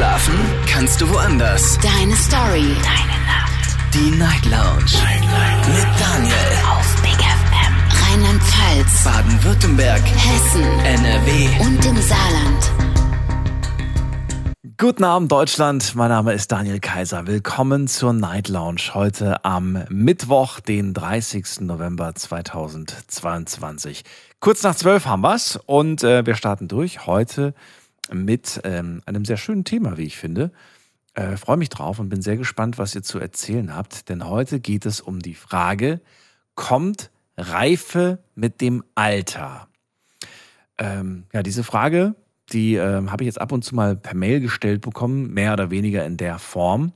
Schlafen kannst du woanders. Deine Story. Deine Nacht. Die Night Lounge. Night, Night. Mit Daniel. Auf Big FM. Rheinland-Pfalz. Baden-Württemberg. Hessen. NRW. Und im Saarland. Guten Abend, Deutschland. Mein Name ist Daniel Kaiser. Willkommen zur Night Lounge heute am Mittwoch, den 30. November 2022. Kurz nach zwölf haben wir's und äh, wir starten durch heute mit ähm, einem sehr schönen Thema, wie ich finde. Äh, Freue mich drauf und bin sehr gespannt, was ihr zu erzählen habt, denn heute geht es um die Frage, kommt Reife mit dem Alter? Ähm, ja, diese Frage, die äh, habe ich jetzt ab und zu mal per Mail gestellt bekommen, mehr oder weniger in der Form.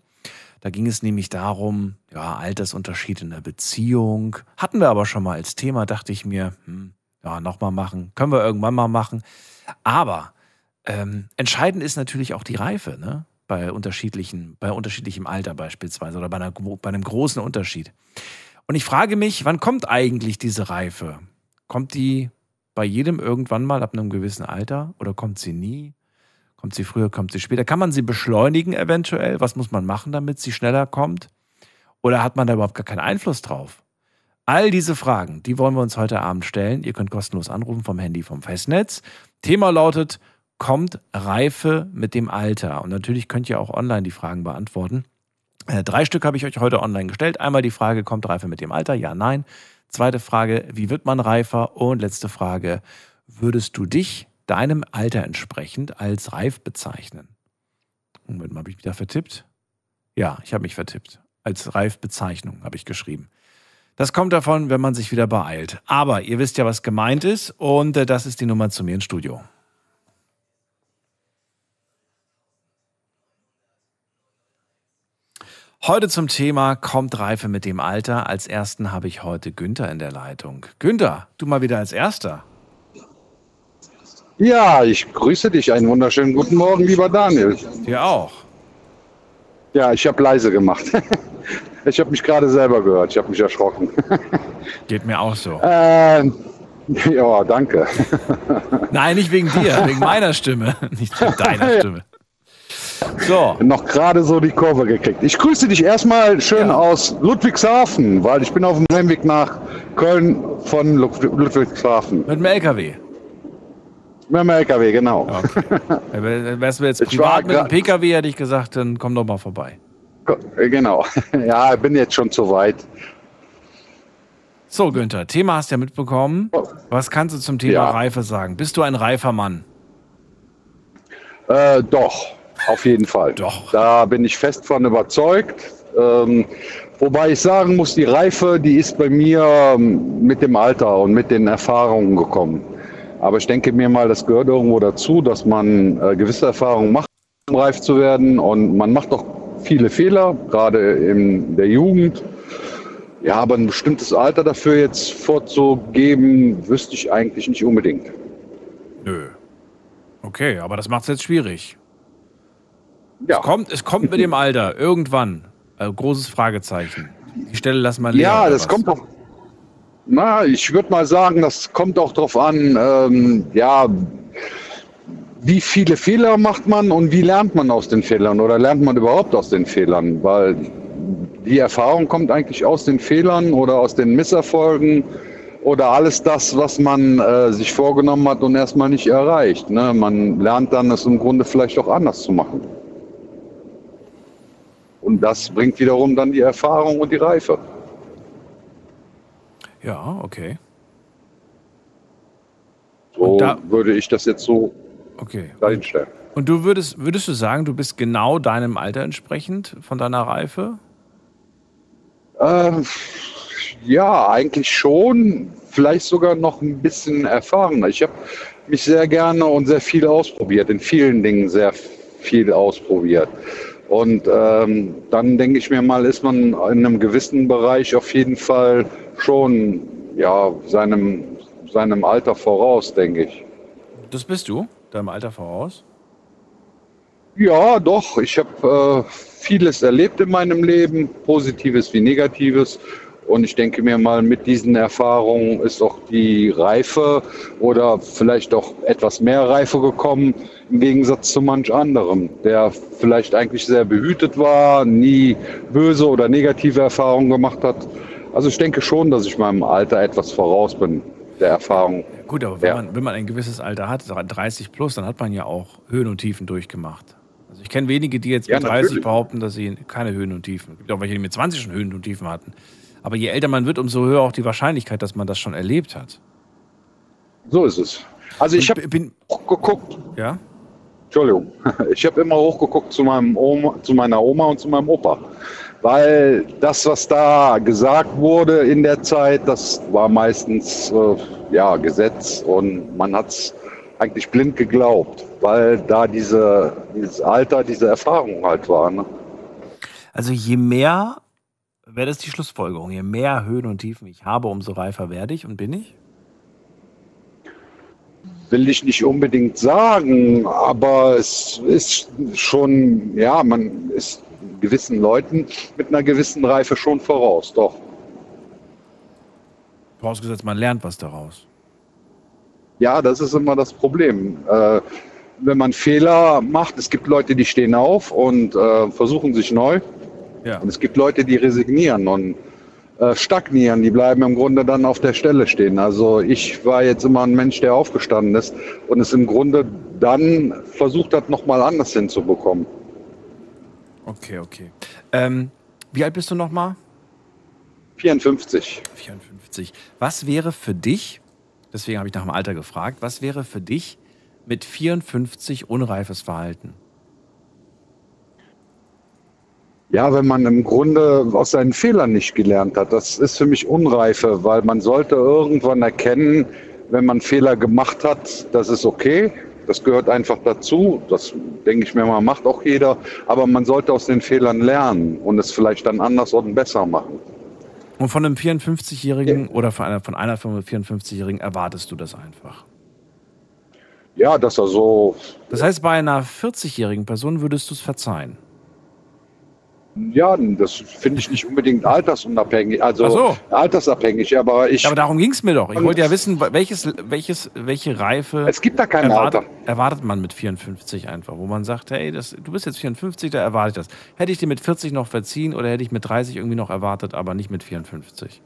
Da ging es nämlich darum, ja, Altersunterschied in der Beziehung. Hatten wir aber schon mal als Thema, dachte ich mir, hm, ja, nochmal machen, können wir irgendwann mal machen. Aber ähm, entscheidend ist natürlich auch die Reife, ne? Bei unterschiedlichen, bei unterschiedlichem Alter beispielsweise oder bei, einer, bei einem großen Unterschied. Und ich frage mich, wann kommt eigentlich diese Reife? Kommt die bei jedem irgendwann mal ab einem gewissen Alter oder kommt sie nie? Kommt sie früher, kommt sie später? Kann man sie beschleunigen eventuell? Was muss man machen, damit sie schneller kommt? Oder hat man da überhaupt gar keinen Einfluss drauf? All diese Fragen, die wollen wir uns heute Abend stellen. Ihr könnt kostenlos anrufen vom Handy vom Festnetz. Thema lautet kommt Reife mit dem Alter? Und natürlich könnt ihr auch online die Fragen beantworten. Äh, drei Stück habe ich euch heute online gestellt. Einmal die Frage, kommt Reife mit dem Alter? Ja, nein. Zweite Frage, wie wird man reifer? Und letzte Frage, würdest du dich deinem Alter entsprechend als reif bezeichnen? Moment mal, habe ich mich da vertippt? Ja, ich habe mich vertippt. Als Reifbezeichnung habe ich geschrieben. Das kommt davon, wenn man sich wieder beeilt. Aber ihr wisst ja, was gemeint ist und äh, das ist die Nummer zu mir ins Studio. Heute zum Thema kommt Reife mit dem Alter. Als ersten habe ich heute Günther in der Leitung. Günther, du mal wieder als erster. Ja, ich grüße dich. Einen wunderschönen guten Morgen, lieber Daniel. Dir auch. Ja, ich habe leise gemacht. Ich habe mich gerade selber gehört. Ich habe mich erschrocken. Geht mir auch so. Ähm, ja, danke. Nein, nicht wegen dir, wegen meiner Stimme, nicht wegen deiner Stimme. So. Noch gerade so die Kurve gekriegt. Ich grüße dich erstmal schön ja. aus Ludwigshafen, weil ich bin auf dem Heimweg nach Köln von Ludwigshafen. Mit dem LKW? Mit dem LKW, genau. Okay. Wärst du jetzt privat mit dem PKW, hätte ich gesagt, dann komm doch mal vorbei. Genau. Ja, ich bin jetzt schon zu weit. So, Günther, Thema hast du ja mitbekommen. Was kannst du zum Thema ja. Reife sagen? Bist du ein reifer Mann? Äh, doch, auf jeden Fall. Doch. Da bin ich fest von überzeugt. Ähm, wobei ich sagen muss, die Reife, die ist bei mir ähm, mit dem Alter und mit den Erfahrungen gekommen. Aber ich denke mir mal, das gehört irgendwo dazu, dass man äh, gewisse Erfahrungen macht, um reif zu werden. Und man macht doch viele Fehler, gerade in der Jugend. Ja, aber ein bestimmtes Alter dafür jetzt vorzugeben, wüsste ich eigentlich nicht unbedingt. Nö. Okay, aber das macht es jetzt schwierig. Ja. Es kommt, es kommt mit dem Alter, irgendwann. Also großes Fragezeichen. Die Stelle lass mal leer. Ja, das was? kommt doch. Na, ich würde mal sagen, das kommt auch darauf an, ähm, ja, wie viele Fehler macht man und wie lernt man aus den Fehlern oder lernt man überhaupt aus den Fehlern? Weil die Erfahrung kommt eigentlich aus den Fehlern oder aus den Misserfolgen oder alles das, was man äh, sich vorgenommen hat und erstmal nicht erreicht. Ne? Man lernt dann, es im Grunde vielleicht auch anders zu machen. Und das bringt wiederum dann die Erfahrung und die Reife. Ja, okay. So würde ich das jetzt so Okay. dahinstellen. Und du würdest, würdest du sagen, du bist genau deinem Alter entsprechend von deiner Reife? Ähm, ja, eigentlich schon. Vielleicht sogar noch ein bisschen erfahrener. Ich habe mich sehr gerne und sehr viel ausprobiert, in vielen Dingen sehr viel ausprobiert. Und ähm, dann denke ich mir mal, ist man in einem gewissen Bereich auf jeden Fall schon ja, seinem, seinem Alter voraus, denke ich. Das bist du? deinem Alter voraus? Ja, doch. Ich habe äh, vieles erlebt in meinem Leben, Positives wie Negatives. Und ich denke mir mal, mit diesen Erfahrungen ist auch die Reife oder vielleicht auch etwas mehr Reife gekommen, im Gegensatz zu manch anderem, der vielleicht eigentlich sehr behütet war, nie böse oder negative Erfahrungen gemacht hat. Also ich denke schon, dass ich meinem Alter etwas voraus bin, der Erfahrung. Gut, aber wenn, Ja. man, wenn man ein gewisses Alter hat, 30 plus, dann hat man ja auch Höhen und Tiefen durchgemacht. Also ich kenne wenige, die jetzt Ja, mit 30 natürlich. behaupten, dass sie keine Höhen und Tiefen. Es gibt auch welche, die mit 20 schon Höhen und Tiefen hatten. Aber je älter man wird, umso höher auch die Wahrscheinlichkeit, dass man das schon erlebt hat. So ist es. Also ich habe bin, hochgeguckt, ja, Entschuldigung, ich habe immer hochgeguckt zu, meinem Oma, zu meiner Oma und zu meinem Opa. Weil das, was da gesagt wurde in der Zeit, das war meistens äh, ja, Gesetz und man hat es eigentlich blind geglaubt, weil da diese, dieses Alter, diese Erfahrung halt war. Ne? also je mehr, wäre das die Schlussfolgerung, je mehr Höhen und Tiefen ich habe, umso reifer werde ich und bin ich? will ich nicht unbedingt sagen, aber es ist schon, ja, man ist gewissen Leuten mit einer gewissen Reife schon voraus, doch. Vorausgesetzt, man lernt was daraus. Ja, das ist immer das Problem. Äh, wenn man Fehler macht, es gibt Leute, die stehen auf und äh, versuchen sich neu. Ja. Und es gibt Leute, die resignieren und äh, stagnieren, die bleiben im Grunde dann auf der Stelle stehen. Also ich war jetzt immer ein Mensch, der aufgestanden ist und es im Grunde dann versucht hat, nochmal anders hinzubekommen. Okay, okay. Ähm, wie alt bist du nochmal? 54. 54. Was wäre für dich, deswegen habe ich nach dem Alter gefragt, was wäre für dich mit 54 unreifes Verhalten? Ja, wenn man im Grunde aus seinen Fehlern nicht gelernt hat, das ist für mich Unreife, weil man sollte irgendwann erkennen, wenn man Fehler gemacht hat, das ist okay. Das gehört einfach dazu. Das denke ich mir mal, macht auch jeder. Aber man sollte aus den Fehlern lernen und es vielleicht dann anders und besser machen. Und von einem 54-Jährigen oder von einer, von einer 54-Jährigen erwartest du das einfach. Ja, dass er so, Das heißt, bei einer 40-jährigen Person würdest du es verzeihen. Ja, das finde ich nicht unbedingt altersunabhängig, also so. altersabhängig, aber ich, Ja, aber darum ging es mir doch. Ich wollte ja wissen, welches, welches, welche Reife es gibt da kein erwartet, Alter. erwartet man mit 54 einfach, wo man sagt, hey, das, du bist jetzt 54, da erwarte ich das. Hätte ich dir mit 40 noch verziehen oder hätte ich mit 30 irgendwie noch erwartet, aber nicht mit 54?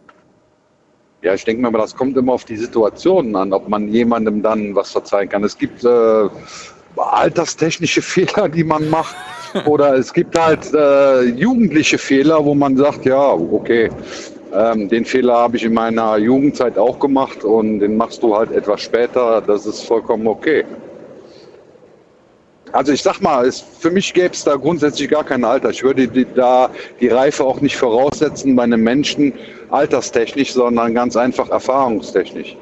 Ja, ich denke mir, aber das kommt immer auf die Situation an, ob man jemandem dann was verzeihen kann. Es gibt äh, alterstechnische Fehler, die man macht, oder es gibt halt äh, jugendliche Fehler, wo man sagt, ja, okay, ähm, den Fehler habe ich in meiner Jugendzeit auch gemacht und den machst du halt etwas später. Das ist vollkommen okay. Also ich sag mal, es, für mich gäbe es da grundsätzlich gar kein Alter. Ich würde die, da die Reife auch nicht voraussetzen bei einem Menschen alterstechnisch, sondern ganz einfach erfahrungstechnisch.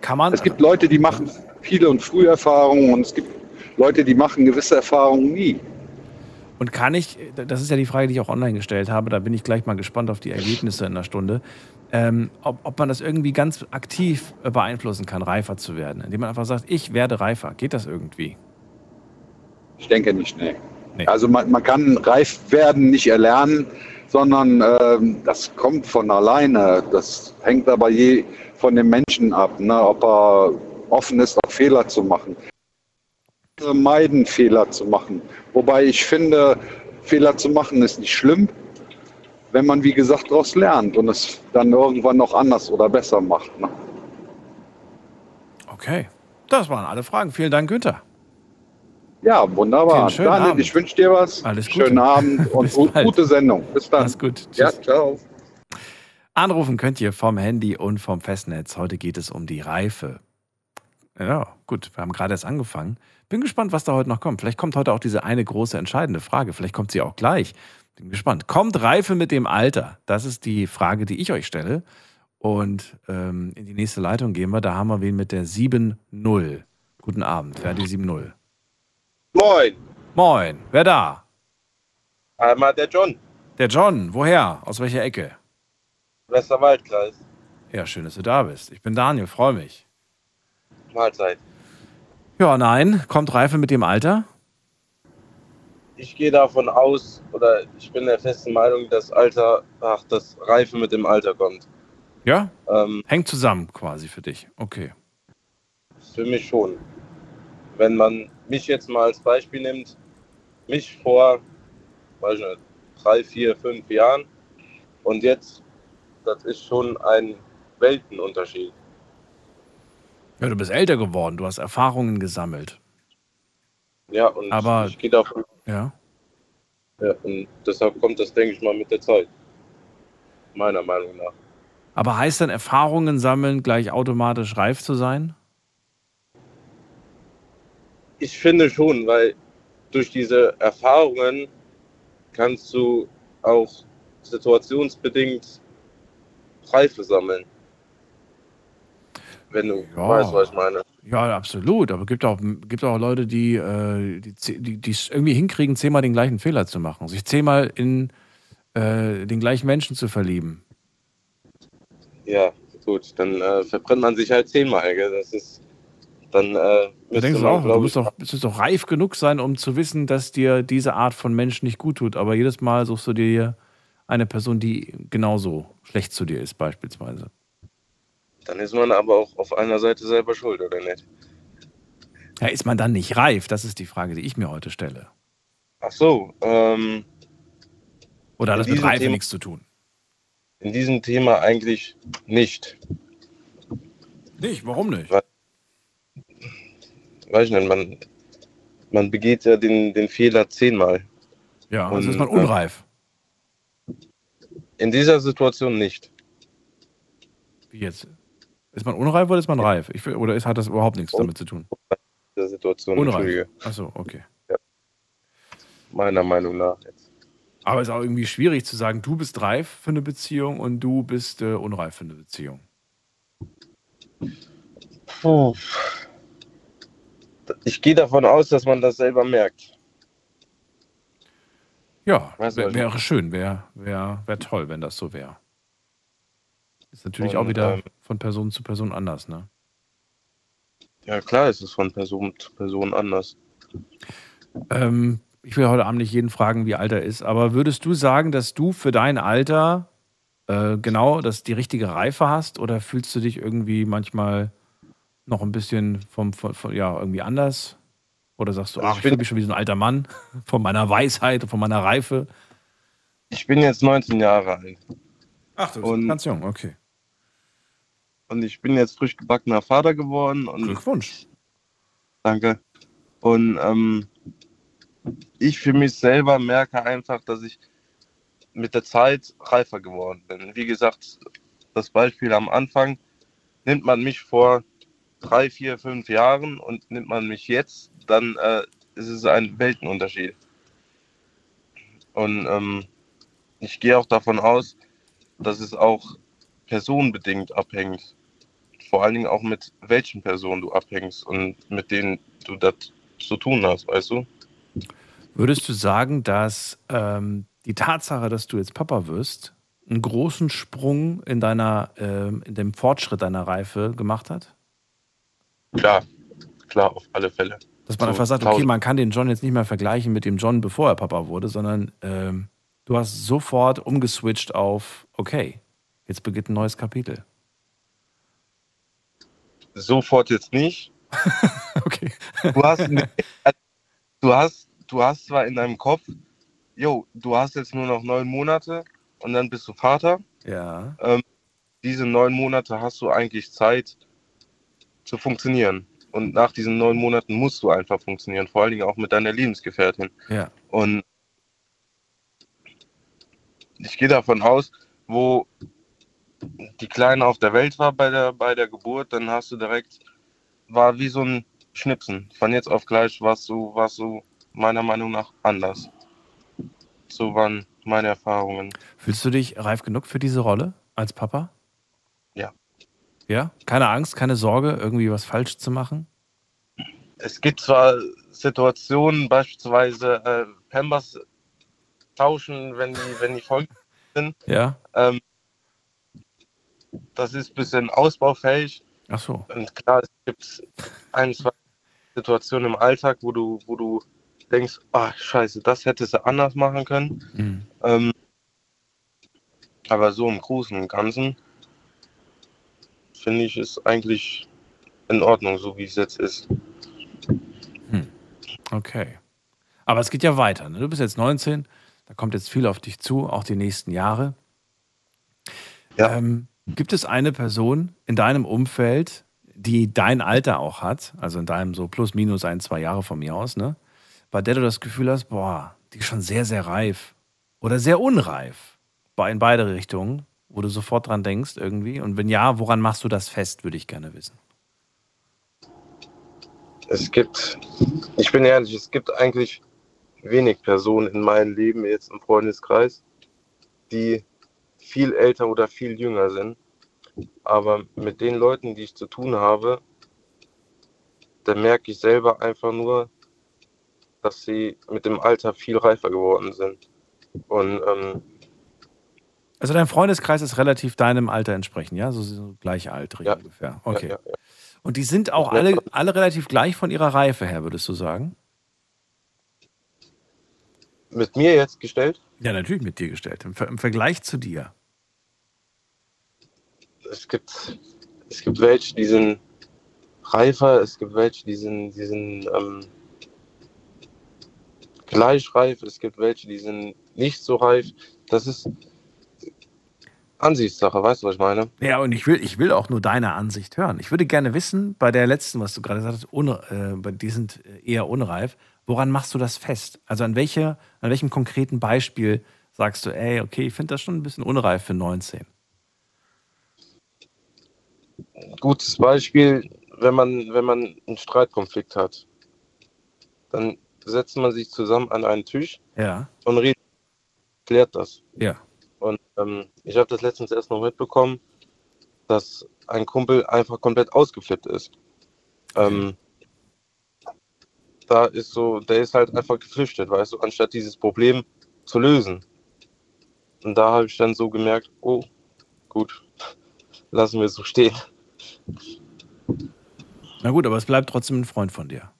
Kann man, Es gibt Leute, die machen viele und frühe Erfahrungen und es gibt Leute, die machen gewisse Erfahrungen nie. Und kann ich, das ist ja die Frage, die ich auch online gestellt habe, da bin ich gleich mal gespannt auf die Ergebnisse in einer Stunde, ähm, ob, ob man das irgendwie ganz aktiv äh, beeinflussen kann, reifer zu werden, indem man einfach sagt, ich werde reifer. Geht das irgendwie? Ich denke nicht, nee. Nee. Also man, man kann reif werden nicht erlernen, sondern ähm, das kommt von alleine. Das hängt aber je von dem Menschen ab, ne? ob er offen ist, auch Fehler zu machen. Meiden, Fehler zu machen. Wobei ich finde, Fehler zu machen ist nicht schlimm, wenn man, wie gesagt, daraus lernt und es dann irgendwann noch anders oder besser macht. Ne? Okay. Das waren alle Fragen. Vielen Dank, Günther. Ja, wunderbar. Daniel, Abend. ich wünsche dir was. Alles Gute. Schönen Abend und gute Sendung. Bis dann. Alles gut. Tschüss. Ja, ciao. Anrufen könnt ihr vom Handy und vom Festnetz. Heute geht es um die Reife. Ja, gut, wir haben gerade erst angefangen. Bin gespannt, was da heute noch kommt. Vielleicht kommt heute auch diese eine große entscheidende Frage. Vielleicht kommt sie auch gleich. Bin gespannt. Kommt Reife mit dem Alter? Das ist die Frage, die ich euch stelle. Und ähm, in die nächste Leitung gehen wir. Da haben wir wen mit der 7-0. Guten Abend. Wer hat die 7-0? Moin, Moin. Wer da? einmal der John, Der John. Woher? Aus welcher Ecke? Westerwaldkreis. Ja, schön, dass du da bist. Ich bin Daniel. Freue mich. Mahlzeit. Ja, nein. Kommt Reife mit dem Alter? ich gehe davon aus, oder ich bin der festen Meinung, dass Alter, ach, das Reife mit dem Alter kommt. Ja? Ähm, Hängt zusammen quasi für dich. Okay. für mich schon. Wenn man mich jetzt mal als Beispiel nimmt, mich vor, weiß ich nicht, drei, vier, fünf Jahren und jetzt, das ist schon ein Weltenunterschied. Ja, du bist älter geworden, du hast Erfahrungen gesammelt. Ja, und Aber- ich gehe davon, Ja. ja, und deshalb kommt das, denke ich mal, mit der Zeit. Meiner Meinung nach. Aber heißt dann Erfahrungen sammeln gleich automatisch reif zu sein? Ich finde schon, weil durch diese Erfahrungen kannst du auch situationsbedingt Reife sammeln. Wenn du Ja. weißt, was ich meine. Ja, absolut. Aber gibt auch, gibt auch Leute, die, äh, die, ze- die, die es irgendwie hinkriegen, zehnmal den gleichen Fehler zu machen. Sich zehnmal in äh, den gleichen Menschen zu verlieben. Ja, gut, dann äh, verbrennt man sich halt zehnmal. Gell? Das ist dann äh, müsste denkst du man, auch, du musst doch, müsstest doch reif genug sein, um zu wissen, dass dir diese Art von Mensch nicht gut tut. Aber jedes Mal suchst du dir eine Person, die genauso schlecht zu dir ist, beispielsweise. Dann ist man aber auch auf einer Seite selber schuld, oder nicht? Ja, ist man dann nicht reif? Das ist die Frage, die ich mir heute stelle. Ach so, ähm, Oder hat das mit Reife Thema- nichts zu tun? in diesem Thema eigentlich nicht. Nicht, warum nicht? Weiß ich nicht, man, man begeht ja den, den Fehler zehnmal. Ja, also Und, ist man äh, unreif. In dieser Situation nicht. Wie jetzt? Ist man unreif oder ist man reif? Ich, oder ist, hat das überhaupt nichts damit zu tun? Dieser Situation, Unreif. Achso, okay. meiner Meinung nach. Jetzt. Aber es ist auch irgendwie schwierig zu sagen, du bist reif für eine Beziehung und du bist äh, unreif für eine Beziehung. Puh. Ich gehe davon aus, dass man das selber merkt. Ja, wär, wäre schön, wäre wär, wär toll, wenn das so wäre. Ist natürlich auch Und, wieder ähm, von Person zu Person anders, ne? Ja, klar ist es von Person zu Person anders. Ähm, ich will heute Abend nicht jeden fragen, wie alt er ist, aber würdest du sagen, dass du für dein Alter äh, genau das, die richtige Reife hast oder fühlst du dich irgendwie manchmal noch ein bisschen vom, vom, vom ja, irgendwie anders? Oder sagst du, Also ach, ich ich bin- fühle mich schon wie so ein alter Mann von meiner Weisheit und von meiner Reife? Ich bin jetzt 19 Jahre alt Ach, du bist Und- ganz jung, okay. Und ich bin jetzt frisch gebackener Vater geworden und Glückwunsch. Danke. Und ähm, ich für mich selber merke einfach, dass ich mit der Zeit reifer geworden bin. Wie gesagt, das Beispiel am Anfang, nimmt man mich vor drei, vier, fünf Jahren und nimmt man mich jetzt, dann äh, ist es ein Weltenunterschied. Und ähm, ich gehe auch davon aus, dass es auch personenbedingt abhängt. Vor allen Dingen auch mit welchen Personen du abhängst und mit denen du das zu tun hast, weißt du? Würdest du sagen, dass ähm, die Tatsache, dass du jetzt Papa wirst, einen großen Sprung in deiner, ähm, in dem Fortschritt deiner Reife gemacht hat? Klar, klar, auf alle Fälle. Dass man So einfach sagt, okay, man kann den John jetzt nicht mehr vergleichen mit dem John, bevor er Papa wurde, sondern ähm, du hast sofort umgeswitcht auf, okay, jetzt beginnt ein neues Kapitel. Sofort jetzt nicht. Okay. Du hast, du hast, du hast zwar in deinem Kopf, jo, du hast jetzt nur noch neun Monate und dann bist du Vater. Ja. Diese neun Monate hast du eigentlich Zeit zu funktionieren. Und nach diesen neun Monaten musst du einfach funktionieren, vor allen Dingen auch mit deiner Lebensgefährtin. Ja. Und ich gehe davon aus, wo die Kleine auf der Welt war bei der, bei der Geburt, dann hast du direkt, war wie so ein Schnipsen. Von jetzt auf gleich warst du, warst du meiner Meinung nach anders. So waren meine Erfahrungen. Fühlst du dich reif genug für diese Rolle als Papa? Ja. Ja? Keine Angst, keine Sorge, irgendwie was falsch zu machen? Es gibt zwar Situationen, beispielsweise äh, Pampers tauschen, wenn die, wenn die voll Ja. ähm, das ist ein bisschen ausbaufähig. Ach so. Und klar, es gibt ein, zwei Situationen im Alltag, wo du, wo du denkst, ach scheiße, das hättest du anders machen können. Mhm. Ähm, aber so im Großen und Ganzen finde ich es eigentlich in Ordnung, so wie es jetzt ist. Okay. Aber es geht ja weiter. Ne? Du bist jetzt 19, da kommt jetzt viel auf dich zu, auch die nächsten Jahre. Ja. Ähm, gibt es eine Person in deinem Umfeld, die dein Alter auch hat, also in deinem so plus minus ein, zwei Jahre von mir aus, ne? Bei der du das Gefühl hast, boah, die ist schon sehr, sehr reif oder sehr unreif. In beide Richtungen, wo du sofort dran denkst irgendwie. Und wenn ja, woran machst du das fest, würde ich gerne wissen. Es gibt, ich bin ehrlich, es gibt eigentlich wenig Personen in meinem Leben, jetzt im Freundeskreis, die viel älter oder viel jünger sind. Aber mit den Leuten, die ich zu tun habe, da merke ich selber einfach nur, dass sie mit dem Alter viel reifer geworden sind. Und ähm, Also dein Freundeskreis ist relativ deinem Alter entsprechend, ja? So, so gleichaltrig Ja. ungefähr. Okay. ja, ja. Und die sind auch alle, alle relativ gleich von ihrer Reife her, würdest du sagen? Mit mir jetzt gestellt, Ja, natürlich mit dir gestellt. Im, Ver im Vergleich zu dir. es gibt, es gibt welche, die sind reifer, es gibt welche, die sind, die sind ähm, gleich reif, es gibt welche, die sind nicht so reif. Das ist Ansichtssache, weißt du, was ich meine? Ja, und ich will, ich will auch nur deine Ansicht hören. Ich würde gerne wissen, bei der letzten, was du gerade sagst, äh, bei- die sind eher unreif, woran machst du das fest? Also an, welche, an welchem konkreten Beispiel sagst du, ey, okay, ich finde das schon ein bisschen unreif für 19? Gutes Beispiel, wenn man, wenn man einen Streitkonflikt hat, dann setzt man sich zusammen an einen Tisch Ja, und redet, klärt das. ja. Und ähm, ich habe das letztens erst noch mitbekommen, dass ein Kumpel einfach komplett ausgeflippt ist. Ähm, da ist so, der ist halt einfach geflüchtet, weißt du, anstatt dieses Problem zu lösen. Und da habe ich dann so gemerkt, oh, gut, lassen wir es so stehen. Na gut, aber es bleibt trotzdem ein Freund von dir.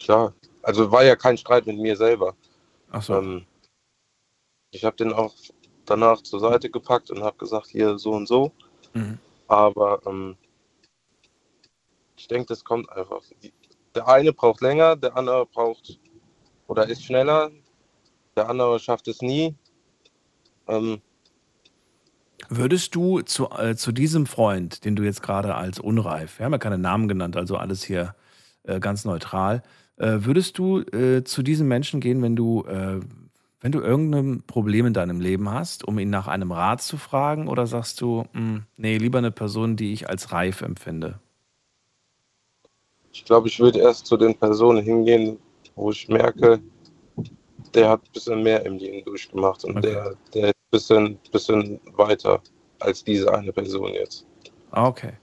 Klar, also war ja kein Streit mit mir selber. Ach so. Ähm, ich habe den auch danach zur Seite gepackt und habe gesagt, hier so und so. Mhm. Aber ähm, ich denke, das kommt einfach. Der eine braucht länger, der andere braucht oder ist schneller, der andere schafft es nie. Ähm, Würdest du zu, äh, zu diesem Freund, den du jetzt gerade als unreif, wir haben ja keine Namen genannt, also alles hier äh, ganz neutral, äh, würdest du äh, zu diesem Menschen gehen, wenn du, äh, wenn du irgendein Problem in deinem Leben hast, um ihn nach einem Rat zu fragen, oder sagst du, "Hm, nee, lieber eine Person, die ich als reif empfinde? Ich glaube, ich würde erst zu den Personen hingehen, wo ich merke, der hat ein bisschen mehr im Leben durchgemacht und Okay. der, der ist ein bisschen, bisschen weiter als diese eine Person jetzt. Ah, okay.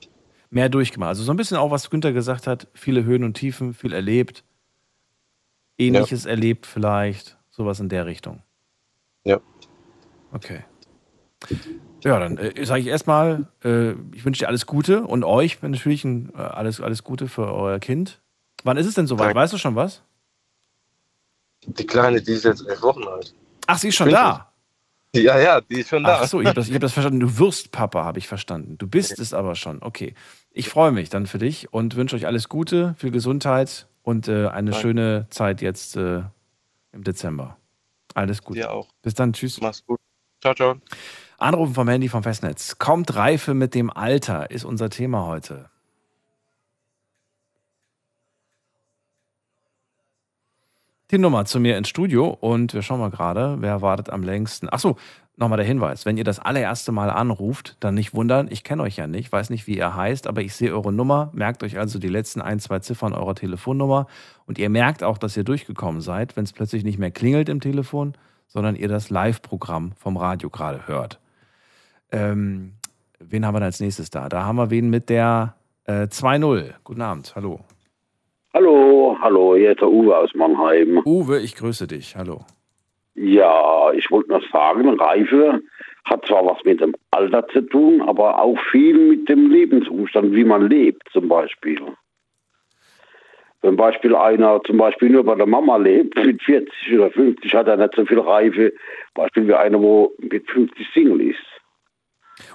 Mehr durchgemacht. Also so ein bisschen auch, was Günther gesagt hat, viele Höhen und Tiefen, viel erlebt, ähnliches erlebt vielleicht, sowas in der Richtung. Ja. Okay. Ja, dann äh, sage ich erstmal, äh, ich wünsche dir alles Gute und euch natürlich ein, äh, alles, alles Gute für euer Kind. Wann ist es denn soweit? Danke. Weißt du schon was? Die Kleine, die ist jetzt elf Wochen alt. Ach, sie ist schon da. Ja, ja, die ist schon da. Ach so, ich habe das, ich hab das verstanden. Du wirst Papa, habe ich verstanden. Du bist es aber schon. Okay. Ich freue mich dann für dich und wünsche euch alles Gute, viel Gesundheit und äh, eine Danke. schöne Zeit jetzt äh, im Dezember. Alles Gute. Dir auch. Bis dann. Tschüss. Mach's gut. Ciao, ciao. Anrufen vom Handy vom Festnetz. Kommt Reife mit dem Alter, ist unser Thema heute. Die Nummer zu mir ins Studio und wir schauen mal gerade, wer wartet am längsten. Achso, nochmal der Hinweis. Wenn ihr das allererste Mal anruft, dann nicht wundern, ich kenne euch ja nicht, weiß nicht, wie ihr heißt, aber ich sehe eure Nummer. Merkt euch also die letzten ein, zwei Ziffern eurer Telefonnummer und ihr merkt auch, dass ihr durchgekommen seid, wenn es plötzlich nicht mehr klingelt im Telefon, sondern ihr das Live-Programm vom Radio gerade hört. Ähm, wen haben wir als nächstes da? Da haben wir wen mit der äh, 2-0. Guten Abend, hallo. Hallo, hallo, hier ist der Uwe aus Mannheim. Uwe, ich grüße dich, hallo. Ja, ich wollte nur sagen, Reife hat zwar was mit dem Alter zu tun, aber auch viel mit dem Lebensumstand, wie man lebt zum Beispiel. Wenn Beispiel einer zum Beispiel nur bei der Mama lebt, mit 40 oder 50 hat er nicht so viel Reife. Beispiel wie einer, wo mit 50 Single ist.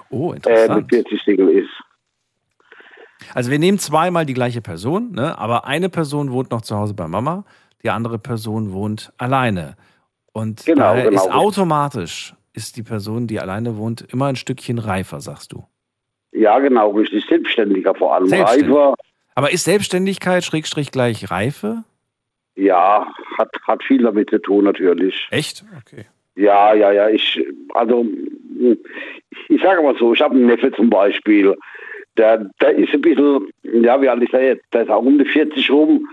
Oh, Äh, interessant. mit 40 Single ist. Also wir nehmen zweimal die gleiche Person, ne? aber eine Person wohnt noch zu Hause bei Mama, die andere Person wohnt alleine. Und Genau, daher genau, ist automatisch ist die Person, die alleine wohnt, immer ein Stückchen reifer, sagst du. Ja, genau, richtig. Selbstständiger vor allem. Selbstständig. Reifer, Aber ist Selbstständigkeit Schrägstrich gleich Reife? ja, hat, hat viel damit zu tun natürlich. Echt? Okay. Ja, ja, ja. Ich, also, ich sage mal so, ich habe einen Neffe zum Beispiel, der, der ist ein bisschen, ja, wie alt ist er jetzt? Der ist auch um die 40 rum.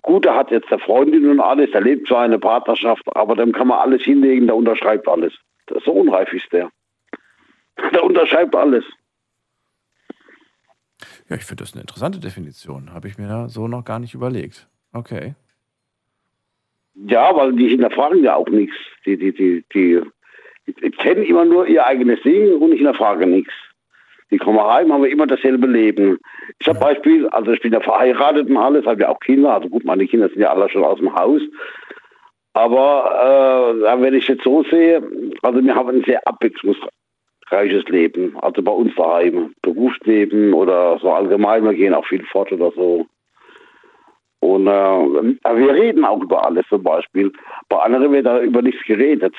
Gut, er hat jetzt eine Freundin und alles, er lebt zwar eine Partnerschaft, aber dem kann man alles hinlegen, der unterschreibt alles. So unreif ist der. Der unterschreibt alles. Ja, ich finde das eine interessante Definition. Habe ich mir da so noch gar nicht überlegt. Okay. Ja, weil die hinterfragen ja auch nichts. Die, die, die, die, die kennen immer nur ihr eigenes Ding und ich hinterfrage nichts. Die kommen heim, haben wir immer dasselbe Leben. Ich habe Beispiel, also ich bin ja verheiratet und alles, habe ja auch Kinder. Also gut, meine Kinder sind ja alle schon aus dem Haus. Aber äh, wenn ich jetzt so sehe, also wir haben ein sehr abwechslungsreiches Leben. Also bei uns daheim. Berufsleben oder so allgemein, wir gehen auch viel fort oder so. Und äh, wir reden auch über alles zum Beispiel. Bei anderen wird da über nichts geredet.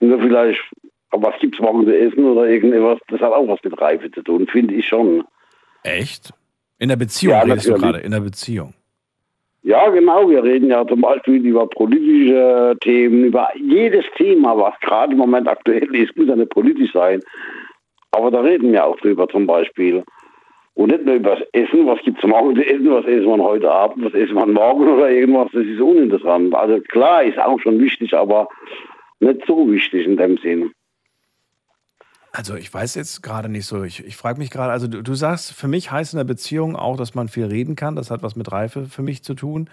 Nur vielleicht, was gibt's morgen zu essen oder irgendwas, das hat auch was mit Reife zu tun, finde ich schon. Echt? In der Beziehung Ja, redest du gerade, in der Beziehung. Ja, genau, wir reden ja zum Beispiel über politische Themen, über jedes Thema, was gerade im Moment aktuell ist, muss ja nicht politisch sein. Aber da reden wir auch drüber zum Beispiel. Und nicht nur über das Essen, was gibt's morgen zu essen, was essen wir heute Abend, was essen wir morgen oder irgendwas, das ist uninteressant. Also klar, ist auch schon wichtig, aber nicht so wichtig in dem Sinn. Also ich weiß jetzt gerade nicht so. Ich, ich frage mich gerade, also du, du sagst, für mich heißt in der Beziehung auch, dass man viel reden kann. Das hat was mit Reife für mich zu tun.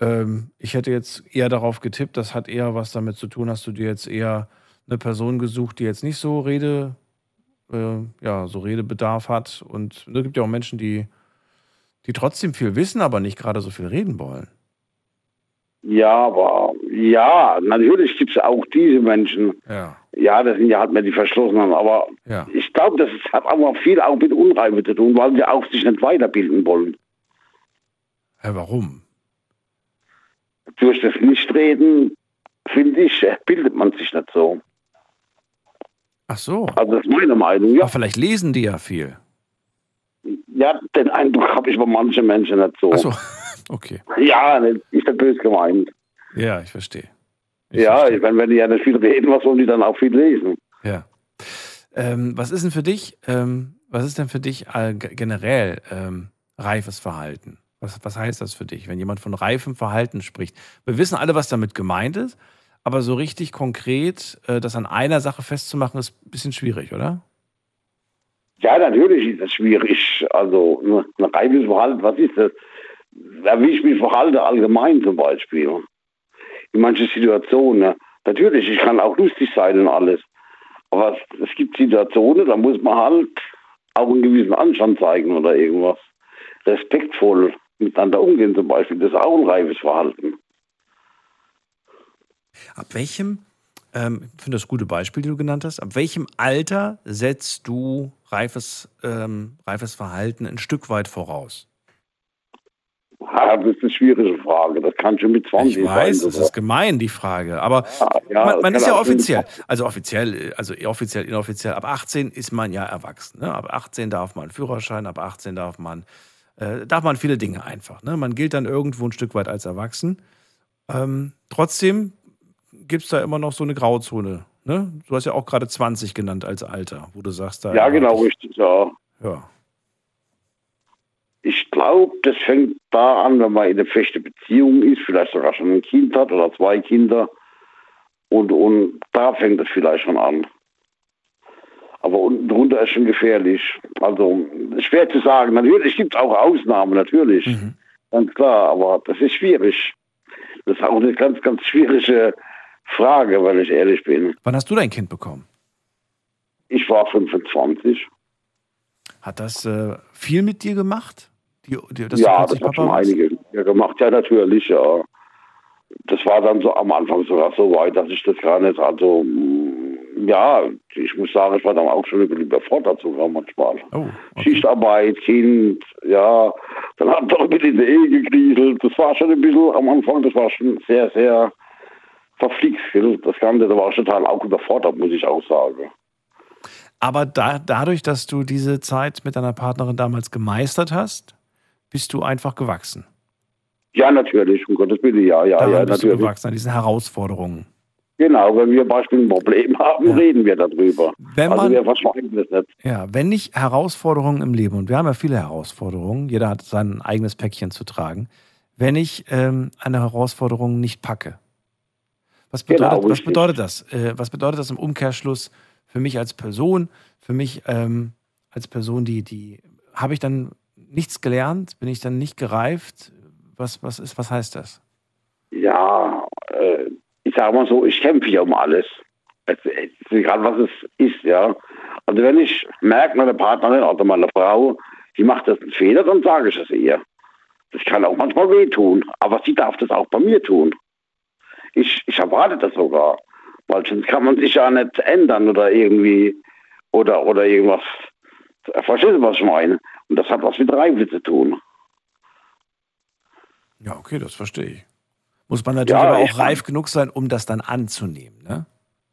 Ähm, ich hätte jetzt eher darauf getippt, das hat eher was damit zu tun, hast du dir jetzt eher eine Person gesucht, die jetzt nicht so Rede, äh, ja, so Redebedarf hat. Und es gibt ja auch Menschen, die, die trotzdem viel wissen, aber nicht gerade so viel reden wollen. Ja, aber ja, natürlich gibt's auch diese Menschen. Ja, Ja, das sind ja halt mehr die Verschlossenen, aber ja. Ich glaube, das hat aber viel auch mit Unreife zu tun, weil sie auch sich nicht weiterbilden wollen. Hä, warum? Durch das Nichtreden, finde ich, bildet man sich nicht so. Ach so. Also das ist meine Meinung. Ja, Aber vielleicht lesen die ja viel. ja den Eindruck habe ich bei manchen Menschen nicht so. Ach so. Okay. Ja, ist nicht böse gemeint. Ja, ich verstehe. Ich ja, verstehe. wenn, wenn die ja nicht viel reden, was sollen die dann auch viel lesen? Ja. Ähm, was ist denn für dich, ähm, was ist denn für dich generell ähm, reifes Verhalten? Was, was heißt das für dich, wenn jemand von reifem Verhalten spricht? Wir wissen alle, was damit gemeint ist, aber so richtig konkret äh, das an einer Sache festzumachen, ist ein bisschen schwierig, oder? Ja, natürlich ist das schwierig. Also ne, ein reifes Verhalten, was ist das? Wie ich mich verhalte allgemein zum Beispiel. In manchen Situationen. ne. Natürlich, ich kann auch lustig sein und alles. Aber es, es gibt Situationen, da muss man halt auch einen gewissen Anstand zeigen oder irgendwas. Respektvoll miteinander umgehen zum Beispiel. Das ist auch ein reifes Verhalten. Ab welchem, ähm, ich finde das gute Beispiel, die du genannt hast, ab welchem Alter setzt du reifes, ähm, reifes Verhalten ein Stück weit voraus? Ja, das ist eine schwierige Frage. Das kann schon mit 20 Ich weiß, sein. das ist gemein, die Frage. Aber ja, man, man das ist ja sein. offiziell, also offiziell, also offiziell, inoffiziell, ab 18 ist man ja erwachsen. Ne? Ab 18 darf man einen Führerschein, ab 18 darf man, äh, darf man viele Dinge einfach. Ne? Man gilt dann irgendwo ein Stück weit als erwachsen. Ähm, trotzdem gibt es da immer noch so eine Grauzone. Ne? Du hast ja auch gerade 20 genannt als Alter, wo du sagst, da Ja, genau, ich- richtig. Ja. Ja. Ich glaube, das fängt da an, wenn man in einer festen Beziehung ist, vielleicht sogar schon ein Kind hat oder zwei Kinder. Und, und da fängt es vielleicht schon an. Aber unten drunter ist schon gefährlich. Also schwer zu sagen. Natürlich gibt es auch Ausnahmen, natürlich. Mhm. Ganz klar, aber das ist schwierig. Das ist auch eine ganz, ganz schwierige Frage, wenn ich ehrlich bin. Wann hast du dein Kind bekommen? Ich war 25. Hat das äh, viel mit dir gemacht? Die, die, ja, das hat schon warst? einige gemacht. Ja, natürlich, ja. Das war dann so am Anfang sogar so weit, dass ich das gar nicht, also, mm, ja, ich muss sagen, ich war dann auch schon überfordert sogar manchmal. Oh, okay. Schichtarbeit, Kind, ja, dann hat er mit in die Ehe gekriselt. Das war schon ein bisschen am Anfang, das war schon sehr, sehr verflixt, das Ganze, da war ich total auch überfordert, muss ich auch sagen. Aber da, dadurch, dass du diese Zeit mit deiner Partnerin damals gemeistert hast, bist du einfach gewachsen. Ja, natürlich, um Gottes Willen, ja, ja, Daran ja, bist du natürlich. gewachsen, an diesen Herausforderungen. Genau, wenn wir beispielsweise ein Problem haben, Ja. reden wir darüber. Wenn also man- wir verschweigen das nicht. Ja, wenn nicht Herausforderungen im Leben, und wir haben ja viele Herausforderungen, jeder hat sein eigenes Päckchen zu tragen, wenn ich ähm, eine Herausforderung nicht packe. Was bedeutet, Genau, was bedeutet das? Äh, was bedeutet das im Umkehrschluss für mich als Person, für mich ähm, als Person, die, die, habe ich dann nichts gelernt? Bin ich dann nicht gereift? Was, was ist, was heißt das? Ja, äh, ich sage mal so, ich kämpfe ja um alles. Es, es ist egal, was es ist, ja. Also wenn ich merke, meine Partnerin oder meine Frau, die macht das einen Fehler, dann sage ich es ihr. Das kann auch manchmal wehtun, aber sie darf das auch bei mir tun. Ich, ich erwarte das sogar, weil sonst kann man sich ja nicht ändern oder irgendwie oder, oder irgendwas. Verstehst du, was ich meine? Und das hat was mit Reife zu tun. Ja, okay, das verstehe ich. Muss man natürlich Ja, aber auch reif genug sein, um das dann anzunehmen, ne?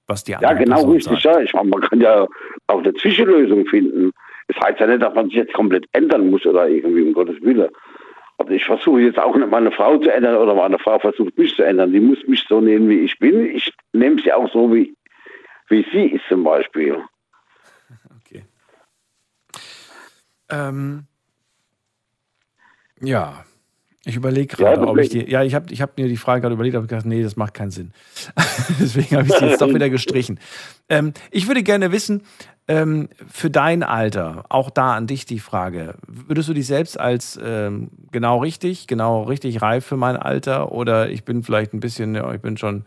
Was die Ja, genau Person richtig. sagt. Ja. Ich meine, man kann ja auch eine Zwischenlösung finden. Das heißt ja nicht, dass man sich jetzt komplett ändern muss oder irgendwie, um Gottes Willen. Also ich versuche jetzt auch nicht meine Frau zu ändern oder meine Frau versucht mich zu ändern. Die muss mich so nehmen, wie ich bin. Ich nehme sie auch so, wie, wie sie ist zum Beispiel. Okay. Ähm, ja, ich überlege Ja, gerade, ob ich die. Ja, ich habe ich hab mir die Frage gerade überlegt, aber ich gedacht, nee, das macht keinen Sinn. Deswegen habe ich sie jetzt doch wieder gestrichen. Ähm, ich würde gerne wissen, ähm, für dein Alter, auch da an dich die Frage, würdest du dich selbst als ähm, genau richtig, genau richtig reif für mein Alter oder ich bin vielleicht ein bisschen, ja, ich bin schon,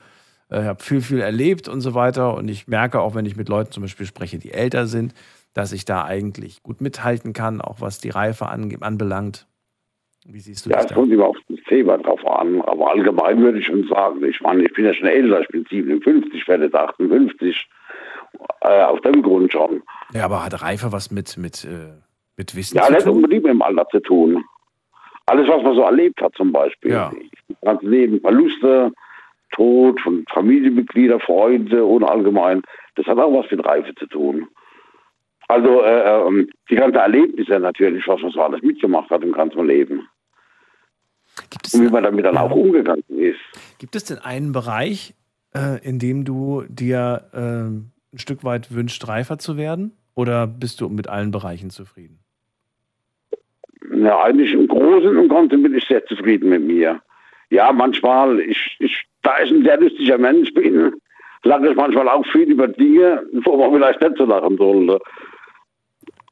äh, habe viel, viel erlebt und so weiter und ich merke auch, wenn ich mit Leuten zum Beispiel spreche, die älter sind, dass ich da eigentlich gut mithalten kann, auch was die Reife ange anbelangt. Wie siehst du Ja, das es da? kommt immer auf das Thema drauf an. Aber allgemein würde ich schon sagen, ich meine, ich bin ja schon älter, ich bin 57, werde jetzt 58. Äh, aus dem Grund schon. Ja, aber hat Reife was mit, mit, äh, mit Wissen Ja, zu tun? unbedingt mit dem Alter zu tun. Alles, was man so erlebt hat, zum Beispiel. Ja. Das ganze Leben, Verluste, Tod von Familienmitgliedern, Freunde und allgemein, das hat auch was mit Reife zu tun. Also äh, ähm, die ganzen Erlebnisse natürlich, was man so alles mitgemacht hat im ganzen Leben. Und wie man damit dann auch umgegangen ist. gibt es denn einen Bereich, äh, in dem du dir ähm, ein Stück weit wünscht, reifer zu werden? Oder bist du mit allen Bereichen zufrieden? Ja, eigentlich im Großen und Ganzen bin ich sehr zufrieden mit mir. Ja, manchmal, ich, ich, da ich ein sehr lustiger Mensch bin, lache ich manchmal auch viel über Dinge, wo man vielleicht nicht so lachen sollte.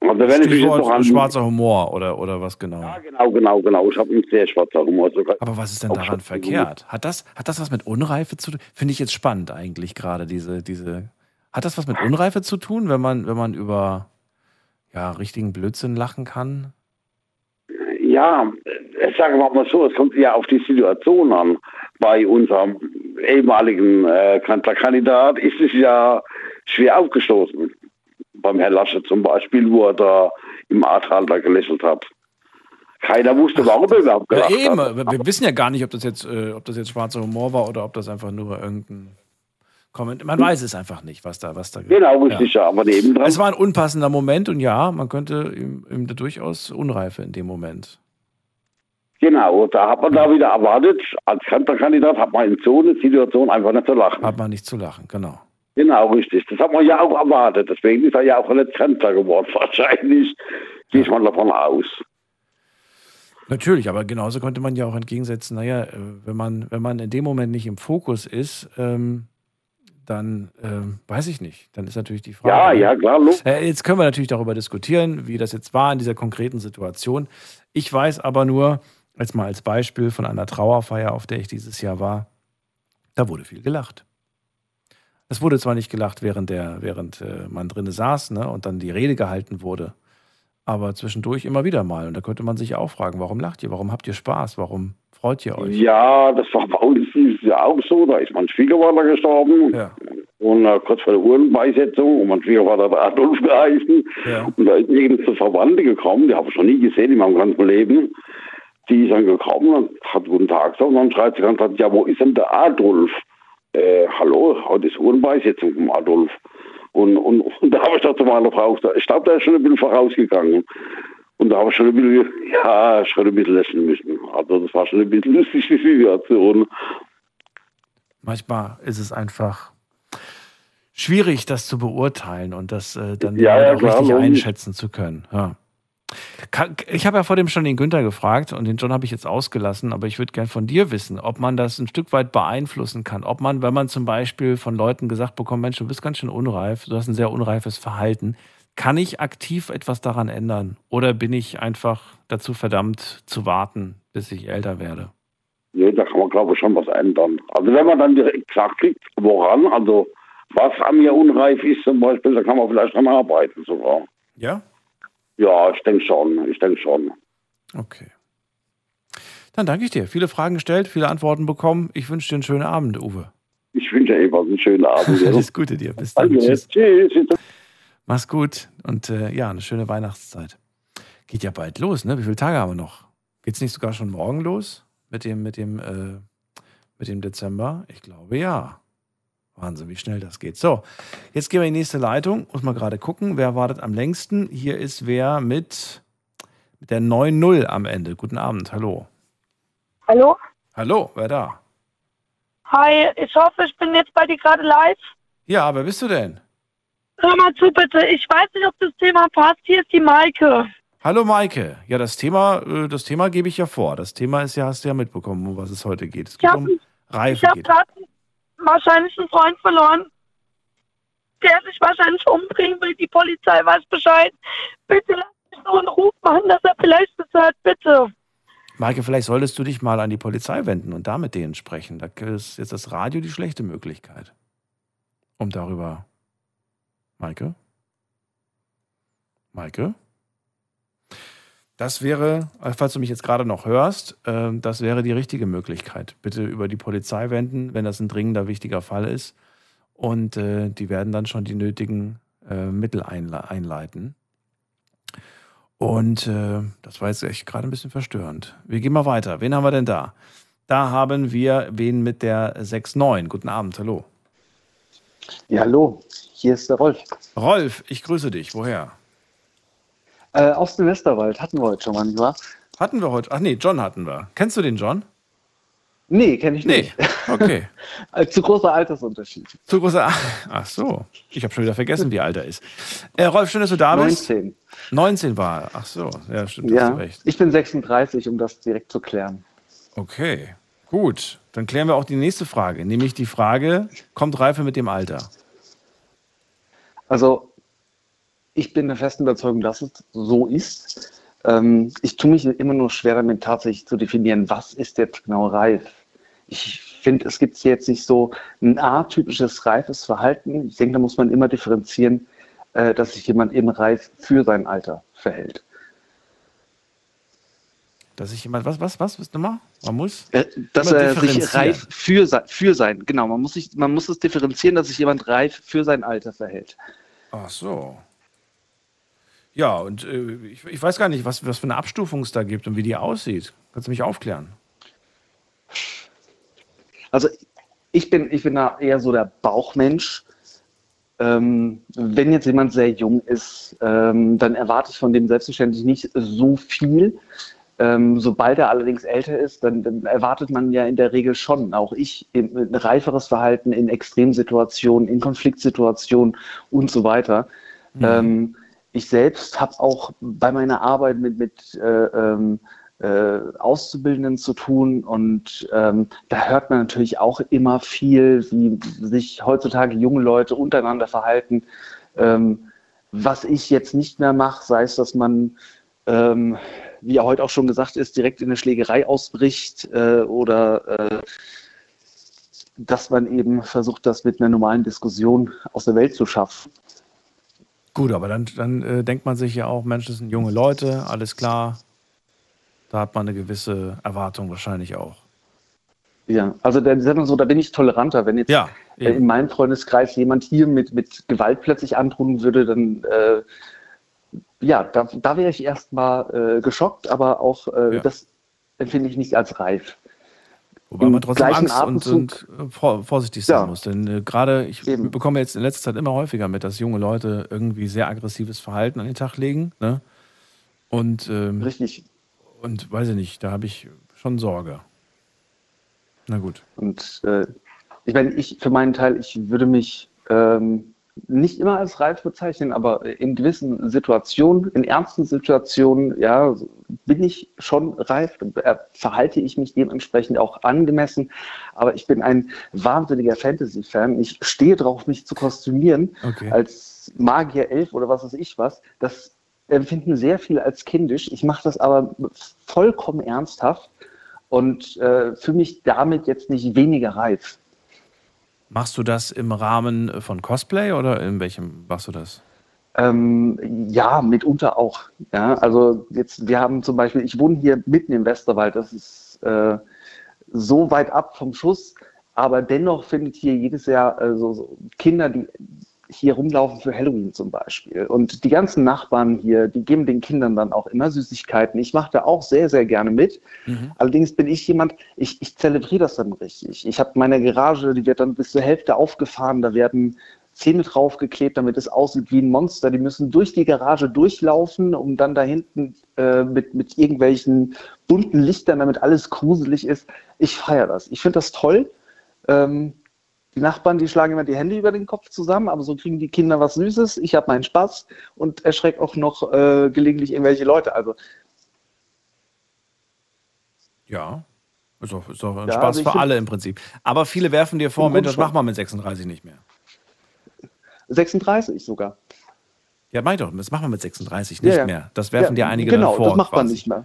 Also wenn ich mich jetzt Stichwort noch an... schwarzer Humor oder, oder was genau? Ja, genau, genau, genau. Ich habe einen sehr schwarzer Humor sogar. Aber was ist denn daran verkehrt? Hat das, hat das was mit Unreife zu tun? Finde ich jetzt spannend eigentlich gerade, diese, diese. Hat das was mit Unreife zu tun, wenn man, wenn man über ja, richtigen Blödsinn lachen kann? Ja, ich sage mal so, es kommt ja auf die Situation an. Bei unserem ehemaligen äh, Kanzlerkandidat ist es ja schwer aufgestoßen. Beim Herrn Laschet zum Beispiel, wo er da im Arthalter gelächelt hat. Keiner wusste, warum er überhaupt Ja, gelacht eben, hat. wir wir wissen ja gar nicht, ob das jetzt, äh, ob das jetzt schwarzer Humor war oder ob das einfach nur irgendein Comment. Man weiß es einfach nicht, was da, was da. Genau, richtig, ja. aber nebendran. Es war ein unpassender Moment und ja, man könnte ihm, ihm da durchaus Unreife in dem Moment. Genau, da hat man da wieder erwartet, als Kanzlerkandidat hat man in so einer Situation einfach nicht zu lachen. Hat man nicht zu lachen, genau. Genau, richtig. Das hat man ja auch erwartet. Deswegen ist er ja auch nicht Kanzler geworden. Wahrscheinlich gehe ich mal davon aus. Natürlich, aber genauso könnte man ja auch entgegensetzen, naja, äh, wenn man, wenn man in dem Moment nicht im Fokus ist, ähm, dann ähm, weiß ich nicht. Dann ist natürlich die Frage. Ja, ne? ja, klar, logisch. Äh, Jetzt können wir natürlich darüber diskutieren, wie das jetzt war in dieser konkreten Situation. Ich weiß aber nur, jetzt mal als Beispiel von einer Trauerfeier, auf der ich dieses Jahr war, da wurde viel gelacht. Es wurde zwar nicht gelacht, während, der, während äh, man drinnen saß ne, und dann die Rede gehalten wurde, aber zwischendurch immer wieder mal. Und da könnte man sich auch fragen, warum lacht ihr? Warum habt ihr Spaß? Warum freut ihr euch? Ja, das war auch so. Da ist mein Schwiegervater gestorben. Ja. Und äh, kurz vor der Uhrenbeisetzung. Und mein Schwiegervater hat Adolf geheißen. Ja. Und da ist irgendeine Verwandte gekommen, die habe ich noch nie gesehen in meinem ganzen Leben. Die ist dann gekommen und hat guten Tag gesagt. Und dann schreit sie ganz ja, wo ist denn der Adolf? Äh, hallo, heute ist Uhrenbeisetzung vom Adolf. Und, und, und da habe ich doch zu meiner Frau gesagt, ich glaube, der ist schon ein bisschen vorausgegangen. Und da habe ich schon ein bisschen, ja, schon ein bisschen lächeln müssen. Also das war schon ein bisschen lustig, die Situation. Manchmal ist es einfach schwierig, das zu beurteilen und das äh, dann Ja, ja, auch klar, richtig einschätzen zu können. Ja. Ich habe ja vor dem schon den Günther gefragt und den John habe ich jetzt ausgelassen, aber ich würde gern von dir wissen, ob man das ein Stück weit beeinflussen kann. Ob man, wenn man zum Beispiel von Leuten gesagt bekommt, Mensch, du bist ganz schön unreif, du hast ein sehr unreifes Verhalten, kann ich aktiv etwas daran ändern? Oder bin ich einfach dazu verdammt zu warten, bis ich älter werde? Nee, da kann man, glaube ich, schon was ändern. Also wenn man dann direkt gesagt kriegt, woran, also was an mir unreif ist zum Beispiel, da kann man vielleicht dran arbeiten sogar. Ja? Ja, ich denke schon, ich denke schon. Okay. Dann danke ich dir. Viele Fragen gestellt, viele Antworten bekommen. Ich wünsche dir einen schönen Abend, Uwe. Ich wünsche dir ebenfalls einen schönen Abend. Alles Gute dir. Bis dann. Danke, Tschüss. tschüss. Mach's gut und äh, ja, eine schöne Weihnachtszeit. Geht ja bald los, ne? Wie viele Tage haben wir noch? Geht's nicht sogar schon morgen los mit dem mit dem äh, mit dem Dezember? Ich glaube ja. Wahnsinn, wie schnell das geht. So, jetzt gehen wir in die nächste Leitung. Muss mal gerade gucken, wer wartet am längsten. Hier ist wer mit, mit der 9-0 am Ende. Guten Abend, hallo. Hallo? Hallo, wer da? Hi, ich hoffe, ich bin jetzt bei dir gerade live. Ja, wer bist du denn? Hör mal zu, bitte. Ich weiß nicht, ob das Thema passt. Hier ist die Maike. Hallo Maike. Ja, das Thema, äh, das Thema gebe ich ja vor. Das Thema ist ja, hast du ja mitbekommen, um was es heute geht. Es Ich geht habe um Reife. ich hab Geht. gerade wahrscheinlich einen Freund verloren, der sich wahrscheinlich umbringen will. Die Polizei weiß Bescheid. Bitte lass mich so einen Ruf machen, dass er vielleicht das hört. Bitte. Maike, vielleicht solltest du dich mal an die Polizei wenden und da mit denen sprechen. Da ist jetzt das Radio die schlechte Möglichkeit. Um darüber. Maike? Maike? Das wäre, äh, falls du mich jetzt gerade noch hörst, äh, das wäre die richtige Möglichkeit. Bitte über die Polizei wenden, wenn das ein dringender, wichtiger Fall ist. Und äh, die werden dann schon die nötigen äh, Mittel einle einleiten. Und das war jetzt echt gerade ein bisschen verstörend. Wir gehen mal weiter. Wen haben wir denn da? Da haben wir wen mit der 6.9. Guten Abend, hallo. Ja, hallo, hier ist der Rolf. Rolf, ich grüße dich. Woher? Äh, aus dem Westerwald hatten wir heute schon mal, nicht wahr? Hatten wir heute? Ach nee, John hatten wir. Kennst du den John? Nee, kenne ich Nee. nicht. Okay. Äh, Zu großer Altersunterschied. Zu großer. Ach so. Ich habe schon wieder vergessen, wie alt er ist. Äh, Rolf, schön, dass du da bist. 19. 19 war er. Ach so. Ja, stimmt. Ja, recht. ich bin 36, um das direkt zu klären. Okay. Gut. Dann klären wir auch die nächste Frage. Nämlich die Frage: Kommt Reife mit dem Alter? Also, ich bin der festen Überzeugung, dass es so ist. Ähm, ich tue mich immer nur schwer damit, tatsächlich zu definieren, was ist jetzt genau reif. Ich finde, es gibt jetzt nicht so ein atypisches reifes Verhalten. Ich denke, da muss man immer differenzieren, äh, dass sich jemand eben reif für sein Alter verhält. Dass sich jemand. Was, was, was? Was nochmal? Man muss? Äh, dass er sich reif für sein, für sein, genau, man muss, sich, man muss es differenzieren, dass sich jemand reif für sein Alter verhält. Ach so. Ja, und äh, ich, ich weiß gar nicht, was, was für eine Abstufung es da gibt und wie die aussieht. Kannst du mich aufklären? Also ich bin, ich bin da eher so der Bauchmensch. Ähm, wenn jetzt jemand sehr jung ist, ähm, dann erwarte ich von dem selbstverständlich nicht so viel. Ähm, sobald er allerdings älter ist, dann, dann erwartet man ja in der Regel schon, auch ich, ein reiferes Verhalten in Extremsituationen, in Konfliktsituationen und so weiter. Ähm, ich selbst habe auch bei meiner Arbeit mit, mit äh, ähm, äh, Auszubildenden zu tun und ähm, da hört man natürlich auch immer viel, wie sich heutzutage junge Leute untereinander verhalten. Ähm, was ich jetzt nicht mehr mache, sei es, dass man, ähm, wie ja heute auch schon gesagt ist, direkt in eine Schlägerei ausbricht äh, oder äh, dass man eben versucht, das mit einer normalen Diskussion aus der Welt zu schaffen. Gut, aber dann, dann äh, denkt man sich ja auch, Mensch, das sind junge Leute, alles klar. Da hat man eine gewisse Erwartung wahrscheinlich auch. Ja, also da, so, da bin ich toleranter. Wenn jetzt Ja, äh, in meinem Freundeskreis jemand hier mit, mit Gewalt plötzlich androhen würde, dann äh, ja, da, da wäre ich erstmal äh, geschockt, aber auch äh, Ja. das empfinde ich nicht als reif. Wobei man trotzdem Angst und, Atemzug- und äh, vor, vorsichtig sein Ja. muss. Denn äh, gerade, ich Eben. bekomme jetzt in letzter Zeit immer häufiger mit, dass junge Leute irgendwie sehr aggressives Verhalten an den Tag legen. Ne? Und, ähm, Richtig. und weiß ich nicht, da habe ich schon Sorge. Na gut. Und äh, ich meine, ich für meinen Teil, ich würde mich ähm, nicht immer als reif bezeichnen, aber in gewissen Situationen, in ernsten Situationen, ja, bin ich schon reif, äh, verhalte ich mich dementsprechend auch angemessen. Aber ich bin ein wahnsinniger Fantasy-Fan. Ich stehe drauf, mich zu kostümieren Okay. als Magier elf oder was weiß ich was. Das empfinden sehr viele als kindisch. Ich mache das aber vollkommen ernsthaft und äh, für mich damit jetzt nicht weniger reif. Machst du das im Rahmen von Cosplay oder in welchem machst du das? Ähm, ja, mitunter auch. Ja, also jetzt, wir haben zum Beispiel, ich wohne hier mitten im Westerwald, das ist äh, so weit ab vom Schuss, aber dennoch findet hier jedes Jahr äh, so, so Kinder, die hier rumlaufen für Halloween zum Beispiel. Und die ganzen Nachbarn hier, die geben den Kindern dann auch immer Süßigkeiten. Ich mache da auch sehr, sehr gerne mit. Allerdings bin ich jemand, ich, ich zelebriere das dann richtig. Ich habe meine Garage, die wird dann bis zur Hälfte aufgefahren, da werden Zähne draufgeklebt, damit es aussieht wie ein Monster. Die müssen durch die Garage durchlaufen, um dann da hinten äh, mit, mit irgendwelchen bunten Lichtern, damit alles gruselig ist. Ich feiere das. Ich finde das toll. Ähm, die Nachbarn, die schlagen immer die Hände über den Kopf zusammen, aber so kriegen die Kinder was Süßes. Ich habe meinen Spaß und erschrecke auch noch äh, gelegentlich irgendwelche Leute. Also Ja. Ist doch, ist doch ein Ja, Spaß also für alle im Prinzip. Aber viele werfen dir vor, Mensch, das macht man mit 36 nicht mehr. 36 sogar. Ja, ich doch, das machen wir mit 36 nicht Ja, ja. mehr. Das werfen dir einige genau, vor. das macht man quasi. nicht mehr.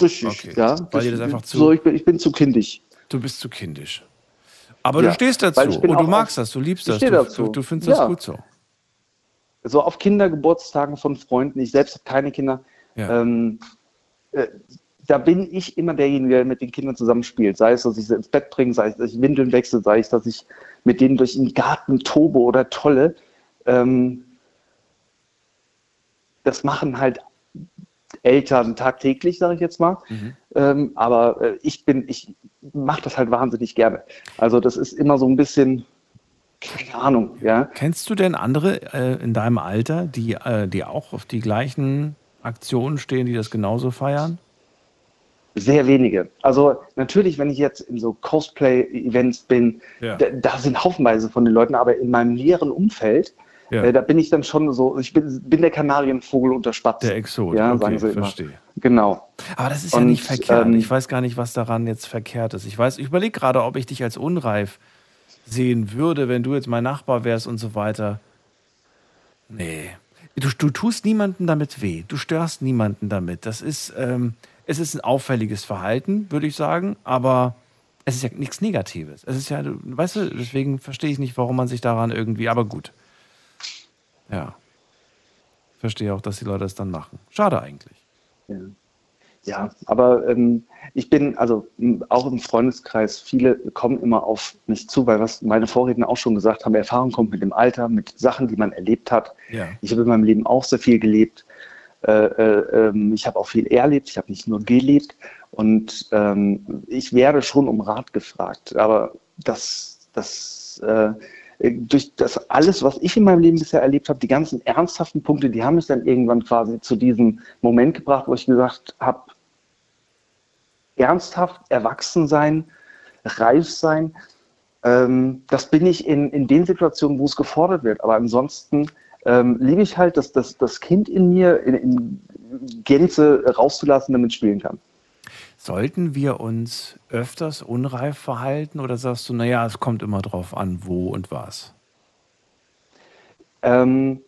Richtig, Okay. ja. Weil dir das einfach zu- So, ich bin, ich bin zu kindisch. Du bist zu kindisch. Aber Ja, du stehst dazu und du magst das, du liebst ich das, stehe du, dazu. du, findest das Ja. gut so. So auf Kindergeburtstagen von Freunden, ich selbst habe keine Kinder, Ja. ähm, äh, da bin ich immer derjenige, der mit den Kindern zusammenspielt. Sei es, dass ich sie ins Bett bringe, sei es, dass ich Windeln wechsle, sei es, dass ich mit denen durch den Garten tobe oder tolle. Ähm, das machen halt Eltern tagtäglich, sage ich jetzt mal. Ähm, aber äh, ich bin, ich mache das halt wahnsinnig gerne. Also das ist immer so ein bisschen, keine Ahnung, ja. Kennst du denn andere äh, in deinem Alter, die, äh, die auch auf die gleichen Aktionen stehen, die das genauso feiern? Sehr wenige. Also natürlich, wenn ich jetzt in so Cosplay-Events bin, Ja. da, da sind haufenweise von den Leuten, aber in meinem näheren Umfeld, Ja. äh, da bin ich dann schon so, ich bin, bin der Kanarienvogel unter Spatzen. Der Exot, Ja, okay, sagen sie immer. verstehe. Genau. Aber das ist ja Und, nicht verkehrt. ähm, ich weiß gar nicht, was daran jetzt verkehrt ist. Ich weiß, ich überlege gerade, ob ich dich als unreif sehen würde, wenn du jetzt mein Nachbar wärst und so weiter. Nee. Du, du tust niemanden damit weh. Du störst niemanden damit. Das ist, ähm, es ist ein auffälliges Verhalten, würde ich sagen, aber es ist ja nichts Negatives. Es ist ja, weißt du, deswegen verstehe ich nicht, warum man sich daran irgendwie, aber gut. Ja. Verstehe auch, dass die Leute das dann machen. Schade eigentlich. Ja, ja aber ähm, ich bin, also auch im Freundeskreis, viele kommen immer auf mich zu, weil was meine Vorredner auch schon gesagt haben, Erfahrung kommt mit dem Alter, mit Sachen, die man erlebt hat. Ja. Ich habe in meinem Leben auch sehr viel gelebt. Äh, äh, ähm, ich habe auch viel erlebt, ich habe nicht nur gelebt. Und ähm, ich werde schon um Rat gefragt. Aber das, das, äh, durch das alles, was ich in meinem Leben bisher erlebt habe, die ganzen ernsthaften Punkte, die haben mich dann irgendwann quasi zu diesem Moment gebracht, wo ich gesagt habe, ernsthaft erwachsen sein, reif sein, ähm, das bin ich in, in den Situationen, wo es gefordert wird. Aber ansonsten ähm, liebe ich halt, dass das, das Kind in mir in, in Gänze rauszulassen, damit spielen kann. Sollten wir uns öfters unreif verhalten oder sagst du, naja, es kommt immer drauf an, wo und was? Ähm,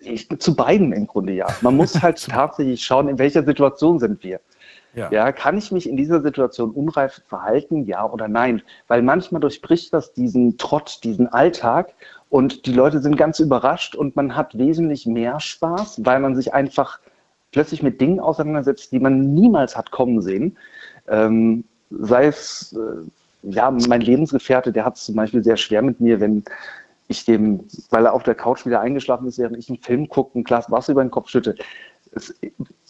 ich, zu beiden im Grunde ja. Man muss halt tatsächlich schauen, in welcher Situation sind wir. Ja. Ja, kann ich mich in dieser Situation unreif verhalten, ja oder nein? Weil manchmal durchbricht das diesen Trott, diesen Alltag Und die Leute sind ganz überrascht und man hat wesentlich mehr Spaß, weil man sich einfach plötzlich mit Dingen auseinandersetzt, die man niemals hat kommen sehen. Ähm, sei es, äh, ja, mein Lebensgefährte, der hat es zum Beispiel sehr schwer mit mir, wenn ich dem, weil er auf der Couch wieder eingeschlafen ist, während ich einen Film gucke, ein Glas Wasser über den Kopf schütte. Es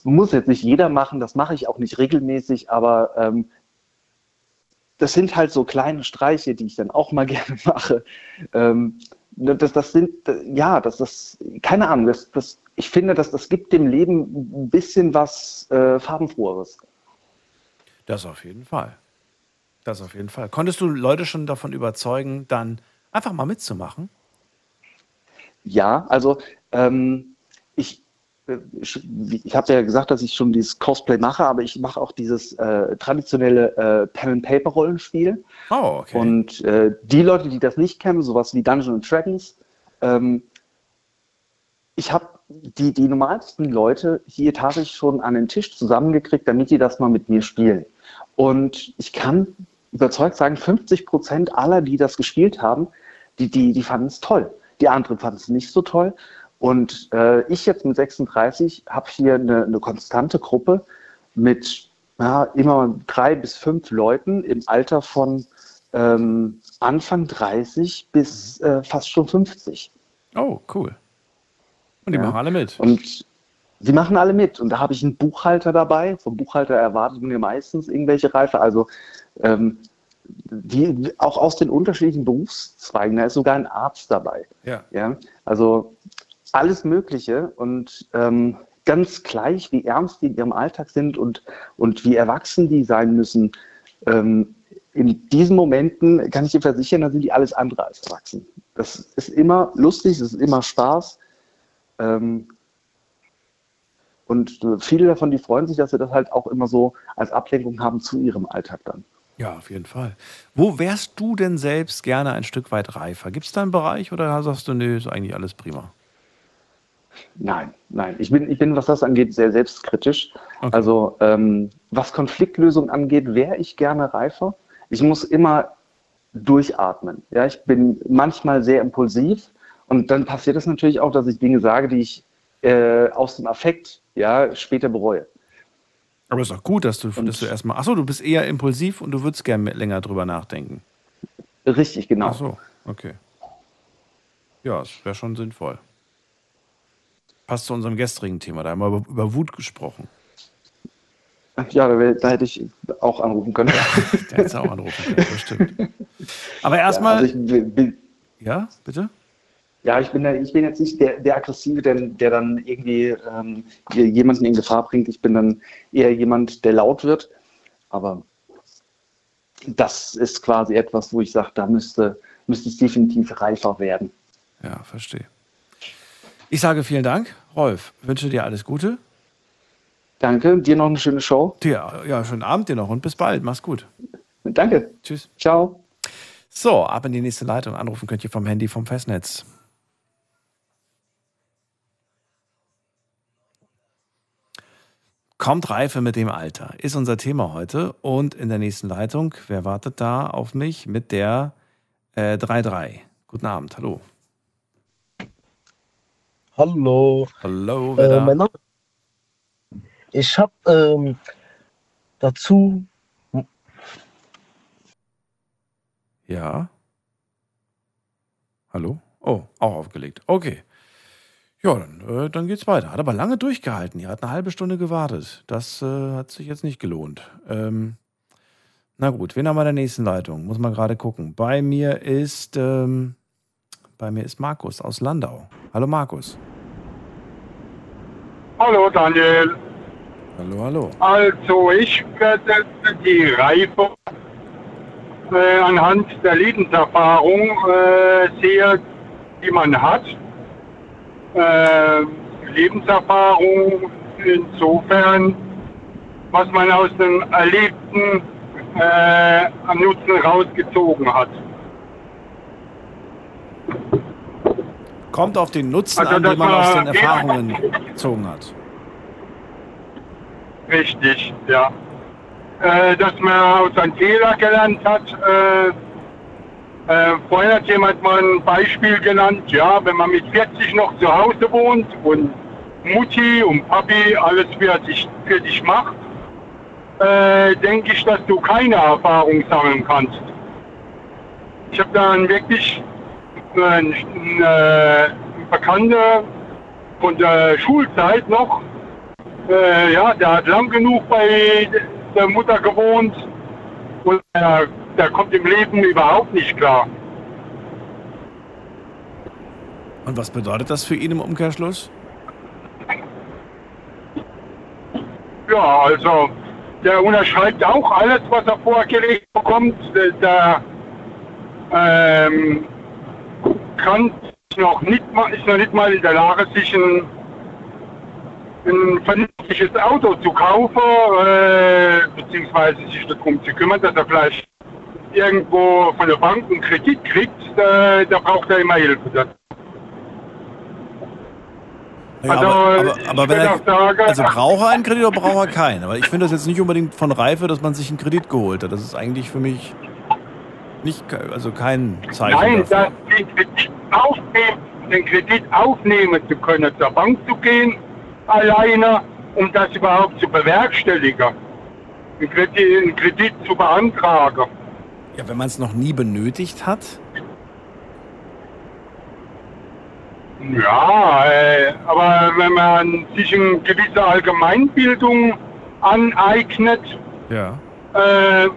muss jetzt nicht jeder machen, das mache ich auch nicht regelmäßig, aber ähm, das sind halt so kleine Streiche, die ich dann auch mal gerne mache. Ähm, das, das sind, ja, das, das, keine Ahnung, das, das, ich finde, dass das gibt dem Leben ein bisschen was äh, Farbenfroheres. Das auf jeden Fall. Das auf jeden Fall. Konntest du Leute schon davon überzeugen, dann einfach mal mitzumachen? Ja, also ähm, ich, ich, habe ja gesagt, dass ich schon dieses Cosplay mache, aber ich mache auch dieses äh, traditionelle äh, Pen-and-Paper-Rollenspiel. Oh, okay. Und äh, die Leute, die das nicht kennen, sowas wie Dungeons Dragons, ähm, ich habe die, die normalsten Leute hier tatsächlich schon an den Tisch zusammengekriegt, damit die das mal mit mir spielen. Und ich kann überzeugt sagen, 50 Prozent aller, die das gespielt haben, die, die, die fanden es toll. Die anderen fanden es nicht so toll. Und äh, ich jetzt mit 36 habe hier eine, eine konstante Gruppe mit ja, immer drei bis fünf Leuten im Alter von ähm, Anfang 30 bis äh, fast schon 50. Oh, cool. Und die Ja. machen alle mit. Und sie machen alle mit. Und da habe ich einen Buchhalter dabei. Vom Buchhalter erwartet man ja meistens irgendwelche Reife. Also ähm, die auch aus den unterschiedlichen Berufszweigen. Da ist sogar ein Arzt dabei. Ja. Ja, also alles Mögliche und ähm, ganz gleich, wie ernst die in ihrem Alltag sind und, und wie erwachsen die sein müssen. Ähm, in diesen Momenten kann ich dir versichern, da sind die alles andere als erwachsen. Das ist immer lustig, es ist immer Spaß. Ähm, und viele davon, die freuen sich, dass sie das halt auch immer so als Ablenkung haben zu ihrem Alltag dann. Ja, auf jeden Fall. Wo wärst du denn selbst gerne ein Stück weit reifer? Gibt es da einen Bereich oder sagst du, nö, ist eigentlich alles prima? Nein, nein. Ich bin, ich bin, was das angeht, sehr selbstkritisch. Okay. Also ähm, was Konfliktlösung angeht, wäre ich gerne reifer. Ich muss immer durchatmen. Ja, ich bin manchmal sehr impulsiv und dann passiert es natürlich auch, dass ich Dinge sage, die ich äh, aus dem Affekt ja später bereue. Aber ist doch gut, dass du, dass du erstmal. Achso, du bist eher impulsiv und du würdest gerne länger drüber nachdenken. Richtig, genau. Ach so, okay. Ja, das wäre schon sinnvoll. Passt zu unserem gestrigen Thema. Da haben wir über, über Wut gesprochen. Ja, da, da hätte ich auch anrufen können. Der hätte auch anrufen können, das stimmt. Aber erstmal. Ja, also ich ja, bitte? Ja, ich bin, da- ich bin jetzt nicht der, der Aggressive, der, der dann irgendwie ähm, jemanden in Gefahr bringt. Ich bin dann eher jemand, der laut wird. Aber das ist quasi etwas, wo ich sage, da müsste, müsste es definitiv reifer werden. Ja, verstehe. Ich sage vielen Dank, Rolf. Wünsche dir alles Gute. Danke, dir noch eine schöne Show. Dir, ja, schönen Abend dir noch und bis bald. Mach's gut. Danke. Tschüss. Ciao. So, ab in die nächste Leitung. Anrufen könnt ihr vom Handy vom Festnetz. Kommt Reife mit dem Alter, ist unser Thema heute. Und in der nächsten Leitung, wer wartet da auf mich mit der äh, 3-3? Guten Abend, hallo. Hallo. Hallo, wer Äh, mein Name. Ich habe ähm, dazu. Ja. Hallo? Oh, auch aufgelegt. Okay. Ja, dann, äh, dann geht's weiter. Hat aber lange durchgehalten. Ihr hat eine halbe Stunde gewartet. Das äh, hat sich jetzt nicht gelohnt. Ähm, na gut, wen haben wir in der nächsten Leitung? Muss man gerade gucken. Bei mir ist ähm, bei mir ist Markus aus Landau. Hallo Markus. Hallo Daniel. Hallo, hallo. Also ich werde die Reife äh, anhand der Lebenserfahrung äh, sehe, die man hat. Äh, Lebenserfahrung insofern, was man aus dem Erlebten äh, am Nutzen rausgezogen hat. Kommt auf den Nutzen Also, an, den man aus den Erfahrungen gezogen hat. Richtig, ja. Äh, dass man aus seinen Fehler gelernt hat, äh, äh, vorhin hat jemand mal ein Beispiel genannt, ja, wenn man mit 40 noch zu Hause wohnt und Mutti und Papi alles für dich, für dich macht, äh, denke ich, dass du keine Erfahrung sammeln kannst. Ich habe da einen wirklich einen, äh, Bekannter von der Schulzeit noch, äh, ja, der hat lang genug bei der Mutter gewohnt und der, der kommt im Leben überhaupt nicht klar. Und was bedeutet das für ihn im Umkehrschluss? Ja, also der unterschreibt auch alles, was er vorgelegt bekommt. Der, der ähm, kann noch nicht mal, ist noch nicht mal in der Lage, sich ein, ein vernünftiges Auto zu kaufen, äh, beziehungsweise sich darum zu kümmern, dass er vielleicht irgendwo von der Bank einen Kredit kriegt. Äh, da braucht er immer Hilfe. dazu. Ja, Also, aber, aber, aber wenn er, sagen- also braucht er einen Kredit oder braucht er keinen? Aber ich finde das jetzt nicht unbedingt von Reife, dass man sich einen Kredit geholt hat. Das ist eigentlich für mich nicht, also kein Zeichen Nein, dafür. das, den, Kredit aufnehmen, den Kredit aufnehmen zu können, zur Bank zu gehen, alleine, um das überhaupt zu bewerkstelligen. Einen Kredit, einen Kredit zu beantragen. Ja, wenn man es noch nie benötigt hat. Ja, äh, aber wenn man sich eine gewisse Allgemeinbildung aneignet, Ja. äh,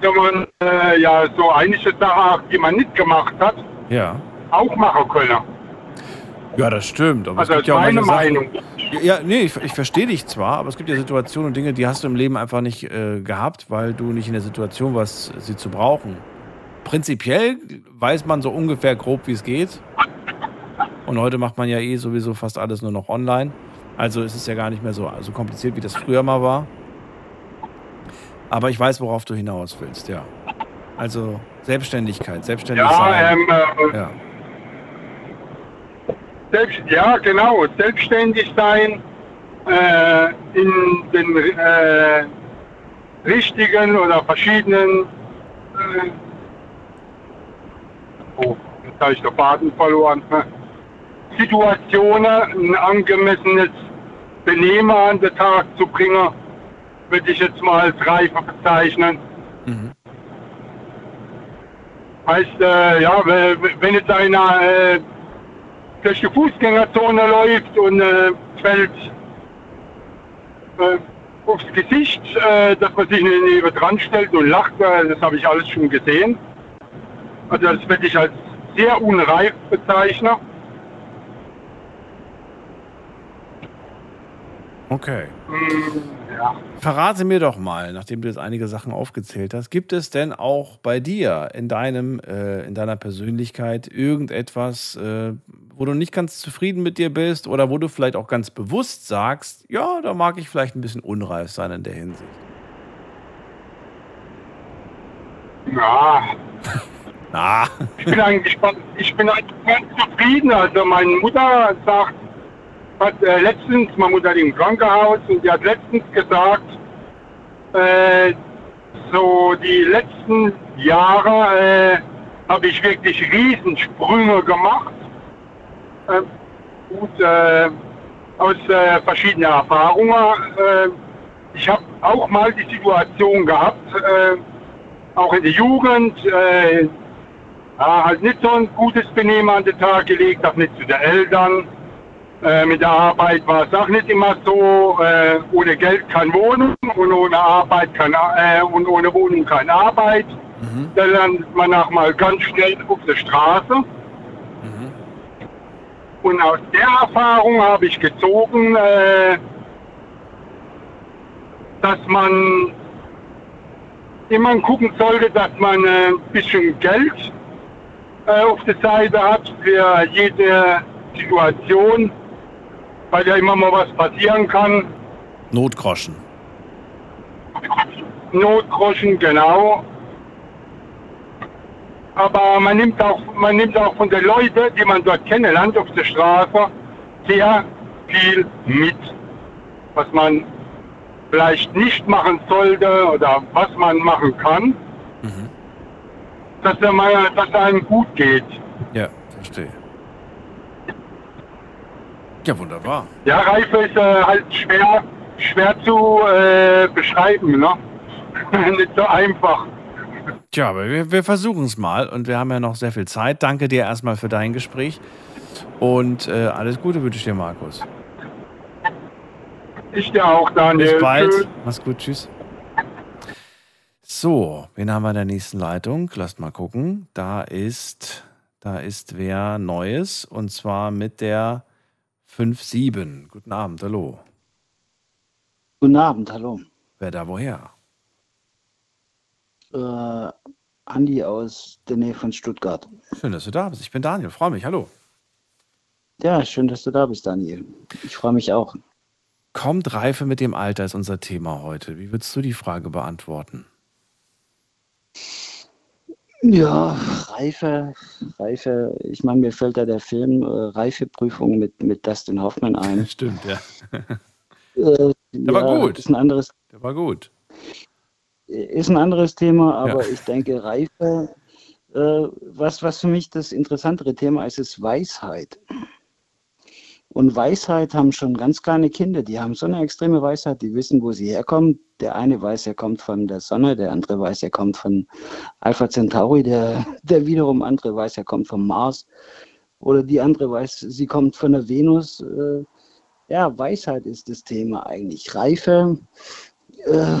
kann man äh, ja so einige Sachen, die man nicht gemacht hat, Ja. auch machen können. Ja, das stimmt. Aber Also es gibt ja auch meine Sachen, Meinung. Ja, nee, ich, ich verstehe dich zwar, aber es gibt ja Situationen und Dinge, die hast du im Leben einfach nicht äh, gehabt, weil du nicht in der Situation warst, sie zu brauchen. Prinzipiell weiß man so ungefähr grob, wie es geht. Und heute macht man ja eh sowieso fast alles nur noch online. Also ist es ja gar nicht mehr so, so kompliziert, wie das früher mal war. Aber ich weiß, worauf du hinaus willst, ja. Also Selbstständigkeit, selbstständig Ja, sein. ähm, äh, ja. Selbst, ja, genau, selbstständig sein, äh, in den äh, richtigen oder verschiedenen, äh, oh, jetzt habe ich den Faden verloren, Situationen ein angemessenes Benehmen an den Tag zu bringen, würde ich jetzt mal als Reife bezeichnen. Mhm. Heißt, äh, ja, wenn jetzt einer äh, durch die Fußgängerzone läuft und äh, fällt äh, aufs Gesicht, äh, dass man sich neben dran stellt und lacht, äh, das habe ich alles schon gesehen. Also das würde ich als sehr unreif bezeichnen. Okay. Hm, ja. Verrate mir doch mal, nachdem du jetzt einige Sachen aufgezählt hast, gibt es denn auch bei dir in deinem, äh, in deiner Persönlichkeit irgendetwas, äh, wo du nicht ganz zufrieden mit dir bist oder wo du vielleicht auch ganz bewusst sagst, ja, da mag ich vielleicht ein bisschen unreif sein in der Hinsicht. ja, Ah, ich bin eigentlich ganz- ich bin eigentlich ganz zufrieden. Also meine Mutter sagt, hat äh, letztens, meine Mutter hat im Krankenhaus und die hat letztens gesagt, äh, so die letzten Jahre äh, habe ich wirklich Riesensprünge gemacht. Äh, gut, äh, aus äh, verschiedenen Erfahrungen. Äh, ich habe auch mal die Situation gehabt, äh, auch in der Jugend, äh, halt nicht so ein gutes Benehmen an den Tag gelegt, auch nicht zu den Eltern. Äh, mit der Arbeit war es auch nicht immer so, äh, ohne Geld keine Wohnung und ohne Arbeit keine, äh, und ohne Wohnung keine Arbeit. Da lernt man auch mal ganz schnell auf der Straße. Und aus der Erfahrung habe ich gezogen, äh, dass man immer gucken sollte, dass man äh, ein bisschen Geld äh, auf der Seite hat für jede Situation, weil ja immer mal was passieren kann. Notgroschen. Notgroschen, genau. Aber man nimmt auch, man nimmt auch von den Leuten, die man dort kennenlernt auf der Straße, sehr viel mit, was man vielleicht nicht machen sollte oder was man machen kann. dass, er mal, dass er einem gut geht. Ja, verstehe. Ja, wunderbar. Ja, Reife ist äh, halt schwer, schwer zu äh, beschreiben, ne? Nicht so einfach. Tja, aber wir, wir versuchen es mal und wir haben ja noch sehr viel Zeit. Danke dir erstmal für dein Gespräch und äh, alles Gute wünsche ich dir, Markus. Ich dir auch, Daniel. Bis bald. Tschüss. Mach's gut, tschüss. So, wen haben wir in der nächsten Leitung? Lasst mal gucken. Da ist, da ist wer Neues und zwar mit der 5-7. Guten Abend, hallo. Guten Abend, hallo. Wer da woher? Äh, Andi aus der Nähe von Stuttgart. Schön, dass du da bist. Ich bin Daniel, freue mich. Hallo. Ja, schön, dass du da bist, Daniel. Ich freue mich auch. Kommt Reife mit dem Alter ist unser Thema heute. Wie würdest du die Frage beantworten? Ja, Reife, Reife, ich meine, mir fällt da der Film äh, Reifeprüfung mit, mit Dustin Hoffman ein. Stimmt, ja. Äh, Der war ja, gut. Ist ein anderes, Der war gut. ist ein anderes Thema, aber Ja. ich denke, Reife, äh, was, was für mich das interessantere Thema ist, ist Weisheit. Und Weisheit haben schon ganz kleine Kinder, die haben so eine extreme Weisheit, die wissen, wo sie herkommen. Der eine weiß, er kommt von der Sonne, der andere weiß, er kommt von Alpha Centauri, der, der wiederum andere weiß, er kommt vom Mars. Oder die andere weiß, sie kommt von der Venus. Äh, ja, Weisheit ist das Thema eigentlich. Reife, äh,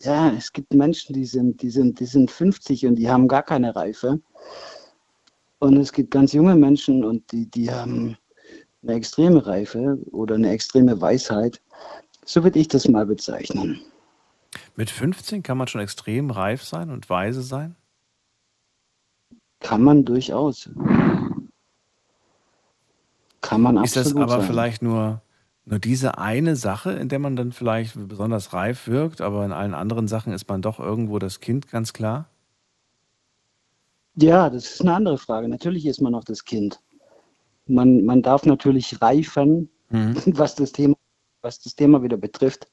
ja, es gibt Menschen, die sind, die sind, die sind 50 und die haben gar keine Reife. Und es gibt ganz junge Menschen und die, die haben eine extreme Reife oder eine extreme Weisheit. So würde ich das mal bezeichnen. Mit 15 kann man schon extrem reif sein und weise sein? Kann man durchaus. Kann man Ist das absolut aber sein. vielleicht nur, nur diese eine Sache, in der man dann vielleicht besonders reif wirkt, aber in allen anderen Sachen ist man doch irgendwo das Kind, ganz klar? Ja, das ist eine andere Frage. Natürlich ist man noch das Kind. Man, man darf natürlich reifen, was das Thema was das Thema wieder betrifft.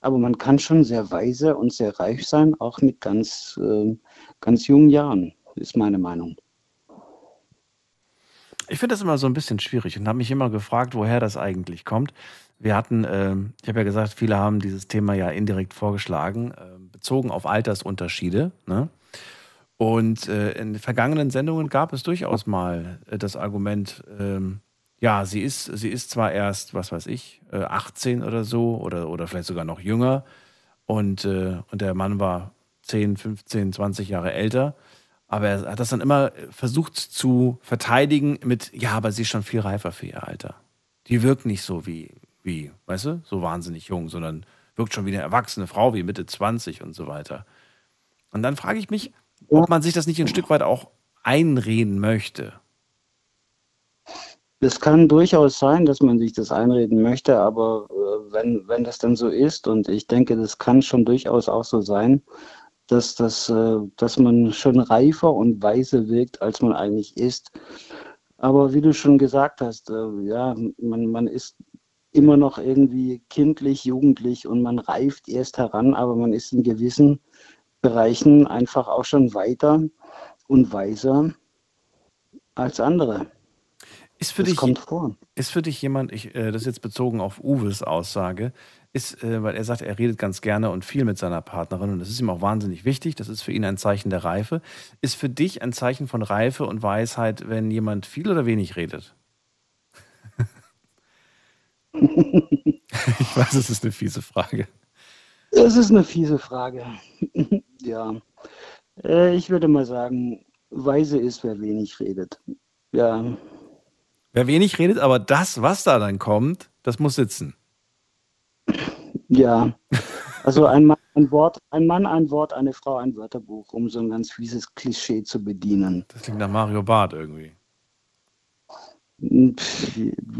Aber man kann schon sehr weise und sehr reif sein, auch mit ganz, äh, ganz jungen Jahren, ist meine Meinung. Ich finde das immer so ein bisschen schwierig und habe mich immer gefragt, woher das eigentlich kommt. Wir hatten, ähm, ich habe ja gesagt, viele haben dieses Thema ja indirekt vorgeschlagen, äh, bezogen auf Altersunterschiede. Ne? Und äh, in vergangenen Sendungen gab es durchaus mal äh, das Argument, ähm, ja, sie ist, sie ist zwar erst, was weiß ich, äh, 18 oder so oder, oder vielleicht sogar noch jünger und, äh, und der Mann war 10, 15, 20 Jahre älter. Aber er hat das dann immer versucht zu verteidigen mit, ja, aber sie ist schon viel reifer für ihr Alter. Die wirkt nicht so wie, wie, weißt du, so wahnsinnig jung, sondern wirkt schon wie eine erwachsene Frau, wie Mitte 20 und so weiter. Und dann frage ich mich, ob man sich das nicht ein Stück weit auch einreden möchte. Es kann durchaus sein, dass man sich das einreden möchte, aber äh, wenn, wenn das dann so ist, und ich denke, das kann schon durchaus auch so sein, dass, das, äh, dass man schon reifer und weiser wirkt, als man eigentlich ist. Aber wie du schon gesagt hast, äh, ja, man, man ist immer noch irgendwie kindlich, jugendlich und man reift erst heran, aber man ist in gewissen Bereichen einfach auch schon weiter und weiser als andere. Ist für das dich, kommt vor. Ist für dich jemand, ich, äh, das ist jetzt bezogen auf Uwes Aussage, ist, äh, weil er sagt, er redet ganz gerne und viel mit seiner Partnerin und das ist ihm auch wahnsinnig wichtig, das ist für ihn ein Zeichen der Reife. Ist für dich ein Zeichen von Reife und Weisheit, wenn jemand viel oder wenig redet? ich weiß, es ist eine fiese Frage. Das ist eine fiese Frage. Ja. Äh, ich würde mal sagen, weise ist, wer wenig redet. Ja. Wer wenig redet, aber das, was da dann kommt, das muss sitzen. Ja. Also ein Mann, ein Wort, ein Mann, ein Wort, eine Frau, ein Wörterbuch, um so ein ganz fieses Klischee zu bedienen. Das klingt nach Mario Barth irgendwie.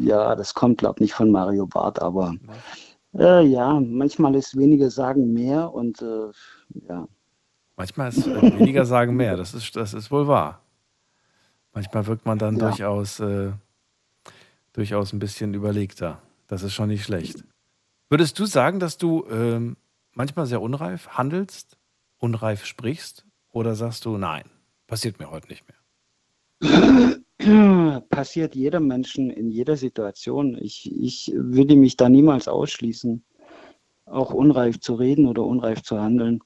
Ja, das kommt, glaube ich, nicht von Mario Barth, aber äh, ja, manchmal ist weniger sagen mehr und äh, ja. Manchmal ist äh, weniger sagen mehr, das ist, das ist wohl wahr. Manchmal wirkt man dann Ja. durchaus, äh, durchaus ein bisschen überlegter. Das ist schon nicht schlecht. Würdest du sagen, dass du ähm, manchmal sehr unreif handelst, unreif sprichst? Oder sagst du, nein, Passiert mir heute nicht mehr. Passiert jedem Menschen in jeder Situation. Ich, ich würde mich da niemals ausschließen, auch unreif zu reden oder unreif zu handeln.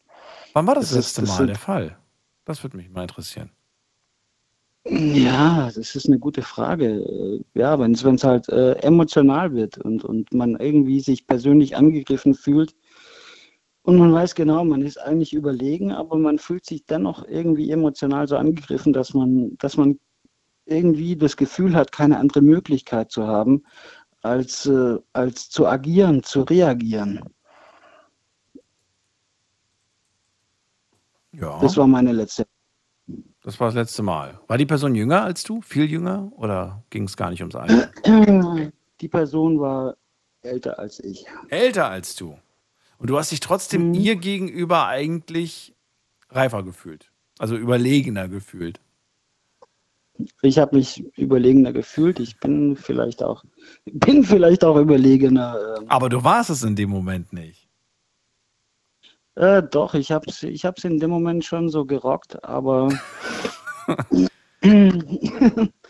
Wann war das, Das ist- letzte das Mal der Fall? Das würde mich mal interessieren. Ja, das ist eine gute Frage. Äh, Ja, wenn es halt äh, emotional wird und, und man irgendwie sich persönlich angegriffen fühlt und man weiß genau, man ist eigentlich überlegen, aber man fühlt sich dennoch irgendwie emotional so angegriffen, dass man, dass man irgendwie das Gefühl hat, keine andere Möglichkeit zu haben, als, äh, als zu agieren, zu reagieren. Ja. Das war meine letzte. Das war das letzte Mal. War die Person jünger als du? Viel jünger? Oder ging es gar nicht ums Alter? Die Person war älter als ich. Älter als du. Und du hast dich trotzdem Mhm. ihr gegenüber eigentlich reifer gefühlt. Also überlegener gefühlt. Ich habe mich überlegener gefühlt. Ich bin vielleicht auch, bin vielleicht auch überlegener. ähm. Aber du warst es in dem Moment nicht. Äh, doch, ich habe es ich hab's in dem Moment schon so gerockt, aber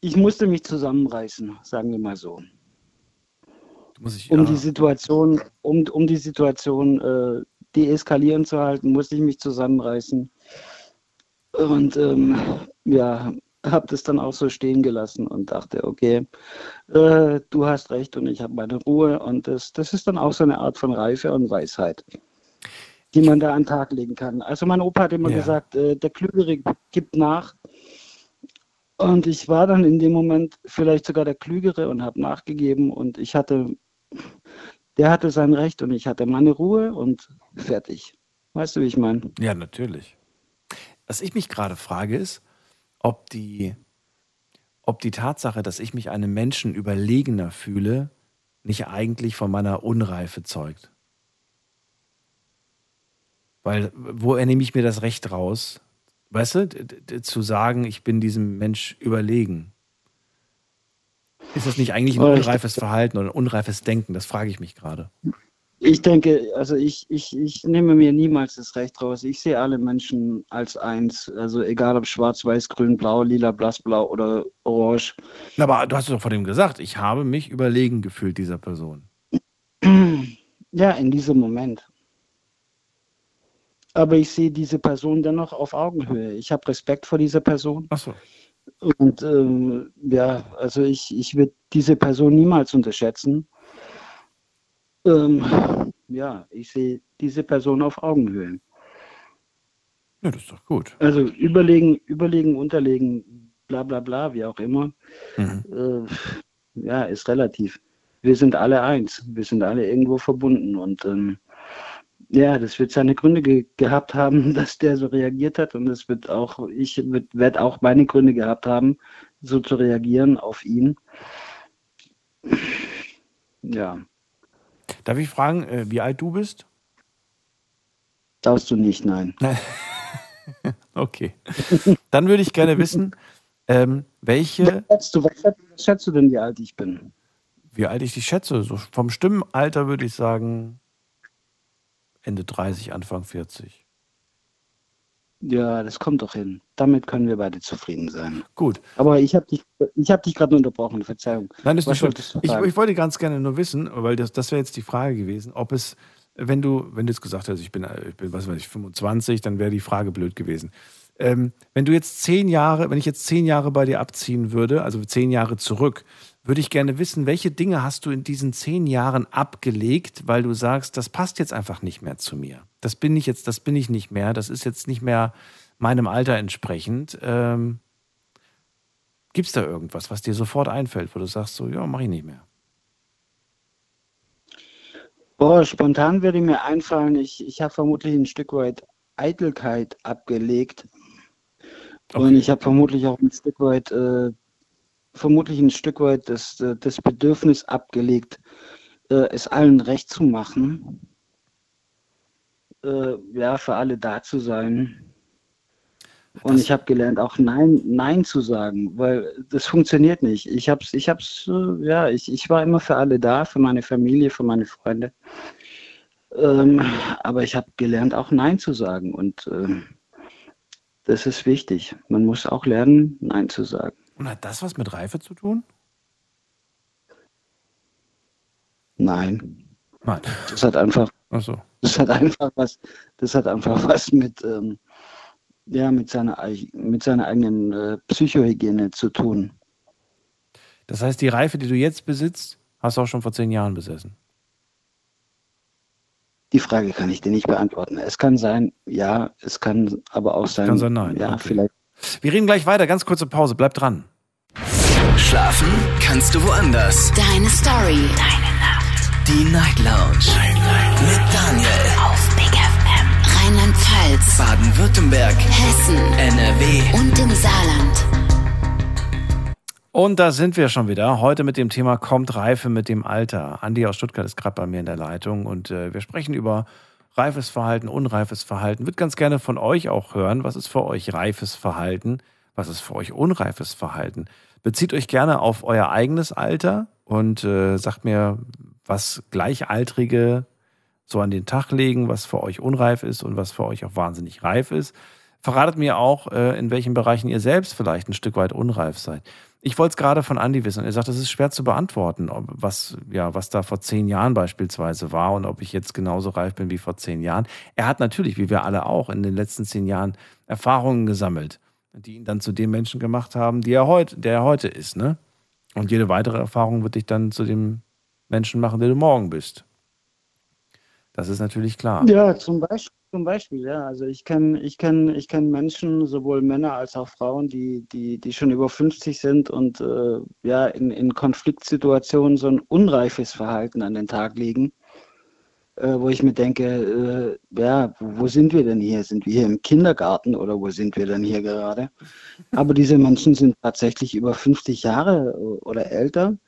ich musste mich zusammenreißen, sagen wir mal so. Dich, Um ja. die Situation, um, um die Situation äh, deeskalieren zu halten, musste ich mich zusammenreißen. Und ähm, ja, habe das dann auch so stehen gelassen und dachte, okay, äh, du hast recht und ich habe meine Ruhe. Und das, das ist dann auch so eine Art von Reife und Weisheit, die man da an den Tag legen kann. Also mein Opa hat immer Ja. gesagt, äh, der Klügere gibt nach. Und ich war dann in dem Moment vielleicht sogar der Klügere und habe nachgegeben und ich hatte, der hatte sein Recht und ich hatte meine Ruhe und fertig. Weißt du, wie ich meine? Ja, natürlich. Was ich mich gerade frage, ist, ob die, ob die Tatsache, dass ich mich einem Menschen überlegener fühle, nicht eigentlich von meiner Unreife zeugt. Weil, woher nehme ich mir das Recht raus, weißt du, zu sagen, ich bin diesem Mensch überlegen? Ist das nicht eigentlich ein unreifes Verhalten oder ein unreifes Denken? Das frage ich mich gerade. Ich denke, also ich, ich, ich nehme mir niemals das Recht raus. Ich sehe alle Menschen als eins. Also egal ob schwarz, weiß, grün, blau, lila, blassblau oder orange. Na, Aber du hast es doch vor dem gesagt, ich habe mich überlegen gefühlt dieser Person. Ja, in diesem Moment. Aber ich sehe diese Person dennoch auf Augenhöhe. Ich habe Respekt vor dieser Person. Ach so. Und ähm, ja, also ich, ich würde diese Person niemals unterschätzen. Ähm, ja, ich sehe diese Person auf Augenhöhe. Ja, das ist doch gut. Also überlegen, überlegen, unterlegen, bla bla bla, wie auch immer. Mhm. Äh, ja, ist relativ. Wir sind alle eins. Wir sind alle irgendwo verbunden. Und ähm, ja, das wird seine Gründe ge gehabt haben, dass der so reagiert hat. Und es wird auch, ich werde auch meine Gründe gehabt haben, so zu reagieren auf ihn. Ja, Darf ich fragen, äh, wie alt du bist? darfst du nicht, nein. Okay. Dann würde ich gerne wissen, ähm, welche, Was schätzt du, was schätzt, was schätzt du denn, wie alt ich bin? wie alt ich dich schätze. So vom Stimmenalter würde ich sagen Ende 30, Anfang 40. Ja, das kommt doch hin. Damit können wir beide zufrieden sein. Gut. Aber ich habe dich, ich hab dich gerade unterbrochen, Verzeihung. Nein, das ist nicht du Ich, ich wollte ganz gerne nur wissen, weil das, das wäre jetzt die Frage gewesen, ob es, wenn du, wenn du jetzt gesagt hast, ich bin, ich bin was weiß ich, 25, dann wäre die Frage blöd gewesen. Ähm, wenn du jetzt zehn Jahre, wenn ich jetzt zehn Jahre bei dir abziehen würde, also zehn Jahre zurück, würde ich gerne wissen, welche Dinge hast du in diesen zehn Jahren abgelegt, weil du sagst, das passt jetzt einfach nicht mehr zu mir. Das bin ich jetzt, das bin ich nicht mehr, das ist jetzt nicht mehr meinem Alter entsprechend. Ähm, Gibt es da irgendwas, was dir sofort einfällt, wo du sagst, so, ja, mach ich nicht mehr? Boah, spontan würde mir einfallen, ich, ich habe vermutlich ein Stück weit Eitelkeit abgelegt. Und ich habe vermutlich auch ein Stück weit, äh, vermutlich ein Stück weit das, äh, das Bedürfnis abgelegt, äh, es allen recht zu machen. Äh, ja, für alle da zu sein. Und ich habe gelernt, auch Nein, Nein zu sagen, weil das funktioniert nicht. Ich hab's, ich hab's, äh, ja, ich, ich war immer für alle da, für meine Familie, für meine Freunde. Ähm, aber ich habe gelernt, auch Nein zu sagen. Und ähm, Das ist wichtig. Man muss auch lernen, Nein zu sagen. Und hat das was mit Reife zu tun? Nein. Nein. Das hat einfach, Ach so. das hat einfach was, das hat einfach was mit, ähm, ja, mit seiner, mit seiner eigenen äh, Psychohygiene zu tun. Das heißt, die Reife, die du jetzt besitzt, hast du auch schon vor zehn Jahren besessen. Die Frage kann ich dir nicht beantworten. Es kann sein, ja, es kann aber auch sein, Kann sein, nein. ja, Okay. vielleicht. Wir reden gleich weiter. Ganz kurze Pause. Bleib dran. Schlafen kannst du woanders. Deine Story. Deine Nacht. Die Night Lounge. Night, Night. Mit Daniel. Auf Big FM. Rheinland-Pfalz. Baden-Württemberg. Hessen. NRW. Und im Saarland. Und da sind wir schon wieder. Heute mit dem Thema Kommt Reife mit dem Alter. Andi aus Stuttgart ist gerade bei mir in der Leitung und äh, wir sprechen über reifes Verhalten, unreifes Verhalten. Würde ganz gerne von euch auch hören. Was ist für euch reifes Verhalten? Was ist für euch unreifes Verhalten? Bezieht euch gerne auf euer eigenes Alter und äh, sagt mir, was Gleichaltrige so an den Tag legen, was für euch unreif ist und was für euch auch wahnsinnig reif ist. Verratet mir auch, äh, in welchen Bereichen ihr selbst vielleicht ein Stück weit unreif seid. Ich wollte es gerade von Andi wissen. Er sagt, es ist schwer zu beantworten, ob, was, ja, was da vor zehn Jahren beispielsweise war und ob ich jetzt genauso reif bin wie vor zehn Jahren. Er hat natürlich, wie wir alle auch, in den letzten zehn Jahren Erfahrungen gesammelt, die ihn dann zu dem Menschen gemacht haben, die er heute, der er heute ist. Ne? Und jede weitere Erfahrung wird dich dann zu dem Menschen machen, der du morgen bist. Das ist natürlich klar. Ja, zum Beispiel, zum Beispiel, ja. Also ich kenne ich kenn, ich kenn Menschen, sowohl Männer als auch Frauen, die, die, die schon über 50 sind und äh, ja, in, in Konfliktsituationen so ein unreifes Verhalten an den Tag legen, äh, wo ich mir denke, äh, ja, wo sind wir denn hier? Sind wir hier im Kindergarten oder wo sind wir denn hier gerade? Aber diese Menschen sind tatsächlich über 50 Jahre oder älter.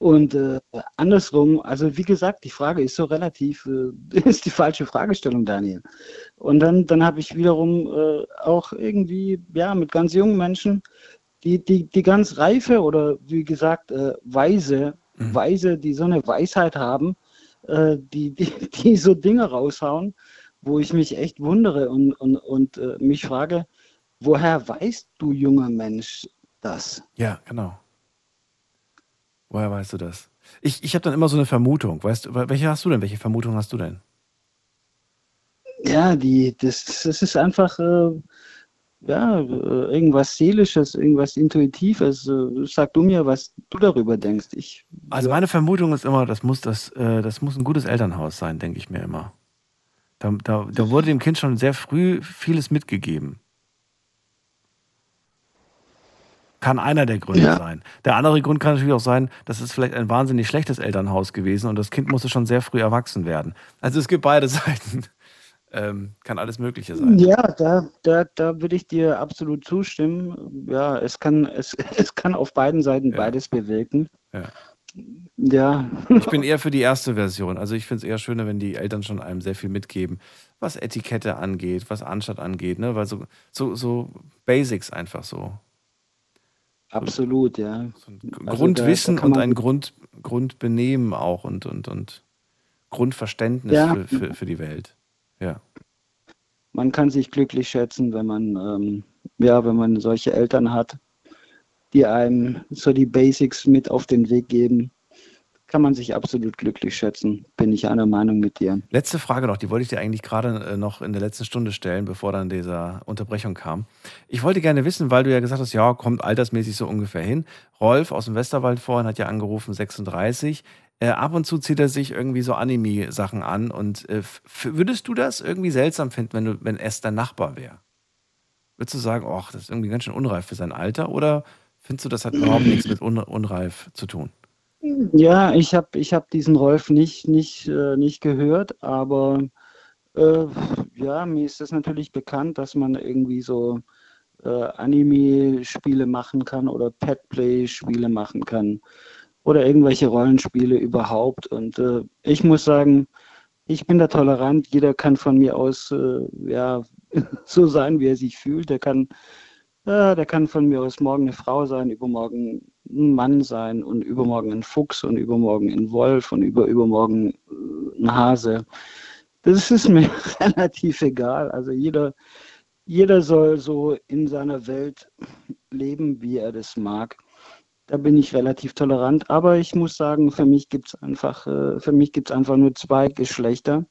Und äh, andersrum, also wie gesagt, die Frage ist so relativ, äh, ist die falsche Fragestellung, Daniel. Und dann, dann habe ich wiederum äh, auch irgendwie, ja, mit ganz jungen Menschen, die, die, die ganz reife oder wie gesagt, äh, weise, weise, die so eine Weisheit haben, äh, die, die, die so Dinge raushauen, wo ich mich echt wundere und, und, und äh, mich frage, woher weißt du, junger Mensch, das? Ja, genau. Woher weißt du das? Ich, ich habe dann immer so eine Vermutung. Weißt du, welche hast du denn? Welche Vermutung hast du denn? Ja, die, das, das ist einfach äh, ja, äh, irgendwas Seelisches, irgendwas Intuitives. Äh, Sag du mir, was du darüber denkst. Ich, Also meine Vermutung ist immer, das muss, das, äh, das muss ein gutes Elternhaus sein, denke ich mir immer. Da, da, da wurde dem Kind schon sehr früh vieles mitgegeben. Kann einer der Gründe Ja. sein. Der andere Grund kann natürlich auch sein, das ist vielleicht ein wahnsinnig schlechtes Elternhaus gewesen und das Kind musste schon sehr früh erwachsen werden. Also es gibt beide Seiten. Ähm, kann alles Mögliche sein. ja, da, da, da würde ich dir absolut zustimmen. Ja, es kann, es, es kann auf beiden Seiten beides bewirken. Ja. Ja. Ich bin eher für die erste Version. Also ich finde es eher schöner, wenn die Eltern schon einem sehr viel mitgeben, was Etikette angeht, was Anstand angeht, ne? Weil so, so, so Basics einfach so. Absolut, ja. Also Grundwissen da- da und ein Grund, Grundbenehmen auch und, und, und Grundverständnis Ja. für, für, für die Welt. Ja. man kann sich glücklich schätzen, wenn man, ähm, ja, wenn man solche Eltern hat, die einem so die Basics mit auf den Weg geben, kann man sich absolut glücklich schätzen. Bin ich einer Meinung mit dir. Letzte Frage noch, die wollte ich dir eigentlich gerade äh, noch in der letzten Stunde stellen, bevor dann dieser Unterbrechung kam. Ich wollte gerne wissen, weil du ja gesagt hast, ja, kommt altersmäßig so ungefähr hin. Rolf aus dem Westerwald vorhin hat ja angerufen, 36. Äh, ab und zu zieht er sich irgendwie so Anime-Sachen an. Und äh, würdest du das irgendwie seltsam finden, wenn, du, wenn es dein Nachbar wäre? Würdest du sagen, ach, das ist irgendwie ganz schön unreif für sein Alter? Oder findest du, das hat überhaupt nichts mit un unreif zu tun? Ja, ich habe ich hab diesen Rolf nicht, nicht, äh, nicht gehört, aber äh, ja, mir ist das natürlich bekannt, dass man irgendwie so äh, Anime-Spiele machen kann oder Pet-Play-Spiele machen kann oder irgendwelche Rollenspiele überhaupt. Und äh, ich muss sagen, ich bin da tolerant. Jeder kann von mir aus äh, ja, so sein, wie er sich fühlt. Der kann, ja, der kann von mir aus morgen eine Frau sein, übermorgen ein Mann sein und übermorgen ein Fuchs und übermorgen ein Wolf und über übermorgen äh, ein Hase. Das ist mir relativ egal. Also jeder, jeder soll so in seiner Welt leben, wie er das mag. Da bin ich relativ tolerant, aber ich muss sagen, für mich gibt es einfach, äh, einfach nur zwei Geschlechter.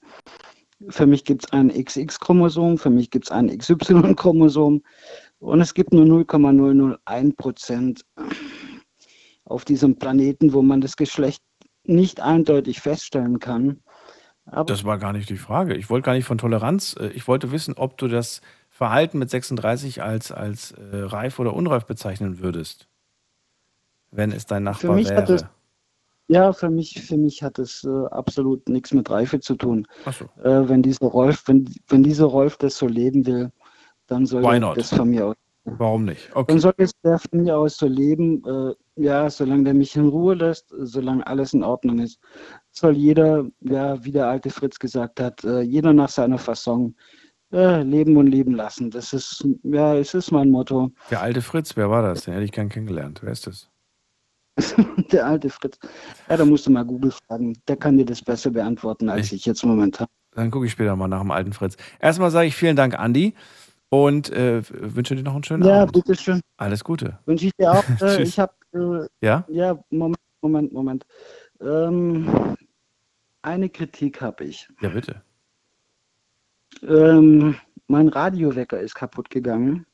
Für mich gibt es ein XX-Chromosom, für mich gibt es ein XY-Chromosom und es gibt nur 0,001 Prozent auf diesem Planeten, wo man das Geschlecht nicht eindeutig feststellen kann. Aber das war gar nicht die Frage. Ich wollte gar nicht von Toleranz. äh, Ich wollte wissen, ob du das Verhalten mit 36 als, als äh, reif oder unreif bezeichnen würdest, wenn es dein Nachbar für mich wäre. hat es, ja, für mich, für mich hat es äh, absolut nichts mit Reife zu tun. So. Äh, wenn dieser Rolf, wenn, wenn dieser Rolf das so leben will, dann soll das von mir aus. Warum nicht? Dann Okay. soll es der von mir aus so leben, äh, ja, solange der mich in Ruhe lässt, solange alles in Ordnung ist, soll jeder, ja, wie der alte Fritz gesagt hat, äh, jeder nach seiner Fasson äh, leben und leben lassen. Das ist, ja, es ist mein Motto. Der alte Fritz, wer war das? Den hätte ich gern kennengelernt. Wer ist das? Der alte Fritz. Ja, da musst du mal Google fragen. Der kann dir das besser beantworten als ich jetzt momentan. Dann gucke ich später mal nach dem alten Fritz. Erstmal sage ich vielen Dank, Andi, und äh, wünsche dir noch einen schönen Ja, Abend. bitteschön. Alles Gute. Wünsche ich dir auch. Äh, ich habe, äh, Ja? ja, Moment, Moment, Moment. Ähm, eine Kritik habe ich. Ja, bitte. Ähm, mein Radiowecker ist kaputt gegangen.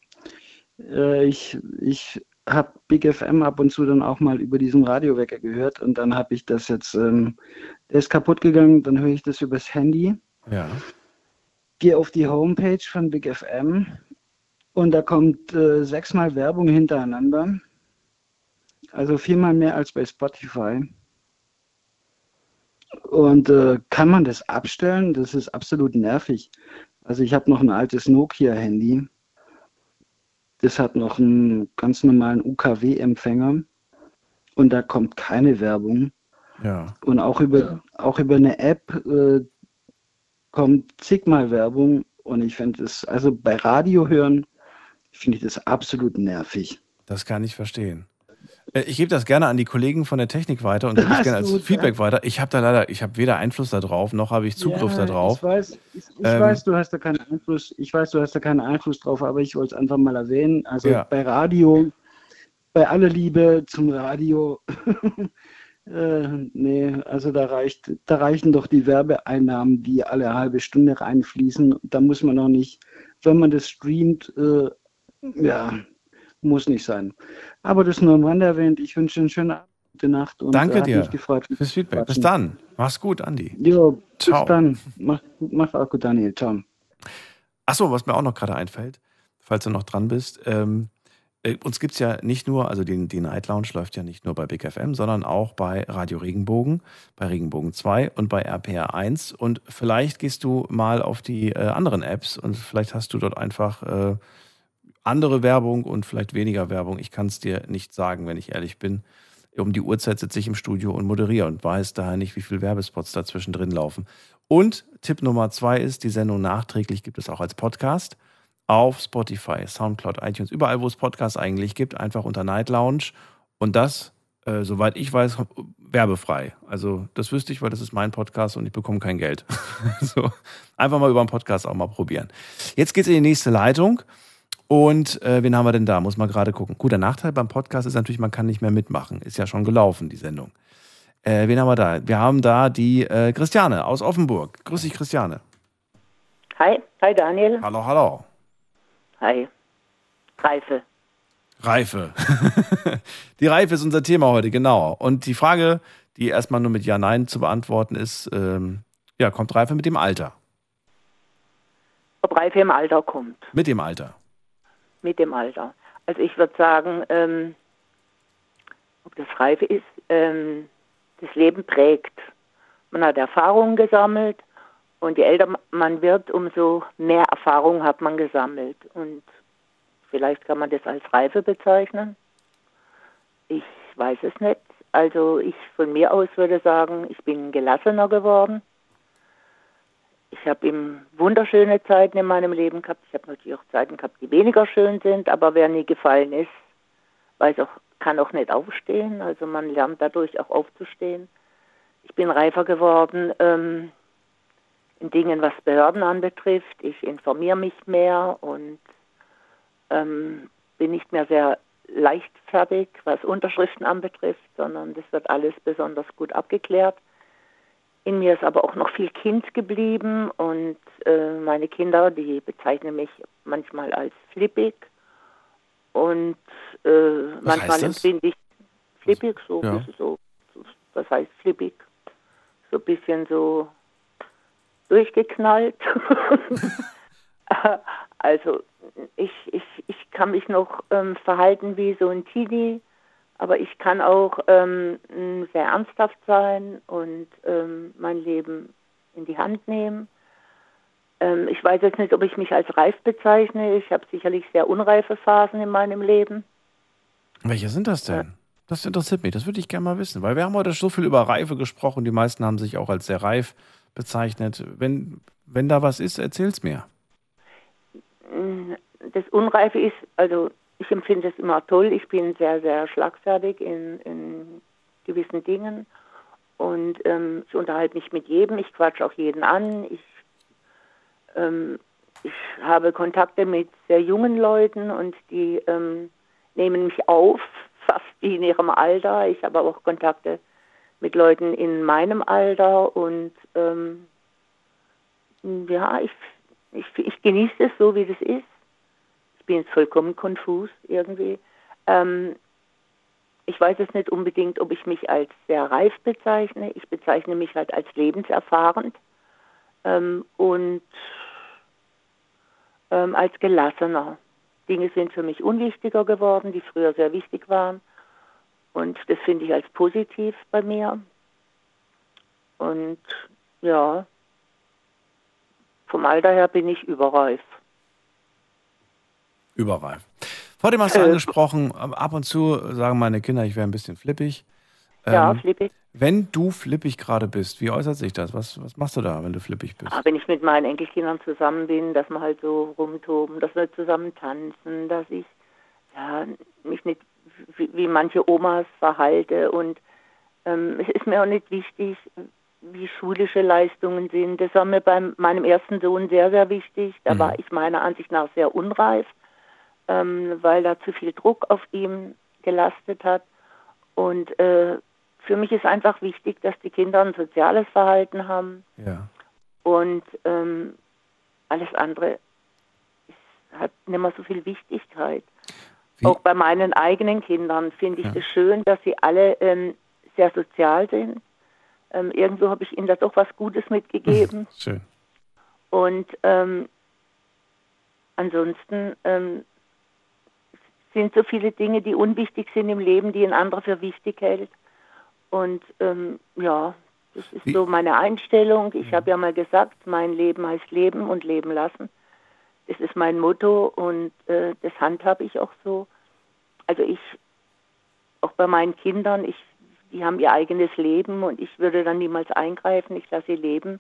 Äh, ich ich habe Big FM ab und zu dann auch mal über diesen Radiowecker gehört und dann habe ich das jetzt, ähm, der ist kaputt gegangen, dann höre ich das übers Handy, Ja. Gehe auf die Homepage von Big FM und da kommt äh, sechsmal Werbung hintereinander. Also viermal mehr als bei Spotify. Und äh, kann man das abstellen? Das ist absolut nervig. Also ich habe noch ein altes Nokia-Handy. Das hat noch einen ganz normalen UKW-Empfänger. Und da kommt keine Werbung. Ja. Und auch über, auch über eine App äh, kommt zigmal Werbung. Und ich finde es, also bei Radio hören, finde ich das absolut nervig. Das kann ich verstehen. Äh, Ich gebe das gerne an die Kollegen von der Technik weiter und gebe das gerne als so, Feedback weiter. Ich habe da leider, ich habe weder Einfluss darauf, noch habe ich Zugriff Ja, darauf. Ich weiß, ich, ich Ähm, weiß, du hast da keinen Einfluss. Ich weiß, du hast da keinen Einfluss drauf, aber ich wollte es einfach mal erwähnen. Also Ja. bei Radio, bei aller Liebe zum Radio, äh, nee, also da reicht, da reichen doch die Werbeeinnahmen, die alle halbe Stunde reinfließen. Da muss man auch nicht, wenn man das streamt, äh, ja, muss nicht sein. Aber das nur am Rande erwähnt. Ich wünsche einen schönen Abend, gute Nacht und Danke äh, dir mich gefreut. fürs Feedback. Bis dann. Mach's gut, Andi. Jo, Ciao. bis dann. Mach, mach auch gut, Daniel. Ciao. Achso, was mir auch noch gerade einfällt, falls du noch dran bist. Ähm, äh, uns gibt es ja nicht nur, also die, die Night Lounge läuft ja nicht nur bei Big FM, sondern auch bei Radio Regenbogen, bei Regenbogen 2 und bei RPR 1. Und vielleicht gehst du mal auf die äh, anderen Apps und vielleicht hast du dort einfach äh, andere Werbung und vielleicht weniger Werbung. Ich kann es dir nicht sagen, wenn ich ehrlich bin. Um die Uhrzeit sitze ich im Studio und moderiere und weiß daher nicht, wie viele Werbespots dazwischen drin laufen. Und Tipp Nummer zwei ist, die Sendung nachträglich gibt es auch als Podcast auf Spotify, Soundcloud, iTunes, überall, wo es Podcasts eigentlich gibt, einfach unter Night Lounge. Und das, äh, soweit ich weiß, werbefrei. Also das wüsste ich, weil das ist mein Podcast und ich bekomme kein Geld. so, einfach mal über einen Podcast auch mal probieren. Jetzt geht's in die nächste Leitung. Und äh, wen haben wir denn da? Muss man gerade gucken. Gut, der Nachteil beim Podcast ist natürlich, man kann nicht mehr mitmachen. Ist ja schon gelaufen, die Sendung. Äh, wen haben wir da? Wir haben da die äh, Christiane aus Offenburg. Grüß dich, Christiane. Hi, hi Daniel. Hallo, hallo. Hi. Reife. Reife. die Reife ist unser Thema heute, genau. Und die Frage, die erstmal nur mit Ja, Nein zu beantworten ist, ähm, ja, kommt Reife mit dem Alter? Ob Reife im Alter kommt. Mit dem Alter. Mit dem Alter. Also ich würde sagen, ähm, ob das Reife ist, ähm, das Leben prägt. Man hat Erfahrungen gesammelt und je älter man wird, umso mehr Erfahrung hat man gesammelt. Und vielleicht kann man das als Reife bezeichnen. Ich weiß es nicht. Also ich von mir aus würde sagen, ich bin gelassener geworden. Ich habe eben wunderschöne Zeiten in meinem Leben gehabt. Ich habe natürlich auch Zeiten gehabt, die weniger schön sind, aber wer nie gefallen ist, weiß auch, kann auch nicht aufstehen. Also man lernt dadurch auch aufzustehen. Ich bin reifer geworden ähm, in Dingen, was Behörden anbetrifft. Ich informiere mich mehr und ähm, bin nicht mehr sehr leichtfertig, was Unterschriften anbetrifft, sondern das wird alles besonders gut abgeklärt. In mir ist aber auch noch viel Kind geblieben und äh, meine Kinder, die bezeichnen mich manchmal als flippig und äh, manchmal empfinde ich flippig, so, Ja. so, so, was heißt flippig? So ein bisschen so durchgeknallt. also ich, ich, ich kann mich noch ähm, verhalten wie so ein Teenie, aber ich kann auch ähm, sehr ernsthaft sein und ähm, mein Leben in die Hand nehmen. Ähm, ich weiß jetzt nicht, ob ich mich als reif bezeichne. Ich habe sicherlich sehr unreife Phasen in meinem Leben. Welche sind das denn? Das interessiert mich, das würde ich gerne mal wissen, weil wir haben heute so viel über Reife gesprochen, die meisten haben sich auch als sehr reif bezeichnet. Wenn, wenn da was ist, erzähl's mir. Mm, Das Unreife ist, also ich empfinde es immer toll. Ich bin sehr, sehr schlagfertig in, in gewissen Dingen und ähm, ich unterhalte mich mit jedem. Ich quatsche auch jeden an. Ich, ähm, ich habe Kontakte mit sehr jungen Leuten und die ähm, nehmen mich auf, fast wie in ihrem Alter. Ich habe auch Kontakte mit Leuten in meinem Alter und ähm, ja, ich, ich, ich genieße es so, wie das ist. Ich bin jetzt vollkommen konfus irgendwie. Ähm, ich weiß es nicht unbedingt, ob ich mich als sehr reif bezeichne. Ich bezeichne mich halt als lebenserfahrend ähm, und ähm, als gelassener. Dinge sind für mich unwichtiger geworden, die früher sehr wichtig waren. Und das finde ich als positiv bei mir. Und ja, vom Alter her bin ich überreif. Überreif. Vor dem hast du Äh, angesprochen, ab und zu sagen meine Kinder, ich wäre ein bisschen flippig. Ja, Ähm, flippig. Wenn du flippig gerade bist, wie äußert sich das? Was, was machst du da, wenn du flippig bist? Ah, wenn ich mit meinen Enkelkindern zusammen bin, dass wir halt so rumtoben, dass wir zusammen tanzen, dass ich ja, mich nicht wie, wie manche Omas verhalte und ähm, es ist mir auch nicht wichtig, wie schulische Leistungen sind. Das war mir bei meinem ersten Sohn sehr, sehr wichtig. Da war ich meiner Ansicht nach sehr unreif, ähm, weil da zu viel Druck auf ihm gelastet hat. Und äh, für mich ist einfach wichtig, dass die Kinder ein soziales Verhalten haben. Ja. Und ähm, alles andere ist, hat nicht mehr so viel Wichtigkeit. Auch bei meinen eigenen Kindern finde ich es schön, dass sie alle ähm, sehr sozial sind. Ähm, irgendwo habe ich ihnen da doch was Gutes mitgegeben. Schön. Und ähm, ansonsten ähm, sind so viele Dinge, die unwichtig sind im Leben, die ein anderer für wichtig hält. Und ähm, ja, das ist so meine Einstellung. Ich habe ja mal gesagt, mein Leben heißt Leben und Leben lassen. Das ist mein Motto und äh, das handhabe ich auch so. Also ich, auch bei meinen Kindern, ich, die haben ihr eigenes Leben und ich würde dann niemals eingreifen. Ich lasse sie leben,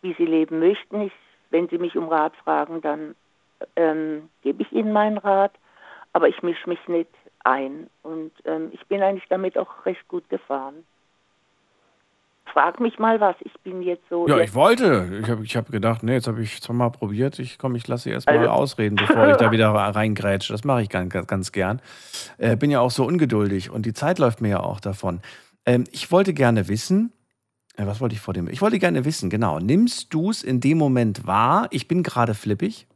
wie sie leben möchten. Ich, wenn sie mich um Rat fragen, dann ähm, gebe ich ihnen meinen Rat, aber ich mische mich nicht ein. Und ähm, ich bin eigentlich damit auch recht gut gefahren. Frag mich mal was. Ich bin jetzt so. Ja, ich wollte. Ich habe ich hab gedacht, nee, jetzt habe ich zweimal probiert. Ich komm, ich lasse sie erstmal Also- ausreden, bevor ich da wieder reingrätsche. Das mache ich ganz, ganz, gern. Äh, bin ja auch so ungeduldig und die Zeit läuft mir ja auch davon. Ähm, ich wollte gerne wissen, äh, was wollte ich vor dem? Ich wollte gerne wissen, genau. Nimmst du es in dem Moment wahr, ich bin gerade flippig?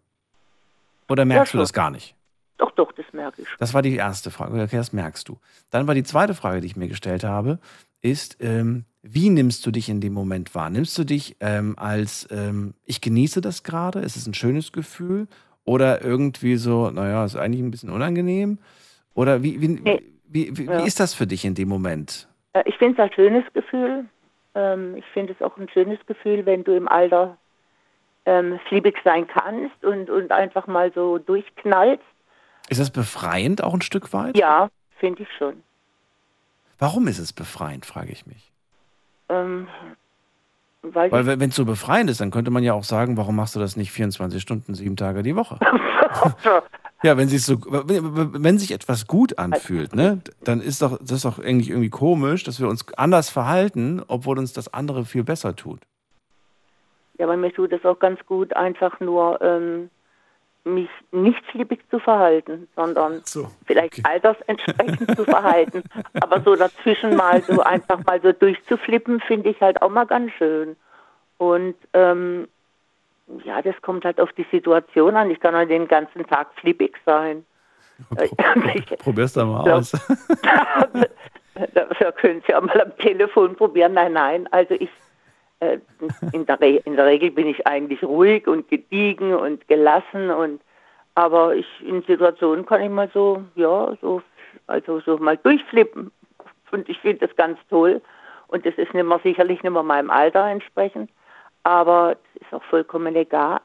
Oder merkst Ja, du das gar nicht? Doch, doch, das merke ich. Das war die erste Frage. Okay, das merkst du. Dann war die zweite Frage, die ich mir gestellt habe, ist, ähm, wie nimmst du dich in dem Moment wahr? Nimmst du dich ähm, als, ähm, ich genieße das gerade, ist es ein schönes Gefühl? Oder irgendwie so, naja, ist eigentlich ein bisschen unangenehm? Oder wie, wie, Nee. wie, wie, Ja. wie ist das für dich in dem Moment? Äh, Ich finde es ein schönes Gefühl. Ähm, ich finde es auch ein schönes Gefühl, wenn du im Alter ähm, fliebig sein kannst und, und einfach mal so durchknallst. Ist das befreiend auch ein Stück weit? Ja, finde ich schon. Warum ist es befreiend, frage ich mich. Ähm, weil Weil wenn es so befreiend ist, dann könnte man ja auch sagen, warum machst du das nicht 24 Stunden, sieben Tage die Woche? Ja, wenn sich so, wenn, sich etwas gut anfühlt, ne, dann ist doch das ist doch eigentlich irgendwie komisch, dass wir uns anders verhalten, obwohl uns das andere viel besser tut. Ja, aber mir tut es auch ganz gut, einfach nur ähm, mich nicht flippig zu verhalten, sondern vielleicht altersentsprechend zu verhalten. Aber so dazwischen mal so einfach mal so durchzuflippen, finde ich halt auch mal ganz schön. Und ähm, ja, das kommt halt auf die Situation an. Ich kann halt den ganzen Tag flippig sein. Probier's da mal Ja. aus. Dafür können Sie auch mal am Telefon probieren. Nein, nein. Also ich äh, in, der Re in der Regel bin ich eigentlich ruhig und gediegen und gelassen und aber ich in Situationen kann ich mal so, ja, so also so mal durchflippen. Und ich finde das ganz toll. Und das ist nicht mehr, sicherlich nicht mehr meinem Alter entsprechend. Aber das ist auch vollkommen egal.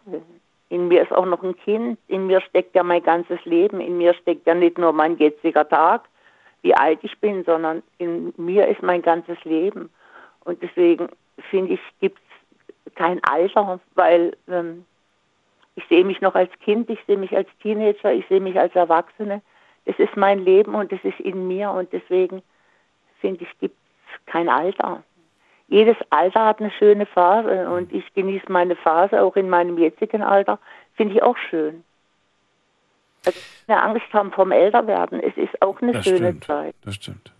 In mir ist auch noch ein Kind. In mir steckt ja mein ganzes Leben. In mir steckt ja nicht nur mein jetziger Tag, wie alt ich bin, sondern in mir ist mein ganzes Leben. Und deswegen finde ich, gibt es kein Alter, weil ähm, ich sehe mich noch als Kind, ich sehe mich als Teenager, ich sehe mich als Erwachsene. Das ist mein Leben und das ist in mir und deswegen finde ich, gibt es kein Alter. Jedes Alter hat eine schöne Phase und ich genieße meine Phase auch in meinem jetzigen Alter, finde ich auch schön. Also keine Angst haben vom Älterwerden, es ist auch eine Das schöne stimmt. Zeit. Das stimmt.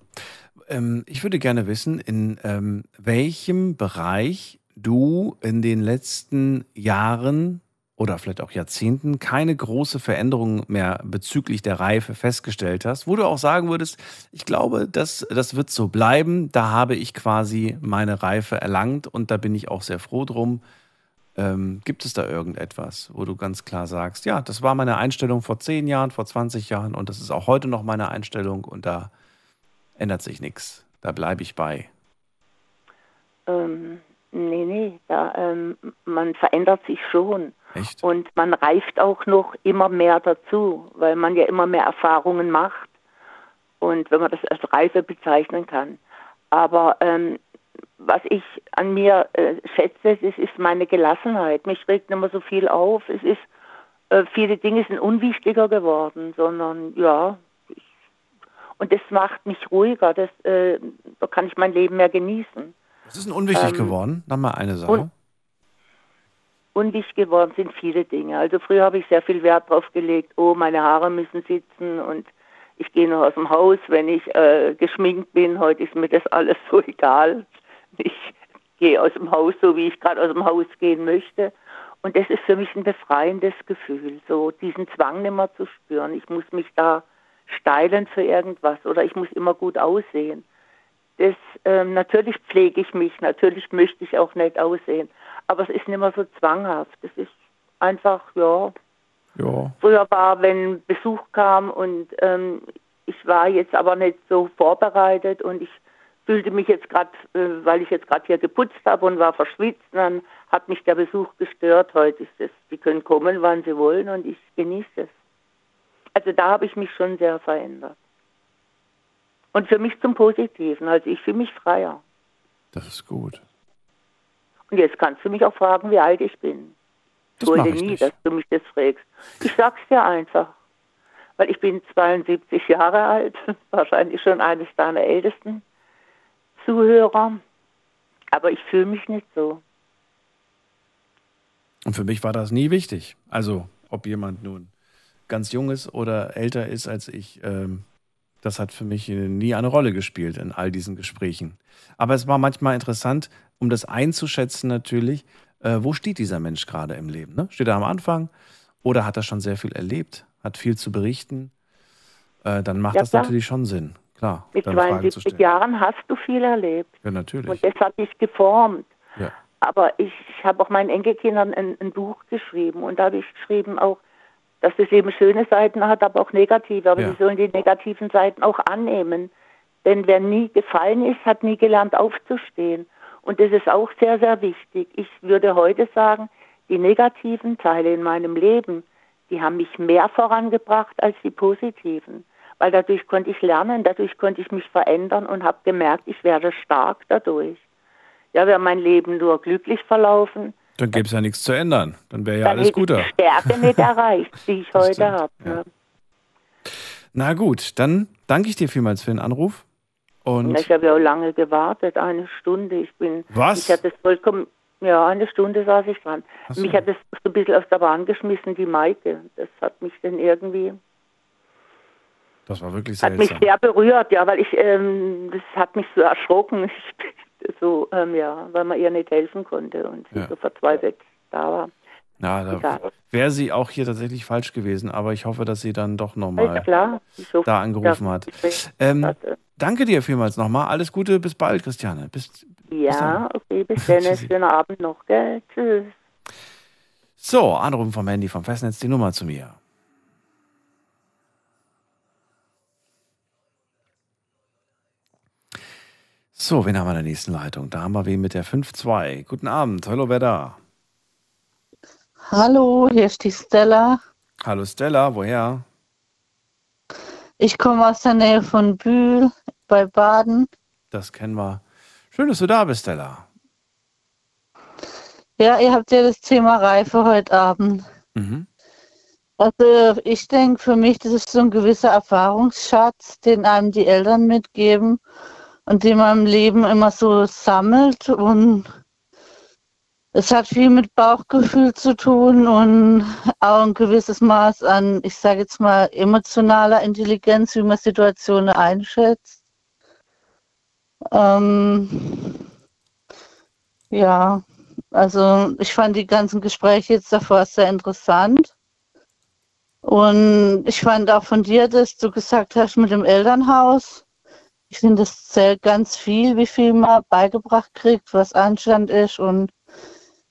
Ähm, ich würde gerne wissen, in ähm, welchem Bereich du in den letzten Jahren oder vielleicht auch Jahrzehnten keine große Veränderung mehr bezüglich der Reife festgestellt hast, wo du auch sagen würdest, ich glaube, das, das wird so bleiben, da habe ich quasi meine Reife erlangt und da bin ich auch sehr froh drum. Ähm, gibt es da irgendetwas, wo du ganz klar sagst, ja, das war meine Einstellung vor 10 Jahren, vor 20 Jahren und das ist auch heute noch meine Einstellung und da ändert sich nichts. Da bleibe ich bei. Ähm, nee, nee, da, ähm, man verändert sich schon. Echt? Und man reift auch noch immer mehr dazu, weil man ja immer mehr Erfahrungen macht. Und wenn man das als Reife bezeichnen kann. Aber ähm, was ich an mir äh, schätze, das ist meine Gelassenheit. Mich regt nicht mehr so viel auf. Es ist, äh, viele Dinge sind unwichtiger geworden, sondern ja, und das macht mich ruhiger. Das, äh, da kann ich mein Leben mehr genießen. Was ist denn unwichtig Ähm, geworden? Noch mal eine Sache. und- Unwichtig geworden sind viele Dinge. Also früher habe ich sehr viel Wert drauf gelegt, oh, meine Haare müssen sitzen und ich gehe noch aus dem Haus, wenn ich äh, geschminkt bin. Heute ist mir das alles so egal. Ich gehe aus dem Haus, so wie ich gerade aus dem Haus gehen möchte. Und das ist für mich ein befreiendes Gefühl, so diesen Zwang nicht mehr zu spüren. Ich muss mich da steilen für irgendwas oder ich muss immer gut aussehen. Das, ähm, natürlich pflege ich mich, natürlich möchte ich auch nett aussehen, aber es ist nicht mehr so zwanghaft. Es ist einfach, ja, Ja. Früher war, wenn Besuch kam und ähm, ich war jetzt aber nicht so vorbereitet und ich fühlte mich jetzt gerade, äh, weil ich jetzt gerade hier geputzt habe und war verschwitzt, dann hat mich der Besuch gestört. Heute ist es, die können kommen, wann sie wollen und ich genieße es. Also da habe ich mich schon sehr verändert. Und für mich zum Positiven, also ich fühle mich freier. Das ist gut. Und jetzt kannst du mich auch fragen, wie alt ich bin. Das Ich wollte ich nie, nicht. dass du mich das fragst. Ich sag's dir einfach. Weil ich bin 72 Jahre alt, wahrscheinlich schon eines deiner ältesten Zuhörer. Aber ich fühle mich nicht so. Und für mich war das nie wichtig. Also, ob jemand nun ganz jung ist oder älter ist als ich, ähm, das hat für mich nie eine Rolle gespielt in all diesen Gesprächen. Aber es war manchmal interessant, um das einzuschätzen natürlich, äh, wo steht dieser Mensch gerade im Leben? Ne? Steht er am Anfang oder hat er schon sehr viel erlebt, hat viel zu berichten? Äh, dann macht Ja, das klar. natürlich schon Sinn. Klar, Mit dann Fragen zu 72 stellen. Jahren hast du viel erlebt. Ja, natürlich. Und das hat dich geformt. Ja. Aber ich habe auch meinen Enkelkindern ein, ein Buch geschrieben und da habe ich geschrieben auch, dass es eben schöne Seiten hat, aber auch negative. Aber Ja. sie sollen die negativen Seiten auch annehmen. Denn wer nie gefallen ist, hat nie gelernt aufzustehen. Und das ist auch sehr, sehr wichtig. Ich würde heute sagen, die negativen Teile in meinem Leben, die haben mich mehr vorangebracht als die positiven. Weil dadurch konnte ich lernen, dadurch konnte ich mich verändern und habe gemerkt, ich werde stark dadurch. Ja, wäre mein Leben nur glücklich verlaufen, Dann gäbe es ja nichts zu ändern. Dann wäre ja dann alles guter. ich die Stärke nicht erreicht, die ich heute habe. Ne? Na gut, dann danke ich dir vielmals für den Anruf. Und Ich habe ja auch lange gewartet, eine Stunde. Ich bin, Was? ich hatte es vollkommen, Ja, eine Stunde saß ich dran. So. Mich hat das so ein bisschen aus der Bahn geschmissen, die Maike. Das hat mich dann irgendwie, Das war wirklich hat mich seltsam. sehr berührt, ja, weil ich, ähm, das hat mich so erschrocken. Ich, so, ähm, ja, weil man ihr nicht helfen konnte und sie Ja. so verzweifelt da war. Ja, da wäre sie auch hier tatsächlich falsch gewesen, aber ich hoffe, dass sie dann doch Ja, nochmal hoffe, da angerufen ja, hat. Ähm, hatte. danke dir vielmals nochmal. Alles Gute, bis bald, Christiane. Bis, Ja, okay, bis dann. Schönen Abend noch, gell? Tschüss. so, Anrufen vom Handy vom Festnetz, die Nummer zu mir. So, wen haben wir in der nächsten Leitung? Da haben wir wen mit der 5-2. Guten Abend, hallo, wer da? Hallo, hier ist die Stella. Hallo Stella, woher? Ich komme aus der Nähe von Bühl bei Baden. Das kennen wir. Schön, dass du da bist, Stella. Ja, ihr habt ja das Thema Reife heute Abend. Mhm. Also ich denke für mich, das ist so ein gewisser Erfahrungsschatz, den einem die Eltern mitgeben und den man im Leben immer so sammelt. Und es hat viel mit Bauchgefühl zu tun und auch ein gewisses Maß an, ich sage jetzt mal, emotionaler Intelligenz, wie man Situationen einschätzt. Ähm, ja, also ich fand die ganzen Gespräche jetzt davor sehr interessant. Und ich fand auch von dir, dass du gesagt hast mit dem Elternhaus. Ich finde, das zählt ganz viel, wie viel man beigebracht kriegt, was Anstand ist. Und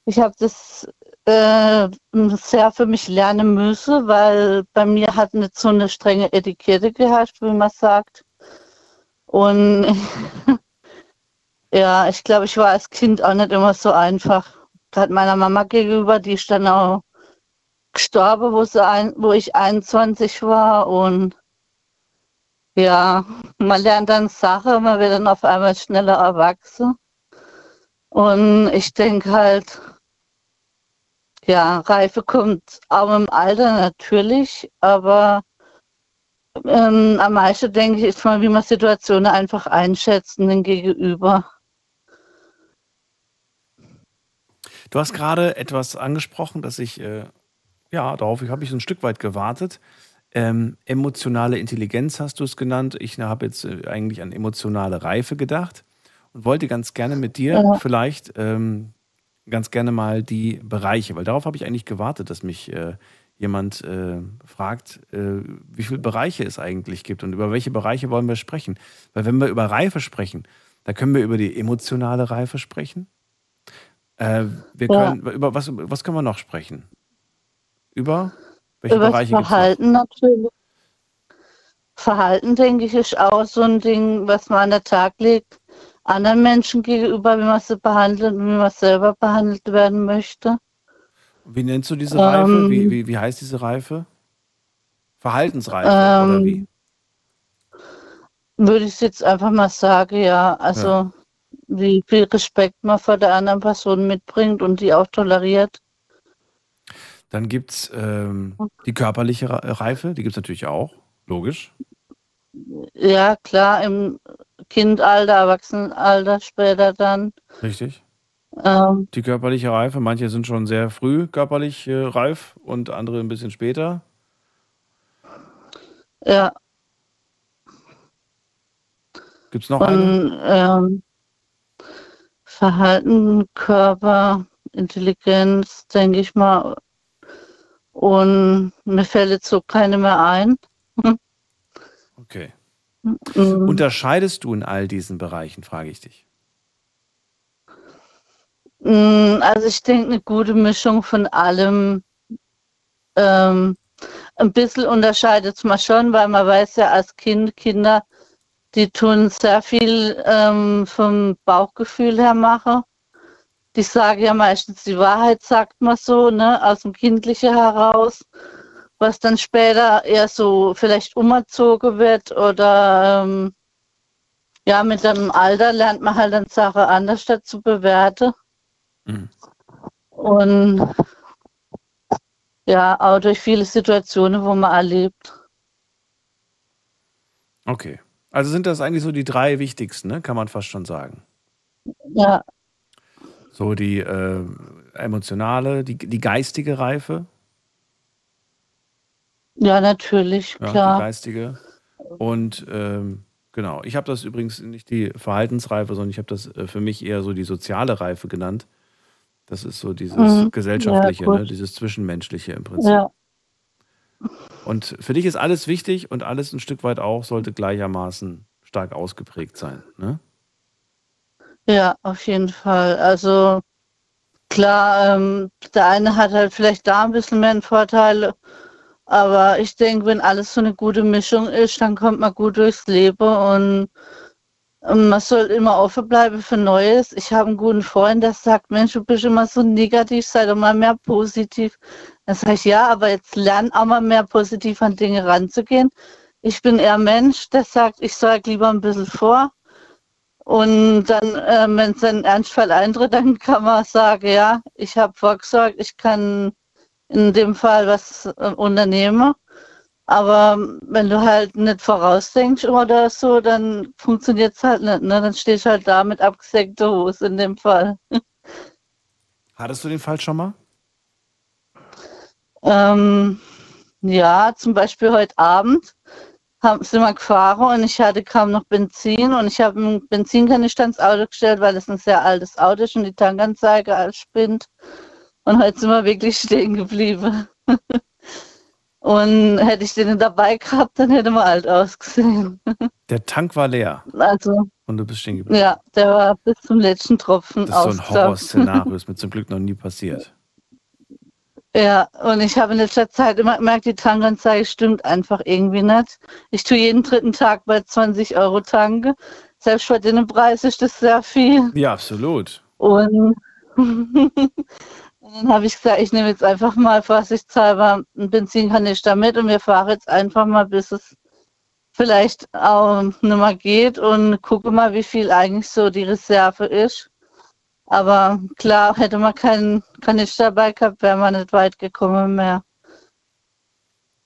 ich habe das äh, sehr für mich lernen müssen, weil bei mir hat nicht so eine strenge Etikette geherrscht, wie man sagt. Und ja, ich glaube, ich war als Kind auch nicht immer so einfach. Gerade meiner Mama gegenüber, die ist dann auch gestorben, wo, sie ein, wo ich 21 war. Und ja, man lernt dann Sachen, man wird dann auf einmal schneller erwachsen. Und ich denke halt, ja, Reife kommt auch im Alter natürlich, aber ähm, am meisten denke ich, ist mal, wie man Situationen einfach einschätzt und den Gegenüber. Du hast gerade etwas angesprochen, dass ich, äh, ja, darauf habe ich so ein Stück weit gewartet. Ähm, emotionale Intelligenz hast du es genannt. Ich habe jetzt äh, eigentlich an emotionale Reife gedacht und wollte ganz gerne mit dir Ja. vielleicht ähm, ganz gerne mal die Bereiche, weil darauf habe ich eigentlich gewartet, dass mich äh, jemand äh, fragt, äh, wie viele Bereiche es eigentlich gibt und über welche Bereiche wollen wir sprechen. Weil wenn wir über Reife sprechen, da können wir über die emotionale Reife sprechen. Äh, wir Ja. können, über was, was können wir noch sprechen? Über welche Über das Bereiche? Verhalten natürlich. Verhalten, denke ich, ist auch so ein Ding, was man an den Tag legt, anderen Menschen gegenüber, wie man sie behandelt und wie man selber behandelt werden möchte. Wie nennst du diese Reife? Ähm, wie, wie, wie heißt diese Reife? Verhaltensreife oder Ähm, wie? Würde ich jetzt einfach mal sagen, ja. Also, Ja. wie viel Respekt man vor der anderen Person mitbringt und die auch toleriert. Dann gibt es ähm, die körperliche Re- Reife, die gibt es natürlich auch, logisch. Ja, klar, im Kindalter, Erwachsenenalter später dann. Richtig. Ähm, Die körperliche Reife, manche sind schon sehr früh körperlich äh, reif und andere ein bisschen später. ja, Gibt es noch eine? und ähm, Verhalten, Körper, Intelligenz, denke ich mal. Und mir fällt jetzt so keine mehr ein. Okay. Mhm. Unterscheidest du in all diesen Bereichen, frage ich dich. Mm, Also ich denke, eine gute Mischung von allem. Ähm, ein bisschen unterscheidet es man schon, weil man weiß ja als Kind, Kinder, die tun sehr viel ähm, vom Bauchgefühl her machen. Die sagen ja meistens die Wahrheit, sagt man so, ne, aus dem Kindlichen heraus, was dann später eher so vielleicht umerzogen wird oder ähm, ja, mit dem Alter lernt man halt dann Sachen anders statt zu bewerten. Mhm. Und ja, auch durch viele Situationen, wo man erlebt. Okay. Also sind das eigentlich so die drei wichtigsten, ne? kann man fast schon sagen. Ja, So die äh, emotionale, die, die geistige Reife. Ja, natürlich, Ja, die klar. geistige. Und ähm, genau, ich habe das übrigens nicht die Verhaltensreife, sondern ich habe das äh, für mich eher so die soziale Reife genannt. Das ist so dieses Mhm. gesellschaftliche, Ja, ne? dieses zwischenmenschliche im Prinzip. Ja, Und für dich ist alles wichtig und alles ein Stück weit auch sollte gleichermaßen stark ausgeprägt sein. Ne? Ja, auf jeden Fall. Also klar, ähm, der eine hat halt vielleicht da ein bisschen mehr einen Vorteil, aber ich denke, wenn alles so eine gute Mischung ist, dann kommt man gut durchs Leben und ähm, man soll immer offen bleiben für Neues. Ich habe einen guten Freund, der sagt, Mensch, du bist immer so negativ, sei doch mal mehr positiv. Dann sage ich, ja, aber jetzt lern auch mal mehr positiv an Dinge ranzugehen. Ich bin eher Mensch, der sagt, ich sage lieber ein bisschen vor. Und dann, äh, wenn es ein Ernstfall eintritt, dann kann man sagen, ja, ich habe vorgesorgt, ich kann in dem Fall was äh, unternehmen. Aber wenn du halt nicht vorausdenkst oder so, dann funktioniert es halt nicht. Ne? Dann stehst du halt da mit abgesägter Hose in dem Fall. Hattest du den Fall schon mal? Ähm, ja, zum Beispiel heute Abend haben, sind wir gefahren und ich hatte kaum noch Benzin und ich habe einen Benzinkanister ins Auto gestellt, weil es ein sehr altes Auto ist und die Tankanzeige alles spinnt. Und heute sind wir wirklich stehen geblieben. und hätte ich den dabei gehabt, dann hätte man alt ausgesehen. Der Tank war leer Also, und du bist stehen geblieben. ja, der war bis zum letzten Tropfen Das ist so ein. Horrorszenario, ist mir zum Glück noch nie passiert. Ja, und ich habe in letzter Zeit immer gemerkt, die Tankanzeige stimmt einfach irgendwie nicht. Ich tue jeden dritten Tag bei 20 Euro tanke. Selbst bei den Preis ist das sehr viel. Ja, absolut. Und, und dann habe ich gesagt, ich nehme jetzt einfach mal vorsichtshalber einen Benzinkanister mit und wir fahren jetzt einfach mal, bis es vielleicht auch nicht mehr geht und gucke mal, wie viel eigentlich so die Reserve ist. Aber klar, hätte man keinen Kanister dabei gehabt, wäre man nicht weit gekommen mehr.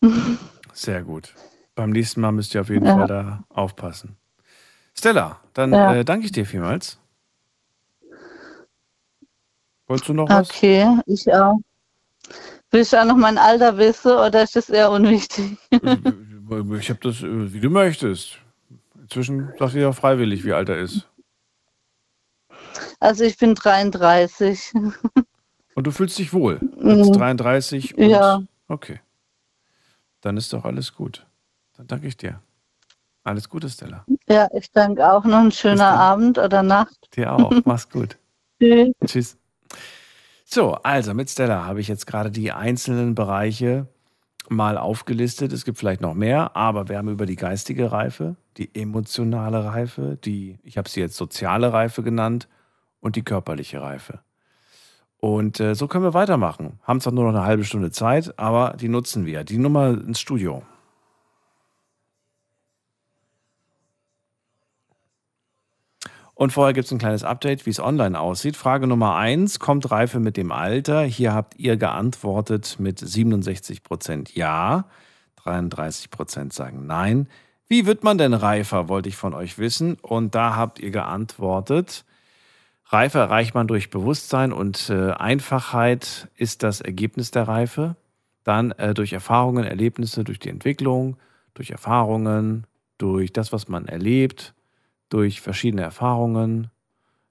Sehr gut. Beim nächsten Mal müsst ihr auf jeden Ja. Fall da aufpassen. Stella, dann Ja. äh, danke ich dir vielmals. Wolltest du noch was? Okay, ich auch. Willst du auch noch mein Alter wissen oder ist das eher unwichtig? Ich habe das, äh, wie du möchtest. Inzwischen sagt ihr ja freiwillig, wie alt er ist. Also ich bin 33. Und du fühlst dich wohl. Als Mhm. 33 und Ja. okay. Dann ist doch alles gut. Dann danke ich dir. Alles Gute, Stella. Ja, ich danke auch. Noch einen schönen Abend oder Nacht. Dir auch. Mach's gut. Tschüss. Tschüss. So, also mit Stella habe ich jetzt gerade die einzelnen Bereiche mal aufgelistet. Es gibt vielleicht noch mehr, aber wir haben über die geistige Reife, die emotionale Reife, die, ich habe sie jetzt soziale Reife genannt und die körperliche Reife. Und äh, so können wir weitermachen. Haben zwar nur noch eine halbe Stunde Zeit, aber die nutzen wir. Die Nummer ins Studio. Und vorher gibt es ein kleines Update, wie es online aussieht. Frage Nummer eins: Kommt Reife mit dem Alter? Hier habt ihr geantwortet mit 67 Prozent Ja, 33 Prozent sagen Nein. Wie wird man denn reifer, wollte ich von euch wissen. Und da habt ihr geantwortet, Reife erreicht man durch Bewusstsein und äh, Einfachheit ist das Ergebnis der Reife. Dann äh, durch Erfahrungen, Erlebnisse, durch die Entwicklung, durch Erfahrungen, durch das, was man erlebt, durch verschiedene Erfahrungen,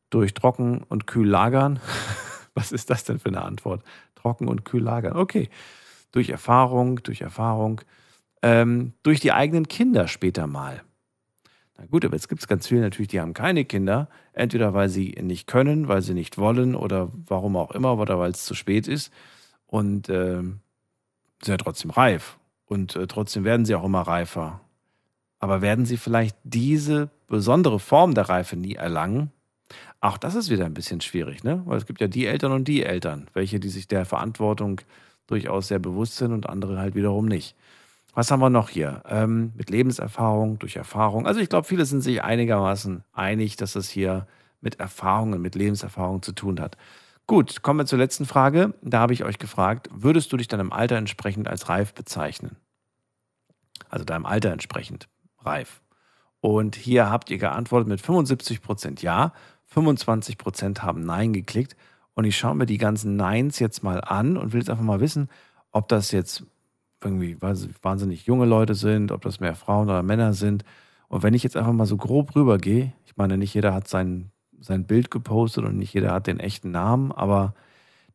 durch Trocken- und Kühllagern. Was ist das denn für eine Antwort? Trocken- und Kühllagern. Okay. Durch Erfahrung, durch Erfahrung, ähm, durch die eigenen Kinder später mal. Na gut, aber jetzt gibt es ganz viele natürlich, die haben keine Kinder. Entweder weil sie nicht können, weil sie nicht wollen oder warum auch immer, oder weil es zu spät ist. Und ähm, sind ja trotzdem reif. Und äh, trotzdem werden sie auch immer reifer. Aber werden sie vielleicht diese besondere Form der Reife nie erlangen? Auch das ist wieder ein bisschen schwierig, ne? Weil es gibt ja die Eltern und die Eltern, welche, die sich der Verantwortung durchaus sehr bewusst sind und andere halt wiederum nicht. Was haben wir noch hier? Ähm, mit Lebenserfahrung, durch Erfahrung. Also ich glaube, viele sind sich einigermaßen einig, dass es hier mit Erfahrungen, mit Lebenserfahrung zu tun hat. Gut, kommen wir zur letzten Frage. Da habe ich euch gefragt, würdest du dich deinem Alter entsprechend als reif bezeichnen? Also deinem Alter entsprechend reif. Und hier habt ihr geantwortet mit 75 Prozent Ja, 25 Prozent haben Nein geklickt. Und ich schaue mir die ganzen Neins jetzt mal an und will jetzt einfach mal wissen, ob das jetzt irgendwie wahnsinnig junge Leute sind, ob das mehr Frauen oder Männer sind. Und wenn ich jetzt einfach mal so grob rübergehe, ich meine, nicht jeder hat sein, sein Bild gepostet und nicht jeder hat den echten Namen, aber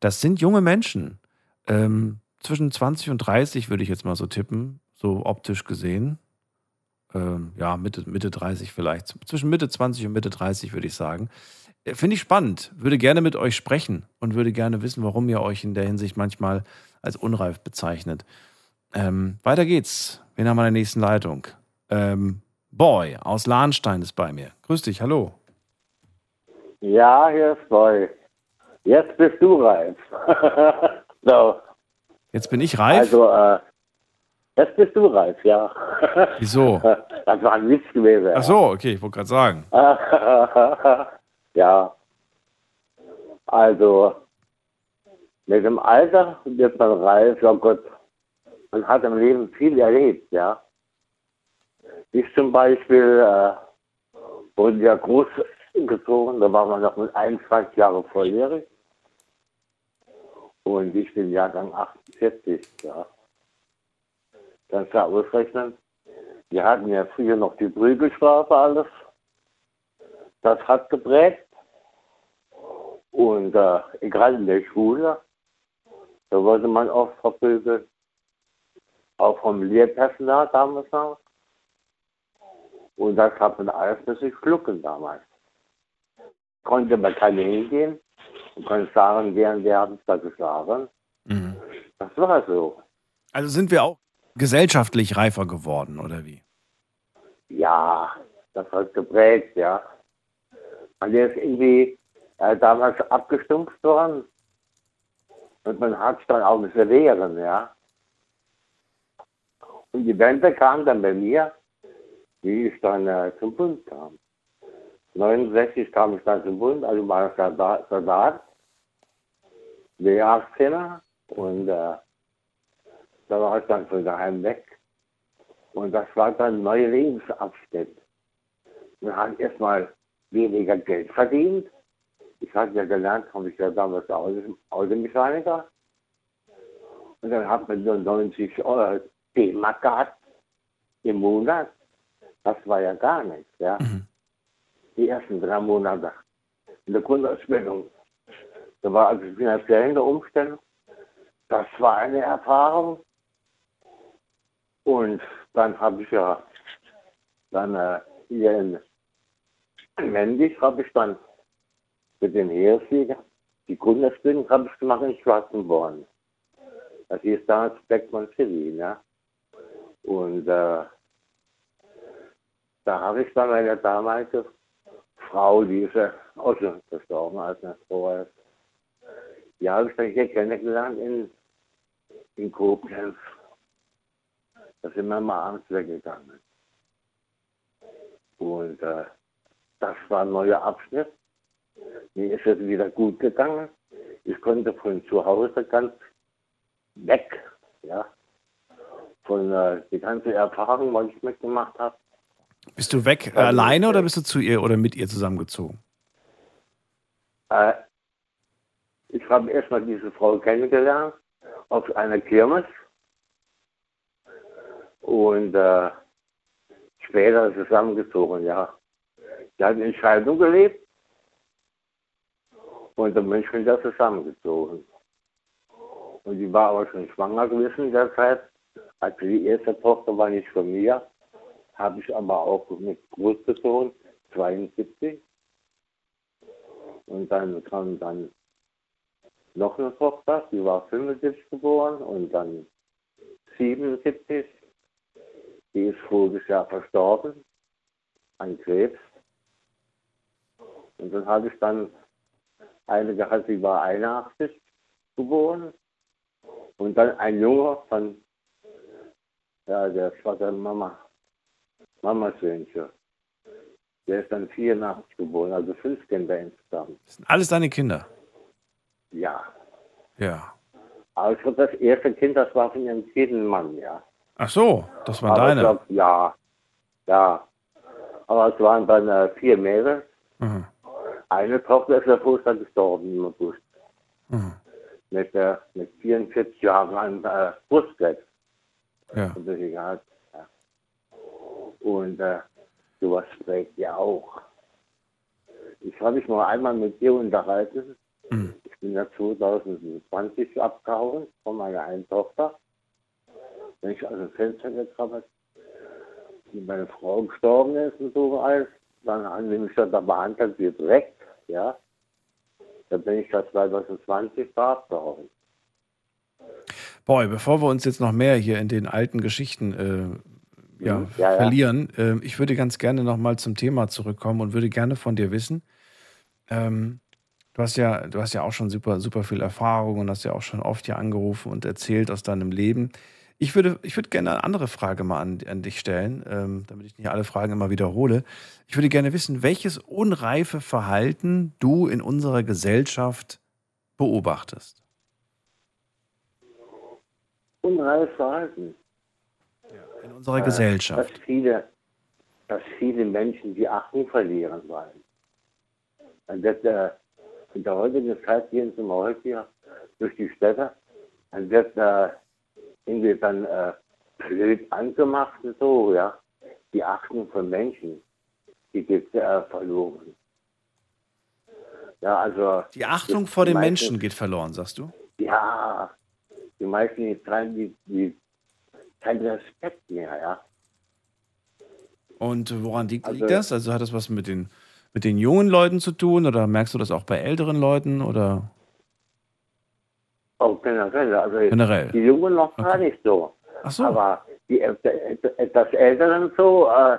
das sind junge Menschen. Ähm, zwischen 20 und 30 würde ich jetzt mal so tippen, so optisch gesehen. Ähm, ja, Mitte, Mitte 30 vielleicht. Zwischen Mitte 20 und Mitte 30 würde ich sagen. Äh, finde ich spannend. Würde gerne mit euch sprechen und würde gerne wissen, warum ihr euch in der Hinsicht manchmal als unreif bezeichnet. Ähm, weiter geht's. Wen haben wir in der nächsten Leitung? Ähm, Boy aus Lahnstein ist bei mir. Grüß dich, hallo. Ja, hier ist Boy. Jetzt bist du reif. so. Jetzt bin ich reif? Also, äh, jetzt bist du reif, ja. Wieso? Das war ein Witz gewesen. Ach so, okay, ich wollte gerade sagen. ja. Also, mit dem Alter wird man reif, ja Gott, man hat im Leben viel erlebt, ja. Ich zum Beispiel äh, wurde ja groß gezogen, da war man noch mit 21 Jahren volljährig. Und ich bin Jahrgang 48, ja. Kannst du ausrechnen. Wir hatten ja früher noch die Prügelstrafe alles. Das hat geprägt. Und äh, egal in der Schule, da wurde man oft verprügelt. Auch vom Lehrpersonal damals noch. Und das hat man alles sich schlucken damals. Konnte man keine hingehen und konnte sagen, wer und wer hat es da gesagt. Mhm. Das war so. Also sind wir auch gesellschaftlich reifer geworden, oder wie? Ja, das hat geprägt, ja. Man ist irgendwie äh, damals abgestumpft worden. Und man hat es dann auch müssen wehren, ja. Und die Wende kam dann bei mir wie ich dann äh, zum Bund kam. 69 kam ich dann zum Bund, also war ich Soldat, Soldat W18er und äh, da war ich dann von daheim weg. Und das war dann ein neuer Lebensabschnitt. Man hat erstmal weniger Geld verdient. Ich hatte ja gelernt, habe ich ja damals Automechaniker. Und dann hat man so 90 Euro D-Mark gehabt im Monat. Das war ja gar nichts, ja. Mhm. Die ersten drei Monate in der Grundausbildung. Da war also finanziell in der Umstellung. Das war eine Erfahrung. Und dann habe ich ja dann äh, hier in Mendig habe ich dann mit den Heeresflieger die Grundausbildung habe ich gemacht in Schwarzenborn. Das hieß damals Beckmann City, ne? Und äh, da habe ich dann meine damalige Frau, die ist ja auch schon verstorben, als eine Frau ist. Die habe ich dann hier kennengelernt in, in Koblenz. Da sind wir mal abends weggegangen. Und äh, das war ein neuer Abschnitt. Mir ist es wieder gut gegangen. Ich konnte von zu Hause ganz weg, ja, von äh, die ganze Erfahrung, was ich mitgemacht habe. Bist du weg äh, alleine oder bist du zu ihr oder mit ihr zusammengezogen? Äh, ich habe erstmal diese Frau kennengelernt auf einer Kirmes und äh, später zusammengezogen, ja. Sie hat in Scheidung gelebt und dann bin ich wieder zusammengezogen. Und die war aber schon schwanger gewesen in der Zeit. Also die erste Tochter war nicht von mir, habe ich aber auch mit großgezogen, 72. Und dann kam dann noch eine Tochter, die war 75 geboren und dann 77. Die ist voriges Jahr verstorben an Krebs. Und dann habe ich dann eine gehabt, die war 81 geboren. Und dann ein Junge von ja, der Vater Mama. Mamas Söhnchen. Der ist dann 84 geboren, also fünf Kinder insgesamt. Das sind alles deine Kinder? Ja. Ja. Aber ich glaube, das erste Kind, das war von ihrem vierten Mann, ja. Ach so, das waren Aber deine. Glaub, ja. Ja. Aber es waren dann äh, vier Mädels. Mhm. Eine Tochter ist ja vorher gestorben im August. Mhm. Mit, äh, mit 44 Jahren an äh, Brustkrebs. Ja. Und, gehabt, ja. und äh, sowas prägt ja auch. Ich habe mich mal einmal mit dir unterhalten. Mhm. Ich bin ja 2020 abgehauen von meiner einen Tochter. Bin ich aus dem Fenster gekrabbelt, wie meine Frau gestorben ist und so alles. Dann haben sie mich dann da behandelt wie Dreck, ja. Dann bin ich da 2020 da abgehauen. Boy, bevor wir uns jetzt noch mehr hier in den alten Geschichten äh, ja, Mhm. Ja, ja. verlieren, äh, ich würde ganz gerne nochmal zum Thema zurückkommen und würde gerne von dir wissen, ähm, du hast ja, du hast ja auch schon super, super viel Erfahrung und hast ja auch schon oft hier angerufen und erzählt aus deinem Leben. Ich würde, ich würde gerne eine andere Frage mal an, an dich stellen, ähm, damit ich nicht alle Fragen immer wiederhole. Ich würde gerne wissen, welches unreife Verhalten du in unserer Gesellschaft beobachtest. Unreif Verhalten. In unserer Äh, Gesellschaft. Dass viele, dass viele Menschen die Achtung verlieren wollen. Und das, äh, in der heutigen Zeit gehen sie mal häufiger durch die Städte. Dann wird äh, irgendwie dann äh, blöd angemacht und so, ja. Die Achtung von Menschen, die geht äh, verloren. Ja, also. Die Achtung vor den Menschen geht verloren, sagst du? Ja, die meisten, die die, die keinen Respekt mehr, ja. Und woran liegt, Also- liegt das? Also hat das was mit den, mit den jungen Leuten zu tun oder merkst du das auch bei älteren Leuten oder Auch generell. Also Generell. Die Jungen noch gar nicht so. Ach so. Aber die et- et- etwas Älteren so, äh,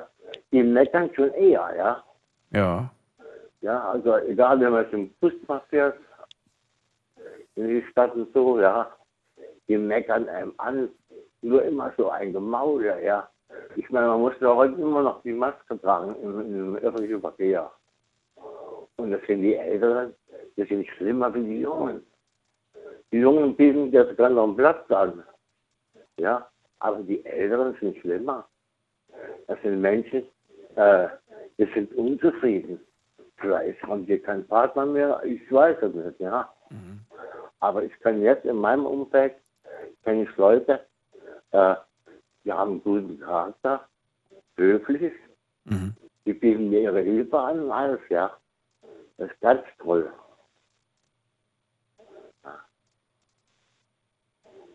die meckern schon eher, ja. ja? Ja, also egal, wenn man zum mal fährt, in die Stadt und so, ja, die meckern einem an, nur immer so ein Gemaule, ja. Ich meine, man muss ja heute immer noch die Maske tragen im, im öffentlichen Verkehr. Und das sind die Älteren, die sind schlimmer wie die Jungen. Die Jungen bieten jetzt gerade noch einen Platz an. Ja, aber die Älteren sind schlimmer. Das sind Menschen, äh, die sind unzufrieden. Vielleicht haben die keinen Partner mehr, ich weiß es nicht, ja. Aber ich kann jetzt in meinem Umfeld, kenne ich Leute, äh, die haben einen guten Charakter, höflich, die bieten mir ihre Hilfe an und alles, ja. Das ist ganz toll.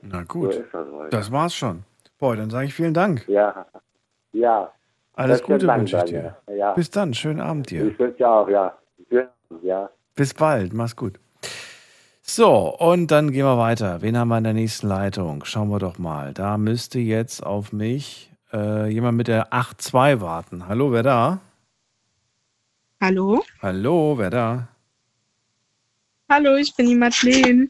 Na So gut. ist das. Das war's schon. Boah, dann sage ich vielen Dank. Ja, ja. Alles Gute wünsche ich dir. Ja. Bis dann, schönen Abend dir. Ich wünsche auch, ja. Schönen Abend, Ja. Bis bald, mach's gut. So, und dann gehen wir weiter. Wen haben wir in der nächsten Leitung? Schauen wir doch mal. Da müsste jetzt auf mich äh, jemand mit der 8.2 warten. Hallo, wer da? Hallo? Hallo, wer da? Hallo, ich bin die Madeleine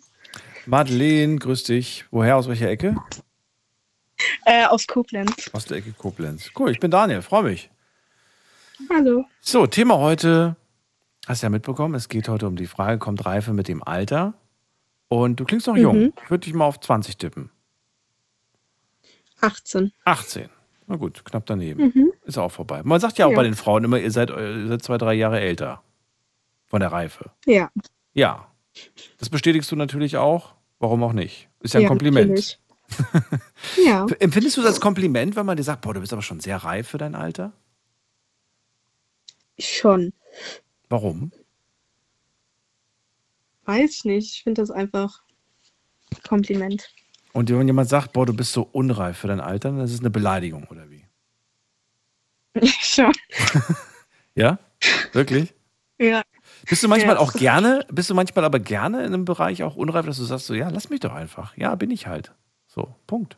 Madeleine, grüß dich. Woher, aus welcher Ecke? äh, aus Koblenz. Aus der Ecke Koblenz. Cool, ich bin Daniel, freue mich. Hallo. So, Thema heute, hast du ja mitbekommen, es geht heute um die Frage, kommt Reife mit dem Alter? Und du klingst noch Mhm. jung. Ich würde dich mal auf 20 tippen. 18. 18. Na gut, knapp daneben. Mhm. Ist auch vorbei. Man sagt ja auch Ja. bei den Frauen immer, ihr seid, ihr seid zwei, drei Jahre älter. Von der Reife. Ja. Ja. Das bestätigst du natürlich auch. Warum auch nicht? Ist ja ein Ja, Kompliment. Ja. Empfindest du das als Kompliment, wenn man dir sagt, boah, du bist aber schon sehr reif für dein Alter? Schon. Warum? Weiß ich nicht. Ich finde das einfach Kompliment. Und wenn jemand sagt, boah, du bist so unreif für dein Alter, dann ist es eine Beleidigung, oder wie? Schon. Ja? Wirklich? Ja. Bist du manchmal Ja. auch gerne, bist du manchmal aber gerne in einem Bereich auch unreif, dass du sagst so, ja, lass mich doch einfach. Ja, bin ich halt. So, Punkt.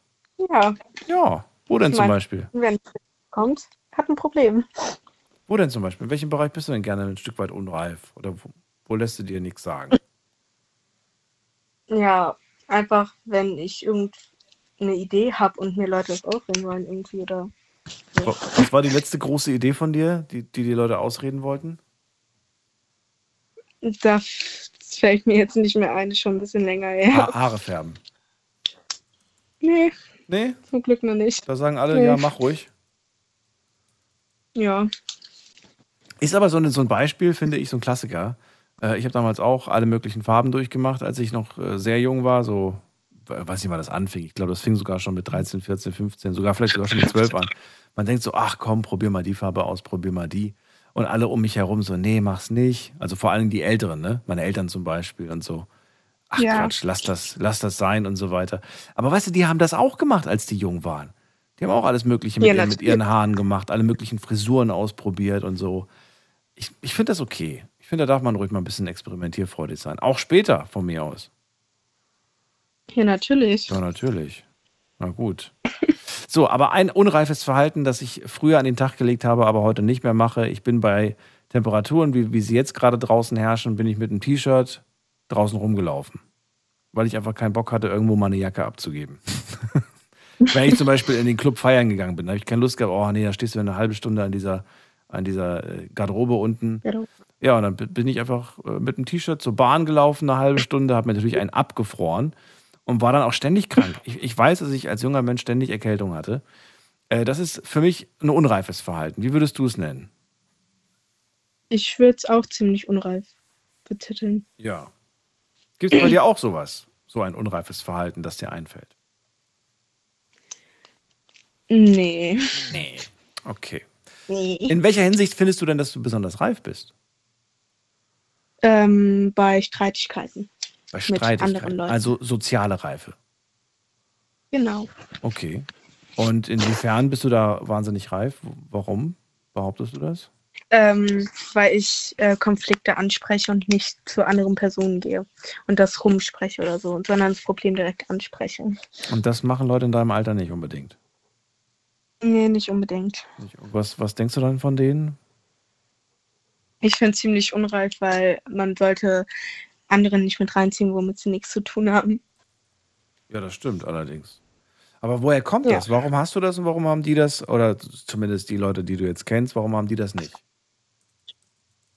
Ja. Ja. Wo denn Ich zum mein, Beispiel? Wenn es kommt, hat ein Problem. Wo denn zum Beispiel? In welchem Bereich bist du denn gerne ein Stück weit unreif? Oder wo, wo lässt du dir nichts sagen? Ja, einfach, wenn ich irgendeine Idee habe und mir Leute das ausreden wollen irgendwie oder. Was war die letzte große Idee von dir, die, die die Leute ausreden wollten? Da fällt mir jetzt nicht mehr ein, ist schon ein bisschen länger her. Ha Haare färben. Nee, Nee? zum Glück noch nicht. Da sagen alle, Nee. ja, mach ruhig. Ja. Ist aber so, eine, so ein Beispiel, finde ich, so ein Klassiker. Äh, ich habe damals auch alle möglichen Farben durchgemacht, als ich noch äh, sehr jung war, so, weiß nicht, wann das anfing. Ich glaube, das fing sogar schon mit 13, 14, 15, sogar vielleicht sogar schon mit 12 an. Man denkt so, ach komm, probier mal die Farbe aus, probier mal die. Und alle um mich herum so, nee, mach's nicht. Also vor allem die Älteren, ne? Meine Eltern zum Beispiel und so. Ach Ja. Quatsch, lass das, lass das sein und so weiter. Aber weißt du, die haben das auch gemacht, als die jung waren. Die haben auch alles Mögliche mit, Ja, ihren, mit ihren Haaren gemacht, alle möglichen Frisuren ausprobiert und so. Ich, ich finde das okay. Ich finde, da darf man ruhig mal ein bisschen experimentierfreudig sein. Auch später von mir aus. Ja, natürlich. Ja, natürlich. Na gut. So, aber ein unreifes Verhalten, das ich früher an den Tag gelegt habe, aber heute nicht mehr mache. Ich bin bei Temperaturen, wie, wie sie jetzt gerade draußen herrschen, bin ich mit einem T-Shirt draußen rumgelaufen. Weil ich einfach keinen Bock hatte, irgendwo mal eine Jacke abzugeben. Wenn ich zum Beispiel in den Club feiern gegangen bin, habe ich keine Lust gehabt, oh nee, da stehst du eine halbe Stunde an dieser, an dieser äh, Garderobe unten. Garderobe. Ja, und dann bi- bin ich einfach äh, mit dem T-Shirt zur Bahn gelaufen, eine halbe Stunde, habe mir natürlich einen abgefroren und war dann auch ständig krank. Ich, ich weiß, dass ich als junger Mensch ständig Erkältung hatte. Äh, das ist für mich ein unreifes Verhalten. Wie würdest du es nennen? Ich würde es auch ziemlich unreif betiteln. Ja. Gibt es bei dir auch sowas? So ein unreifes Verhalten, das dir einfällt? Nee. Nee. Okay. Nee. In welcher Hinsicht findest du denn, dass du besonders reif bist? Ähm, bei Streitigkeiten. Bei Mit anderen Streitigkeiten. Leuten. Also soziale Reife. Genau. Okay. Und inwiefern bist du da wahnsinnig reif? Warum behauptest du das? Ähm, weil ich äh, Konflikte anspreche und nicht zu anderen Personen gehe und das rumspreche oder so, sondern das Problem direkt anspreche. Und das machen Leute in deinem Alter nicht unbedingt. Nee, nicht unbedingt. Was, was denkst du dann von denen? Ich finde es ziemlich unreif, weil man sollte andere nicht mit reinziehen, womit sie nichts zu tun haben. Ja, das stimmt allerdings. Aber woher kommt Ja. das? Warum hast du das und warum haben die das? Oder zumindest die Leute, die du jetzt kennst, warum haben die das nicht?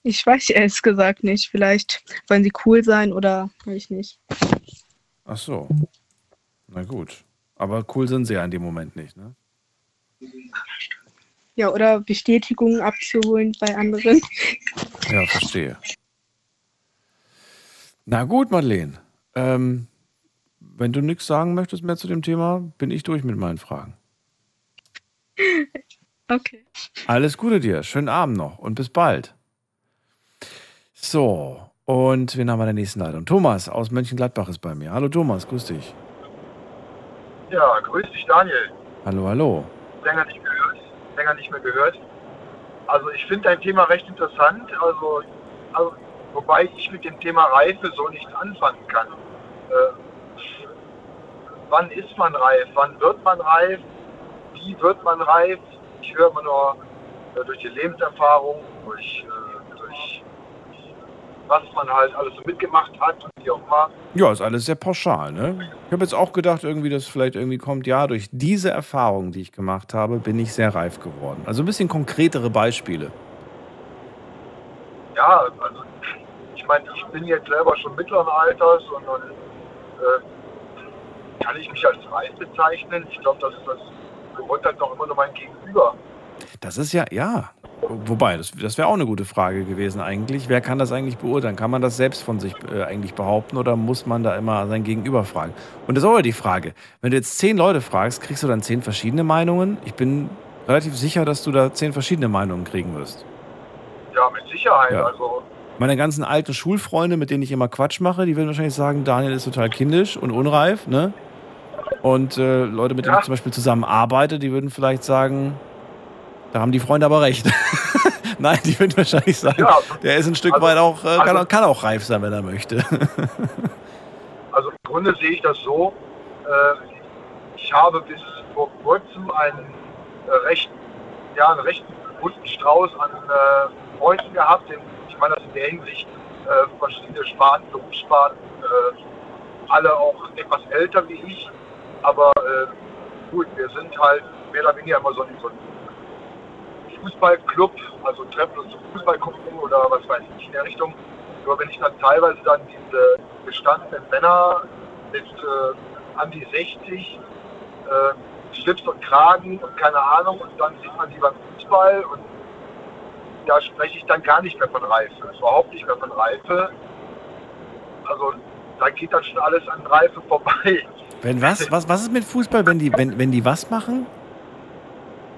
Ich weiß ehrlich gesagt nicht. Vielleicht wollen sie cool sein oder weiß ich nicht. Ach so. Na gut. Aber cool sind sie ja in dem Moment nicht, ne? Ja, oder Bestätigungen abzuholen bei anderen. Ja, verstehe. Na gut, Madeleine. Ähm, wenn du nichts sagen möchtest mehr zu dem Thema, bin ich durch mit meinen Fragen. Okay. Alles Gute dir. Schönen Abend noch und bis bald. So, und wen haben wir in der nächsten Leitung? Thomas aus Mönchengladbach ist bei mir. Hallo Thomas, grüß dich. Ja, grüß dich, Daniel. Hallo, hallo. Länger nicht länger nicht mehr gehört. Also ich finde dein Thema recht interessant, also, also wobei ich mit dem Thema Reife so nichts anfangen kann. Äh, wann ist man reif? Wann wird man reif? Wie wird man reif? Ich höre immer nur äh, durch die Lebenserfahrung, durch, äh, durch was man halt alles so mitgemacht hat und wie auch immer. Ja, ist alles sehr pauschal, ne? Ich habe jetzt auch gedacht, irgendwie, dass vielleicht irgendwie kommt, ja, durch diese Erfahrungen, die ich gemacht habe, bin ich sehr reif geworden. Also ein bisschen konkretere Beispiele. ja, also ich meine, ich bin jetzt selber schon mittleren Alters und dann äh, kann ich mich als reif bezeichnen. Ich glaube, das, das beurteilt doch immer nur mein Gegenüber. Das ist ja, ja. Wobei, das, das wäre auch eine gute Frage gewesen eigentlich. Wer kann das eigentlich beurteilen? Kann man das selbst von sich äh, eigentlich behaupten oder muss man da immer sein Gegenüber fragen? Und das ist auch die Frage. Wenn du jetzt zehn Leute fragst, kriegst du dann zehn verschiedene Meinungen? Ich bin relativ sicher, dass du da zehn verschiedene Meinungen kriegen wirst. Ja, mit Sicherheit. Ja. Also Meine ganzen alten Schulfreunde, mit denen ich immer Quatsch mache, die würden wahrscheinlich sagen, Daniel ist total kindisch und unreif, ne? Und äh, Leute, mit denen Ja. ich zum Beispiel zusammen arbeite, die würden vielleicht sagen, da haben die Freunde aber recht. Nein, die würden wahrscheinlich sagen, Ja, der ist ein Stück also- weit auch, äh, kann, also- auch- kann auch reif sein, wenn er möchte. Also im Grunde sehe ich das so, äh, ich habe bis vor kurzem einen äh, recht, ja, einen recht bunten Strauß an äh, Freunden gehabt. Den, ich meine das in der Hinsicht äh, verschiedene Sparten, Berufssparten, äh, alle auch etwas älter wie ich. Aber gut, wir sind halt mehr oder weniger immer so ein, so ein Fußballclub, also treffen uns zum Fußball gucken oder was weiß ich in der Richtung. Nur wenn ich dann teilweise dann diese gestandenen Männer mit äh, an die 60, äh, Schlips und Kragen und keine Ahnung und dann sieht man die beim Fußball und da spreche ich dann gar nicht mehr von Reife. Überhaupt nicht mehr von Reife. Also da geht dann schon alles an Reife vorbei. Wenn was? Was, was ist mit Fußball, wenn die, wenn, wenn die was machen?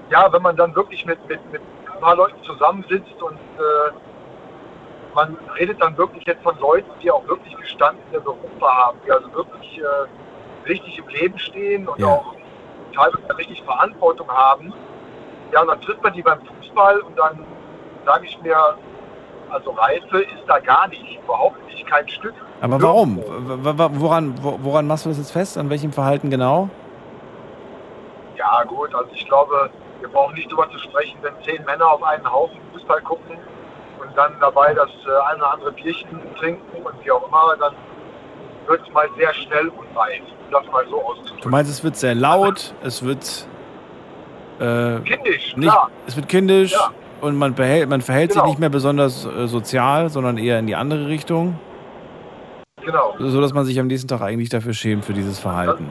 Ja, wenn man dann wirklich mit, mit, mit ein paar Leuten zusammensitzt und äh, man redet dann wirklich jetzt von Leuten, die auch wirklich gestandene Berufe haben, die also wirklich äh, richtig im Leben stehen und Ja. auch teilweise richtig Verantwortung haben. Ja, und dann trifft man die beim Fußball und dann sage ich mir, also Reife ist da gar nicht, überhaupt nicht, kein Stück. Aber warum? Woran, wo- woran machst du das jetzt fest? An welchem Verhalten genau? Ja gut, also ich glaube, wir brauchen nicht darüber zu sprechen, wenn zehn Männer auf einen Haufen Fußball gucken und dann dabei das äh, ein oder andere Bierchen trinken und wie auch immer, dann wird es mal sehr schnell unreif, um das mal so auszudrücken. Du meinst, es wird sehr laut, es wird äh, Kindisch, nicht, klar. es wird kindisch Ja. und man, behält, man verhält Genau. sich nicht mehr besonders äh, sozial, sondern eher in die andere Richtung, Genau. so dass man sich am nächsten Tag eigentlich dafür schämt für dieses Verhalten.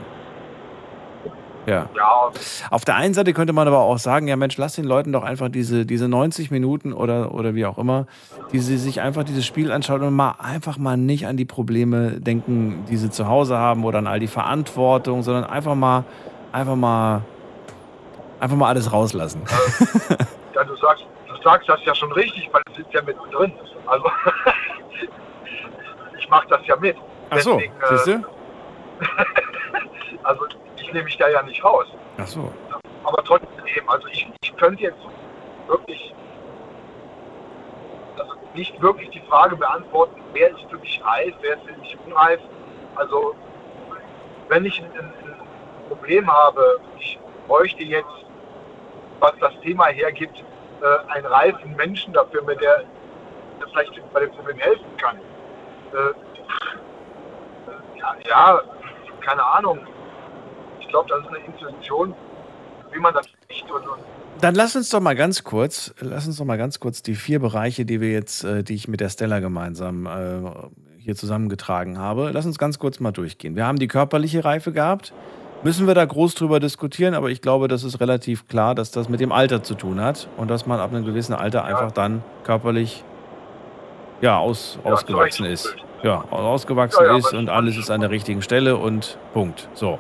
Ja. Ja, Auf der einen Seite könnte man aber auch sagen, ja Mensch, lass den Leuten doch einfach diese, diese 90 Minuten oder, oder wie auch immer, die sie sich einfach dieses Spiel anschauen und mal einfach mal nicht an die Probleme denken, die sie zu Hause haben oder an all die Verantwortung, sondern einfach mal, einfach mal, einfach mal alles rauslassen. ja du, sagst, du sagst das ja schon richtig, weil es sitzt ja mittendrin. Also ich mache das ja mit. Ach so, Deswegen, äh, siehst du? Also ich nehme mich da ja nicht raus. Ach so. Aber trotzdem, also ich, ich könnte jetzt wirklich also nicht wirklich die Frage beantworten, wer ist für mich reif, wer ist für mich unreif. Also wenn ich ein, ein ein Problem habe, ich bräuchte jetzt, was das Thema hergibt, äh, einen reifen Menschen dafür, mit der, der vielleicht bei dem Problem helfen kann. Äh, ja, ja, keine Ahnung. Ich glaube, das ist eine Intuition, wie man das nicht und, und Dann lass uns doch mal ganz kurz, lass uns doch mal ganz kurz die vier Bereiche, die wir jetzt, äh, die ich mit der Stella gemeinsam äh, hier zusammengetragen habe, lass uns ganz kurz mal durchgehen. Wir haben die körperliche Reife gehabt. Müssen wir da groß drüber diskutieren, aber ich glaube, das ist relativ klar, dass das mit dem Alter zu tun hat und dass man ab einem gewissen Alter einfach dann körperlich ja, aus, Ja, ausgewachsen ist. Ja, ausgewachsen Ja, ja, ist und alles ist an der richtigen Stelle und Punkt. So.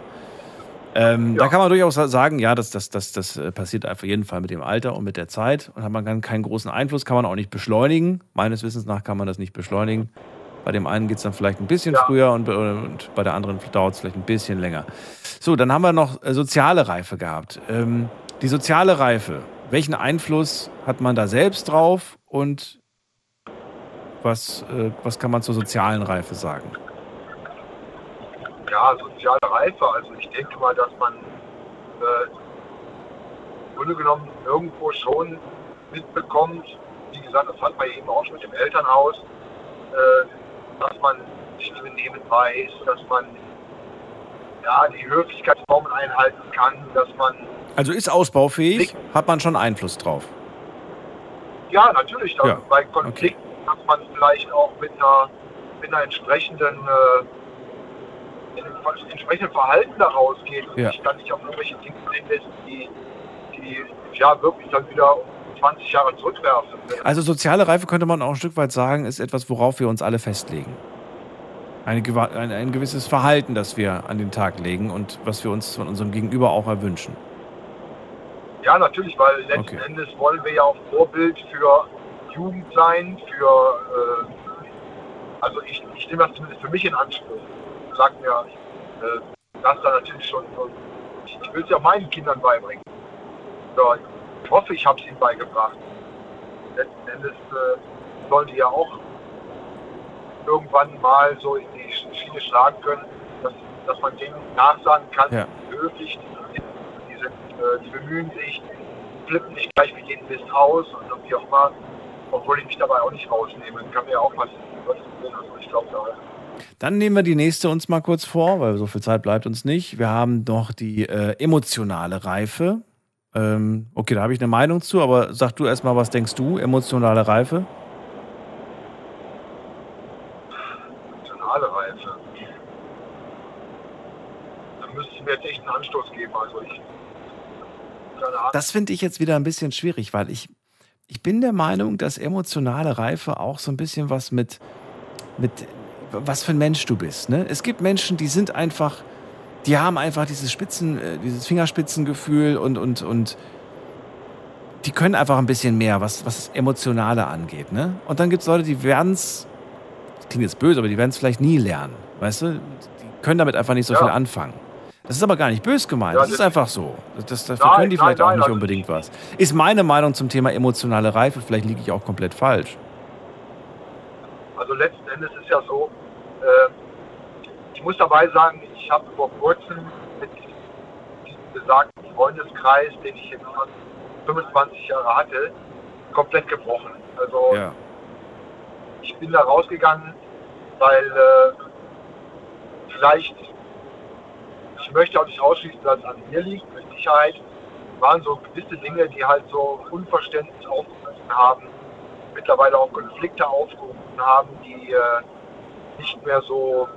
Ähm, Da kann man durchaus sagen, ja, das, das, das, das äh, passiert auf jeden Fall mit dem Alter und mit der Zeit und hat man dann keinen großen Einfluss, kann man auch nicht beschleunigen. Meines Wissens nach kann man das nicht beschleunigen. Bei dem einen geht es dann vielleicht ein bisschen früher und, bei- und bei der anderen dauert es vielleicht ein bisschen länger. So, dann haben wir noch äh, soziale Reife gehabt. Ähm, die soziale Reife, welchen Einfluss hat man da selbst drauf und was, äh, was kann man zur sozialen Reife sagen? Ja, soziale Reife. Also ich denke mal, dass man äh, im Grunde genommen irgendwo schon mitbekommt, wie gesagt, das hat man eben auch schon mit dem Elternhaus, äh, dass man sich zu benehmen weiß, dass man ja, die Höflichkeitsformen einhalten kann, dass man, Also ist ausbaufähig, hat man schon Einfluss drauf. ja, natürlich, Ja, bei Konflikten, dass man vielleicht auch mit einer, mit einer entsprechenden, äh, entsprechenden Verhalten da rausgeht und Ja. sich dann nicht auf irgendwelche Dinge einlässt, die, die ja wirklich dann wieder um 20 Jahre zurückwerfen. Also soziale Reife könnte man auch ein Stück weit sagen, ist etwas, worauf wir uns alle festlegen. Eine, ein, ein gewisses Verhalten, das wir an den Tag legen und was wir uns von unserem Gegenüber auch erwünschen. Ja, natürlich, weil letzten Endes wollen wir ja auch Vorbild für Jugend sein, für, äh, also ich, ich nehme das zumindest für mich in Anspruch. Sag mir, äh, das da natürlich schon, so- ich, ich will es ja meinen Kindern beibringen. Ja, ich hoffe, ich habe es ihnen beigebracht. Letzten Endes äh, sollen die ja auch irgendwann mal so in die Schiene schlagen können, dass, dass man denen nachsagen kann, Ja. höflich die die, sind äh, die bemühen sich, flippen nicht gleich wie jeden Mist aus und wie auch immer, obwohl ich mich dabei auch nicht rausnehme. Kann mir ja auch was, was tun. Also ich glaube, da Dann nehmen wir die nächste uns mal kurz vor, weil so viel Zeit bleibt uns nicht. Wir haben noch die äh, emotionale Reife. Ähm, okay, da habe ich eine Meinung zu, aber sag du erstmal, was denkst du? Emotionale Reife? emotionale Reife. Da müsste ich mir jetzt echt einen Anstoß geben. Also ich. Das finde ich jetzt wieder ein bisschen schwierig, weil ich, ich bin der Meinung, dass emotionale Reife auch so ein bisschen was mit, mit was für ein Mensch du bist. Ne? Es gibt Menschen, die sind einfach, die haben einfach dieses Spitzen, äh, dieses Fingerspitzengefühl und, und, und die können einfach ein bisschen mehr, was, was das Emotionale angeht. Ne? Und dann gibt es Leute, die werden es, klingt jetzt böse, aber die werden es vielleicht nie lernen. Weißt du? Die können damit einfach nicht so Ja. viel anfangen. Das ist aber gar nicht bös gemeint. Ja, das ist das- einfach so. Das, dafür Nein, können die nein, vielleicht auch nein, nicht also unbedingt was. Ist meine Meinung zum Thema emotionale Reife. Vielleicht liege ich auch komplett falsch. Also letzten Endes ist ja so, äh, ich muss dabei sagen, ich habe vor kurzem mit diesem besagten Freundeskreis, den ich jetzt fast 25 Jahre hatte, komplett gebrochen. Also Ja. ich bin da rausgegangen, weil äh, vielleicht, ich möchte auch nicht ausschließen, dass es an mir liegt, mit Sicherheit. Waren so gewisse Dinge, die halt so Unverständnis aufgerufen haben, mittlerweile auch Konflikte aufgerufen haben, die äh, nicht mehr so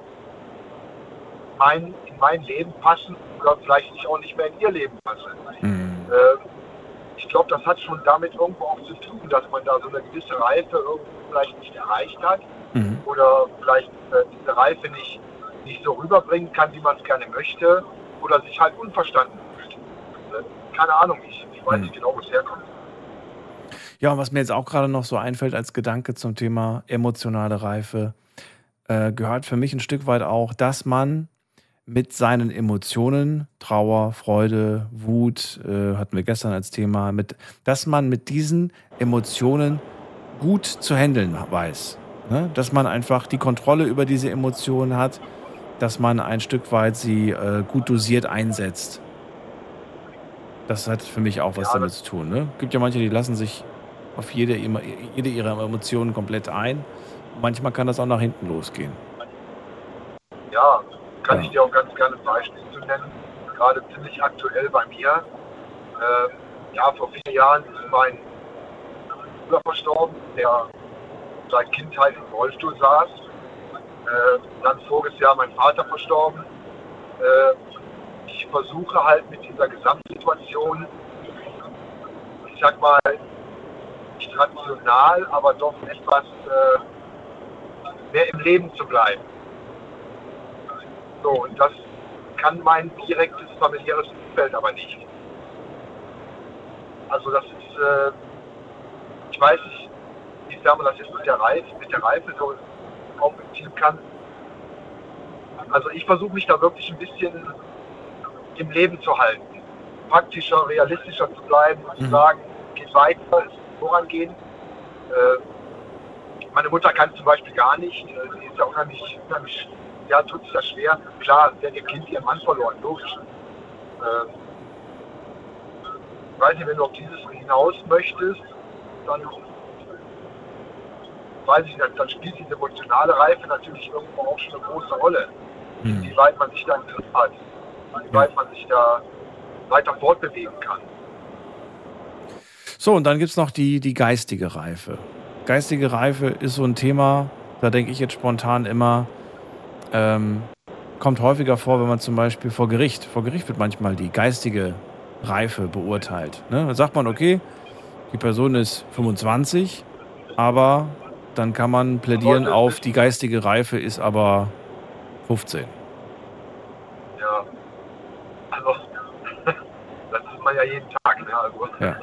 mein, in mein Leben passen oder vielleicht nicht auch nicht mehr in ihr Leben passen. Äh, ich glaube, das hat schon damit irgendwo auch zu tun, dass man da so eine gewisse Reife irgendwo vielleicht nicht erreicht hat oder vielleicht äh, diese Reife nicht, nicht so rüberbringen kann, wie man es gerne möchte oder sich halt unverstanden fühlt. Äh, keine Ahnung, ich, ich weiß nicht genau, wo es herkommt. Ja, und was mir jetzt auch gerade noch so einfällt als Gedanke zum Thema emotionale Reife, äh, gehört für mich ein Stück weit auch, dass man mit seinen Emotionen, Trauer, Freude, Wut, äh, hatten wir gestern als Thema, mit, dass man mit diesen Emotionen gut zu handeln weiß. Ne? Dass man einfach die Kontrolle über diese Emotionen hat, dass man ein Stück weit sie äh, gut dosiert einsetzt. Das hat für mich auch was damit zu tun. Ne? gibt ja manche, die lassen sich auf jede, jede ihrer Emotionen komplett ein. Manchmal kann das auch nach hinten losgehen. Ja, kann Ja. ich dir auch ganz gerne ein Beispiel zu nennen. Gerade ziemlich aktuell bei mir. Ähm, ja, vor vier Jahren ist mein Bruder verstorben, der seit Kindheit im Rollstuhl saß. Äh, dann voriges Jahr mein Vater verstorben. Äh, ich versuche halt mit dieser Gesamtsituation, ich sag mal, nicht rational, aber doch etwas äh, mehr im Leben zu bleiben. So, und das kann mein direktes familiäres Umfeld aber nicht. Also das ist, ich weiß nicht, inwiefern man das jetzt mit der Reife, mit der Reife so aufziehen kann. Also ich versuche mich da wirklich ein bisschen im Leben zu halten. Praktischer, realistischer zu bleiben und zu sagen, geht weiter, es muss vorangehen. Äh, meine Mutter kann zum Beispiel gar nicht, äh, sie ist ja unheimlich, unheimlich ja, tut sich das schwer. Klar, sie hat ihr Kind ihren Mann verloren, logisch. Ähm, weiß nicht, wenn du auf dieses hinaus möchtest, dann weiß ich nicht, dann spielt diese emotionale Reife natürlich irgendwo auch schon eine große Rolle. Wie weit man sich da im Griff hat, wie weit man sich da weiter fortbewegen kann. So, und dann gibt es noch die, die geistige Reife. Geistige Reife ist so ein Thema, da denke ich jetzt spontan immer, ähm, kommt häufiger vor, wenn man zum Beispiel vor Gericht, vor Gericht wird manchmal die geistige Reife beurteilt. Ne? Da sagt man, okay, die Person ist 25, aber dann kann man plädieren auf, die geistige Reife ist aber 15. Ja. Also, das ist man ja jeden Tag. Ne? Also, Ja.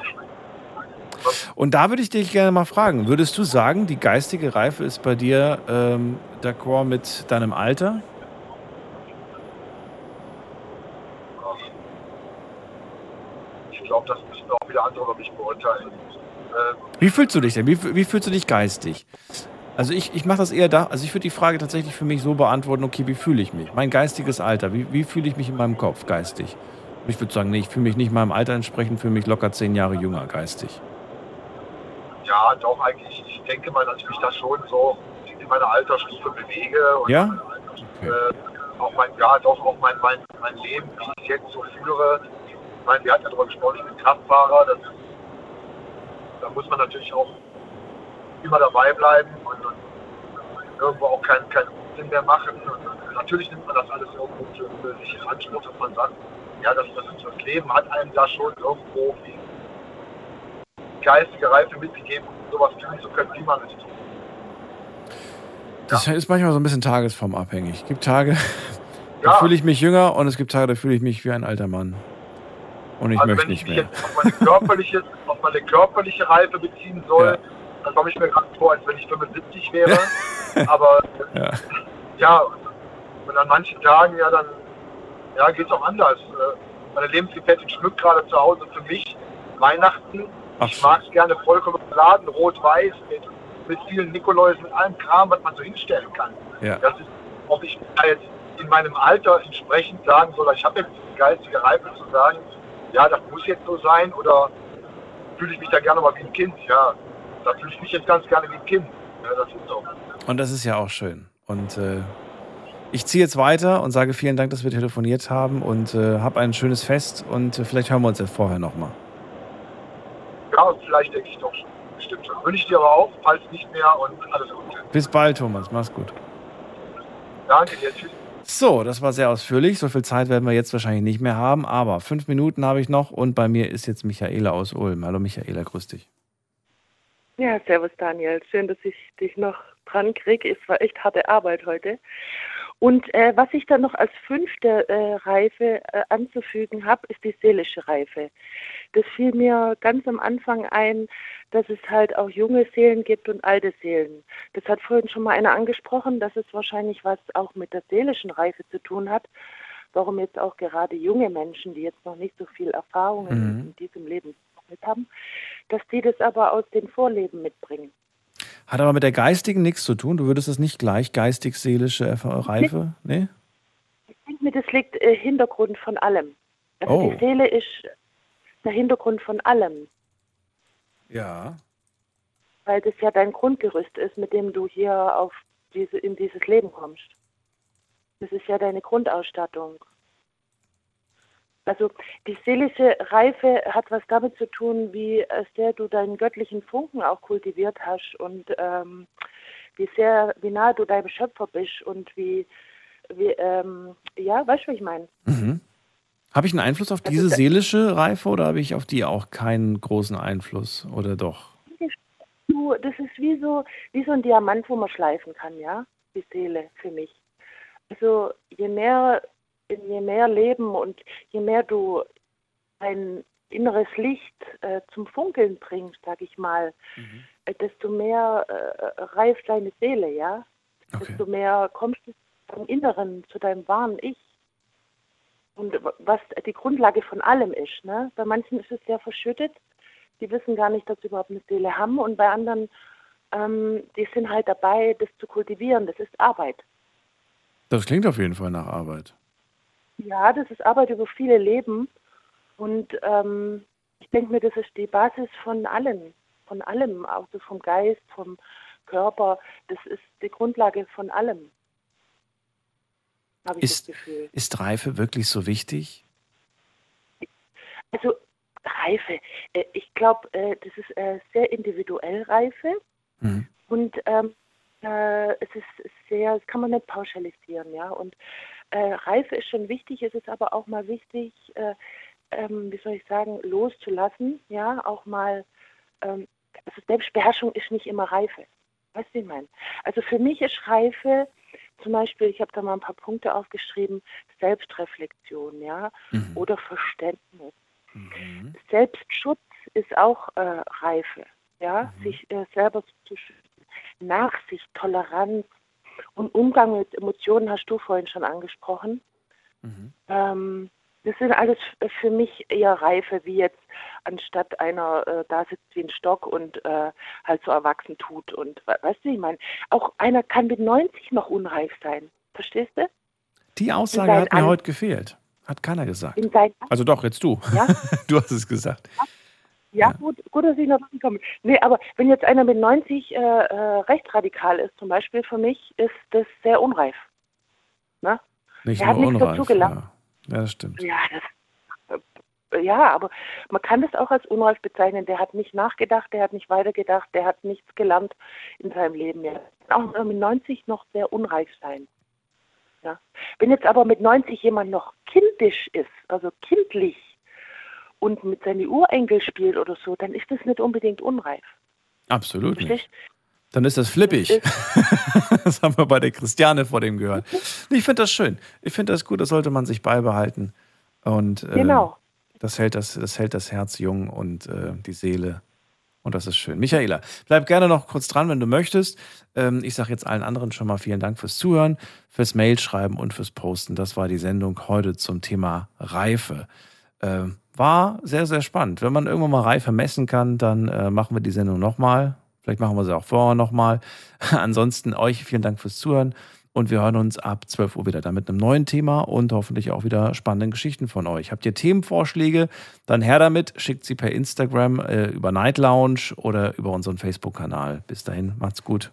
Und da würde ich dich gerne mal fragen, würdest du sagen, die geistige Reife ist bei dir ähm, d'accord mit deinem Alter? Ich glaube, das müssen auch wieder andere über mich beurteilen. Wie fühlst du dich denn? Wie, wie fühlst du dich geistig? Also ich, ich mache das eher da, also ich würde die Frage tatsächlich für mich so beantworten, okay, wie fühle ich mich? Mein geistiges Alter, wie, wie fühle ich mich in meinem Kopf geistig? Und ich würde sagen, nee, ich fühle mich nicht meinem Alter entsprechend, fühle mich locker zehn Jahre jünger geistig. ja, doch eigentlich. Ich denke mal, dass ich mich da schon so in meiner Altersstufe bewege. Und, Ja? Äh, auch mein, ja, doch auch mein, mein, mein Leben, wie ich es jetzt so führe. Ich meine, wir hatten ja darüber gesprochen, ich bin Kraftfahrer. Das, da muss man natürlich auch immer dabei bleiben und, und irgendwo auch keinen keinen Unsinn mehr machen. Und, natürlich nimmt man das alles irgendwo für, für sich in Anspruch, dass man sagt, ja, das, das, das Leben hat einem da schon irgendwo geistige Reife mitgegeben, um sowas fühlen zu können, wie man es tut. Das ist manchmal so ein bisschen tagesformabhängig. Es gibt Tage, da fühle ich mich jünger und es gibt Tage, da fühle ich mich wie ein alter Mann. Und ich also möchte wenn ich nicht mich mehr. jetzt auf meine körperliche, auf meine körperliche Reife beziehen soll, dann komme ich mir gerade vor, als wenn ich 75 wäre. Aber Ja. ja, und an manchen Tagen, ja, dann ja, geht es auch anders. Äh, Meine Lebensgefährtin schmückt gerade zu Hause für mich Weihnachten. ich mag es gerne vollkommen beladen, rot-weiß, mit, mit vielen Nikoläusen, mit allem Kram, was man so hinstellen kann. Ja. Das ist, ob ich jetzt in meinem Alter entsprechend sagen soll, ich habe jetzt die geistige Reife zu sagen, ja, das muss jetzt so sein, oder fühle ich mich da gerne mal wie ein Kind, ja. Da fühle ich mich jetzt ganz gerne wie ein Kind. Ja, das ist so. Und das ist ja auch schön. Und äh, ich ziehe jetzt weiter und sage vielen Dank, dass wir telefoniert haben und äh, hab ein schönes Fest und äh, vielleicht hören wir uns ja vorher nochmal. Ja, vielleicht denke ich doch schon. Bestimmt schon. Wünsche ich dir aber auch, falls nicht mehr und alles Gute. Bis bald, Thomas. Mach's gut. Danke dir. Tschüss. So, das war sehr ausführlich. So viel Zeit werden wir jetzt wahrscheinlich nicht mehr haben, aber fünf Minuten habe ich noch und bei mir ist jetzt Michaela aus Ulm. Hallo Michaela, grüß dich. Ja, servus Daniel. Schön, dass ich dich noch dran kriege. Es war echt harte Arbeit heute. Und äh, was ich dann noch als fünfte äh, Reife äh, anzufügen habe, ist die seelische Reife. Das fiel mir ganz am Anfang ein, dass es halt auch junge Seelen gibt und alte Seelen. Das hat vorhin schon mal einer angesprochen, dass es wahrscheinlich was auch mit der seelischen Reife zu tun hat. Warum jetzt auch gerade junge Menschen, die jetzt noch nicht so viel Erfahrungen Mhm. in diesem Leben haben, dass die das aber aus dem Vorleben mitbringen. Hat aber mit der geistigen nichts zu tun. Du würdest es nicht gleich geistig-seelische Reife? Nee? Ich denke mir, das liegt äh, Hintergrund von allem. Also Oh. die Seele ist der Hintergrund von allem, Ja. weil das ja dein Grundgerüst ist, mit dem du hier auf diese, in dieses Leben kommst. Das ist ja deine Grundausstattung. Also die seelische Reife hat was damit zu tun, wie äh, sehr du deinen göttlichen Funken auch kultiviert hast und ähm, wie sehr, wie nahe du deinem Schöpfer bist und wie, wie ähm, ja, weißt du, was ich meine? Mhm. Habe ich einen Einfluss auf diese seelische Reife oder habe ich auf die auch keinen großen Einfluss? Oder doch? Du, das ist wie so, wie so ein Diamant, wo man schleifen kann, ja, die Seele für mich. Also je mehr, je mehr Leben und je mehr du ein inneres Licht äh, zum Funkeln bringst, sag ich mal, äh, desto mehr äh, reift deine Seele, ja. Desto mehr kommst du zum Inneren, zu deinem wahren Ich. Und was die Grundlage von allem ist, ne? Bei manchen ist es sehr verschüttet, die wissen gar nicht, dass sie überhaupt eine Seele haben und bei anderen, ähm, die sind halt dabei, das zu kultivieren. Das ist Arbeit. Das klingt auf jeden Fall nach Arbeit. Ja, das ist Arbeit über viele Leben und ähm, ich denke mir, das ist die Basis von allem, von allem, also vom Geist, vom Körper. Das ist die Grundlage von allem. Habe ich Ist, das Gefühl. ist Reife wirklich so wichtig? Also Reife, äh, ich glaube, äh, das ist äh, sehr individuell Reife Mhm. und ähm, äh, es ist sehr, das kann man nicht pauschalisieren, ja. Und äh, Reife ist schon wichtig, es ist aber auch mal wichtig, äh, ähm, wie soll ich sagen, loszulassen, ja, auch mal, ähm, also Selbstbeherrschung ist nicht immer Reife. Weißt du, ich meine? Also für mich ist Reife zum Beispiel, ich habe da mal ein paar Punkte aufgeschrieben, Selbstreflexion, ja, oder Verständnis. Selbstschutz ist auch äh, Reife, ja, sich äh, selber zu schützen. Nachsicht, Toleranz und Umgang mit Emotionen hast du vorhin schon angesprochen. Ähm, das sind alles für mich eher Reife, wie jetzt anstatt einer äh, da sitzt wie ein Stock und äh, halt so erwachsen tut. Und we- weißt du, ich meine, auch einer kann mit 90 noch unreif sein. Verstehst du? Die Aussage hat mir An- heute gefehlt. Hat keiner gesagt. Also doch, jetzt du. Ja? Du hast es gesagt. Ja, Gut, gut, dass ich noch rankomme. Nee, aber wenn jetzt einer mit 90 äh, äh, rechtsradikal ist, zum Beispiel für mich, ist das sehr unreif. Ne? Nicht er hat nichts unreif. dazu gelernt. Ja. Ja, das stimmt. Ja, das, äh, ja, aber man kann das auch als unreif bezeichnen. Der hat nicht nachgedacht, der hat nicht weitergedacht, der hat nichts gelernt in seinem Leben. Er kann auch mit 90 noch sehr unreif sein. Ja. Wenn jetzt aber mit 90 jemand noch kindisch ist, also kindlich und mit seinen Urenkel spielt oder so, dann ist das nicht unbedingt unreif. Absolut nicht. Dann ist das flippig. das haben wir bei der Christiane vor dem gehört. Ich finde das schön. Ich finde das gut, das sollte man sich beibehalten. Und äh, Genau. das, hält das, das hält das Herz jung und äh, die Seele. Und das ist schön. Michaela, bleib gerne noch kurz dran, wenn du möchtest. Ähm, ich sage jetzt allen anderen schon mal vielen Dank fürs Zuhören, fürs Mailschreiben und fürs Posten. Das war die Sendung heute zum Thema Reife. Ähm, war sehr, sehr spannend. Wenn man irgendwann mal Reife messen kann, dann äh, machen wir die Sendung nochmal. Vielleicht machen wir sie auch vorher nochmal. Ansonsten euch vielen Dank fürs Zuhören und wir hören uns ab 12 Uhr wieder da mit einem neuen Thema und hoffentlich auch wieder spannenden Geschichten von euch. Habt ihr Themenvorschläge? Dann her damit, schickt sie per Instagram äh, über Night Lounge oder über unseren Facebook-Kanal. Bis dahin, macht's gut.